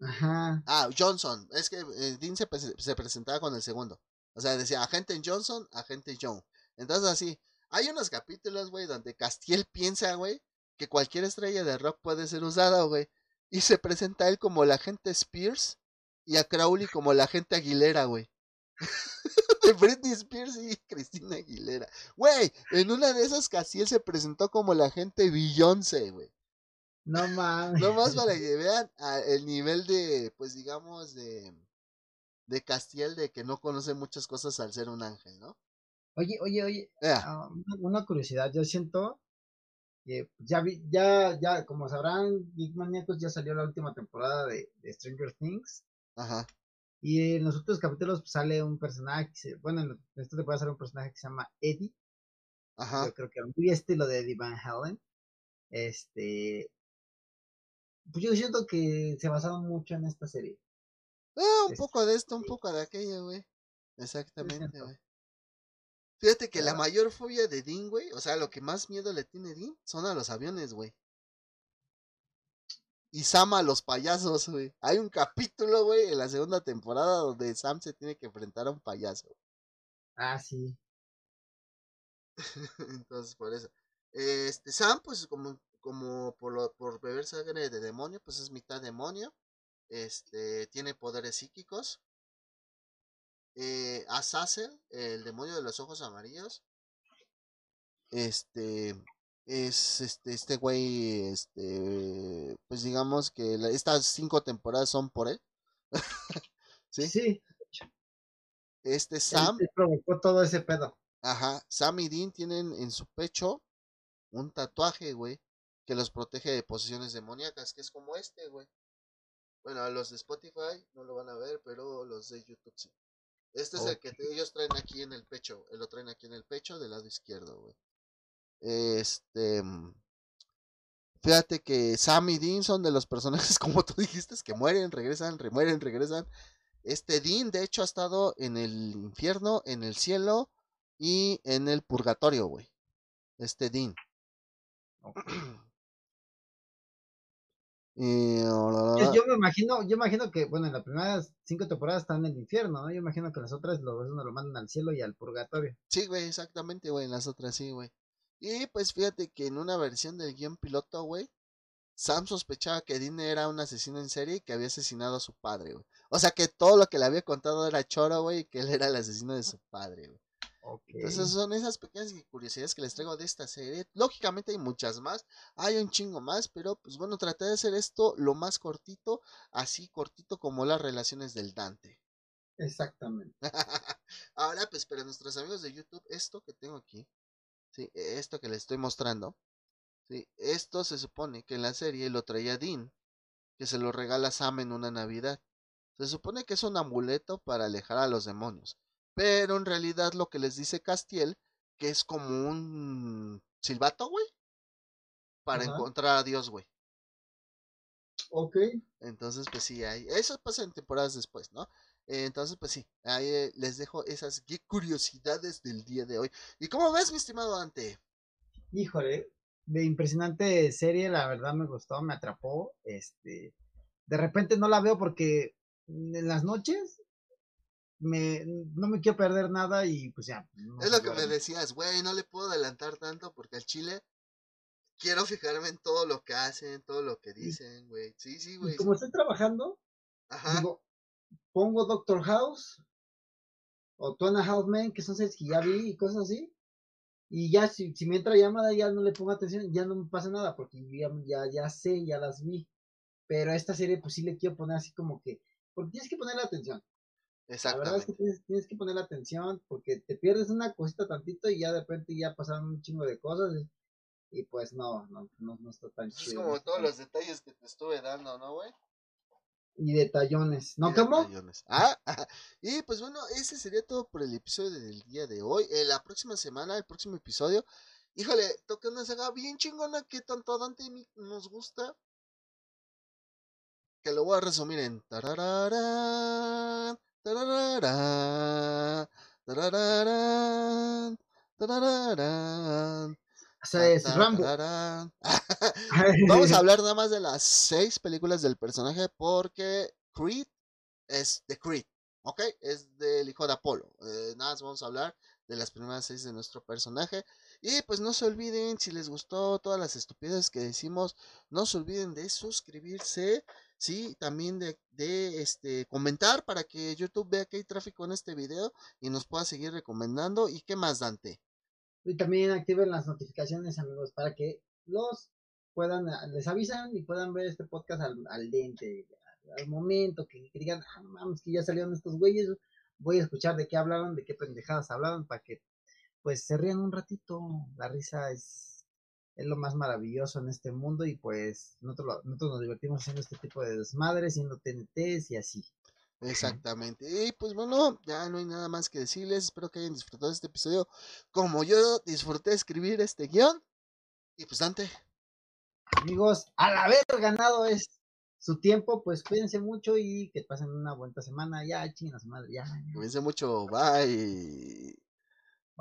Ajá. Ah, Johnson. Es que eh, Dean se, pre- se presentaba con el segundo. O sea, decía agente Johnson, agente John. Entonces así, hay unos capítulos, güey, donde Castiel piensa, güey, que cualquier estrella de rock puede ser usada, güey. Y se presenta a él como el agente Spears y a Crowley como la agente Aguilera, güey. De Britney Spears y Cristina Aguilera. Güey, en una de esas Castiel se presentó como la agente Beyoncé, güey. No mames. No más para que vean a- el nivel de, pues digamos, de, de Castiel de que no conoce muchas cosas al ser un ángel, ¿no? Oye, oye, oye, ah, una, una curiosidad, yo siento que ya vi, ya, ya, como sabrán, Geek Maníacos ya salió la última temporada de, de Stranger Things. ajá, Y en los otros capítulos pues, sale un personaje, que se- bueno, en esta temporada sale un personaje que se llama Eddie. ajá. Yo creo que muy estilo de Eddie Van Halen. Este. Pues yo siento que se basaron mucho en esta serie. Ah, un poco de esto, un poco de aquello, güey. Exactamente, güey. Fíjate que la mayor fobia de Dean, güey, o sea, lo que más miedo le tiene Dean son a los aviones, güey. Y Sam a los payasos, güey. Hay un capítulo, güey, en la segunda temporada donde Sam se tiene que enfrentar a un payaso. Ah, sí. (laughs) Entonces, por eso. Este, Sam, pues, como, como por, lo, por beber sangre de demonio, pues es mitad demonio. Este, tiene poderes psíquicos. Eh, Azazel, el demonio de los ojos amarillos. Este, es este, este güey, este, pues digamos que la- estas cinco temporadas son por él. (laughs) ¿Sí? Sí. Este Sam, él provocó todo ese pedo. Ajá, Sam y Dean tienen en su pecho un tatuaje, güey, que los protege de posesiones demoníacas, que es como este, güey. Bueno, a los de Spotify no lo van a ver, pero los de YouTube sí. Este es el que ellos traen aquí en el pecho, lo traen aquí en el pecho del lado izquierdo, güey. Este, mm, fíjate que Sam y Dean son de los personajes, (laughs) como tú dijiste, que mueren, regresan, remueren, regresan. Este Dean, de hecho, ha estado en el infierno, en el cielo y en el purgatorio, güey. Este Dean. (clears throat) Y, Yo, yo me imagino, yo imagino que, bueno, en las primeras cinco temporadas están en el infierno, ¿no? Yo imagino que las otras lo, lo mandan al cielo y al purgatorio. Sí, güey, exactamente, güey, en las otras sí, güey. Y pues fíjate que en una versión del guion piloto, güey, Sam sospechaba que Dean era un asesino en serie y que había asesinado a su padre, güey. O sea que todo lo que le había contado era choro, güey, y que él era el asesino de su padre, güey. Ok. Entonces son esas pequeñas curiosidades que les traigo de esta serie. Lógicamente hay muchas más, hay un chingo más, pero pues bueno, traté de hacer esto lo más cortito, así cortito como las relaciones del Dante. Exactamente. (laughs) Ahora pues para nuestros amigos de YouTube, esto que tengo aquí, sí, esto que les estoy mostrando, sí, esto se supone que en la serie lo traía Dean, que se lo regala Sam en una Navidad. Se supone que es un amuleto para alejar a los demonios. Pero en realidad lo que les dice Castiel, que es como un silbato, güey, para Ajá. encontrar a Dios, güey. Ok. Entonces, pues sí, hay, eso pasa en temporadas después, ¿no? Entonces, pues sí, ahí eh, les dejo esas curiosidades del día de hoy. ¿Y cómo ves, mi estimado Dante? Híjole, de impresionante serie, la verdad me gustó, me atrapó. Este, de repente no la veo porque en las noches me, no me quiero perder nada y pues ya. no es lo que me decías, güey, no le puedo adelantar tanto porque al chile quiero fijarme en todo lo que hacen, todo lo que dicen, güey. Sí, sí, güey. como estoy trabajando, Ajá. digo, pongo Doctor House o Two House Men, que son series que ya vi y cosas así. Y ya, si, si me entra llamada, ya no le pongo atención, ya no me pasa nada, porque ya, ya, ya sé, ya las vi. Pero a esta serie, pues sí le quiero poner así como que, porque tienes que ponerle atención. La verdad es que tienes, tienes que ponerle atención, porque te pierdes una cosita tantito y ya de repente ya pasaron un chingo de cosas. Y, y pues no, no, no, no está tan Es chido. no como todos los detalles que te estuve dando, ¿no, güey? Y detallones. ¿No, cómo? detallones. Ah, y pues bueno, ese sería todo por el episodio del día de hoy. Eh, la próxima semana, el próximo episodio, híjole, toca una saga bien chingona que tanto a Dante y mí nos gusta. Que lo voy a resumir en tarararán, tarararán, tarararán, tarararán. Es Rambo. (laughs) Vamos a (laughs) hablar nada más de las seis películas del personaje porque Creed es de Creed, ¿ok? Es del hijo de Apolo. Eh, nada más vamos a hablar de las primeras seis de nuestro personaje. Y pues no se olviden, si les gustó todas las estupideces que decimos, no se olviden de suscribirse, sí, también de, de este comentar para que YouTube vea que hay tráfico en este video y nos pueda seguir recomendando. ¿Y qué más, Dante? Y también activen las notificaciones, amigos, para que los puedan, les avisan y puedan ver este podcast al, al dente, al momento, que, digan, ah, vamos, que ya salieron estos güeyes, voy a escuchar de qué hablaron, de qué pendejadas hablaron, para que pues se rían un ratito. La risa es, es lo más maravilloso en este mundo y pues nosotros, nosotros nos divertimos haciendo este tipo de desmadres, haciendo TNTs y así. Exactamente. Y pues bueno, ya no hay nada más que decirles. Espero que hayan disfrutado este episodio como yo disfruté escribir este guion. Y pues Dante. Amigos, al haber ganado es su tiempo, pues cuídense mucho y que pasen una buena semana. Ya, chingas madre, ya. Cuídense mucho, bye.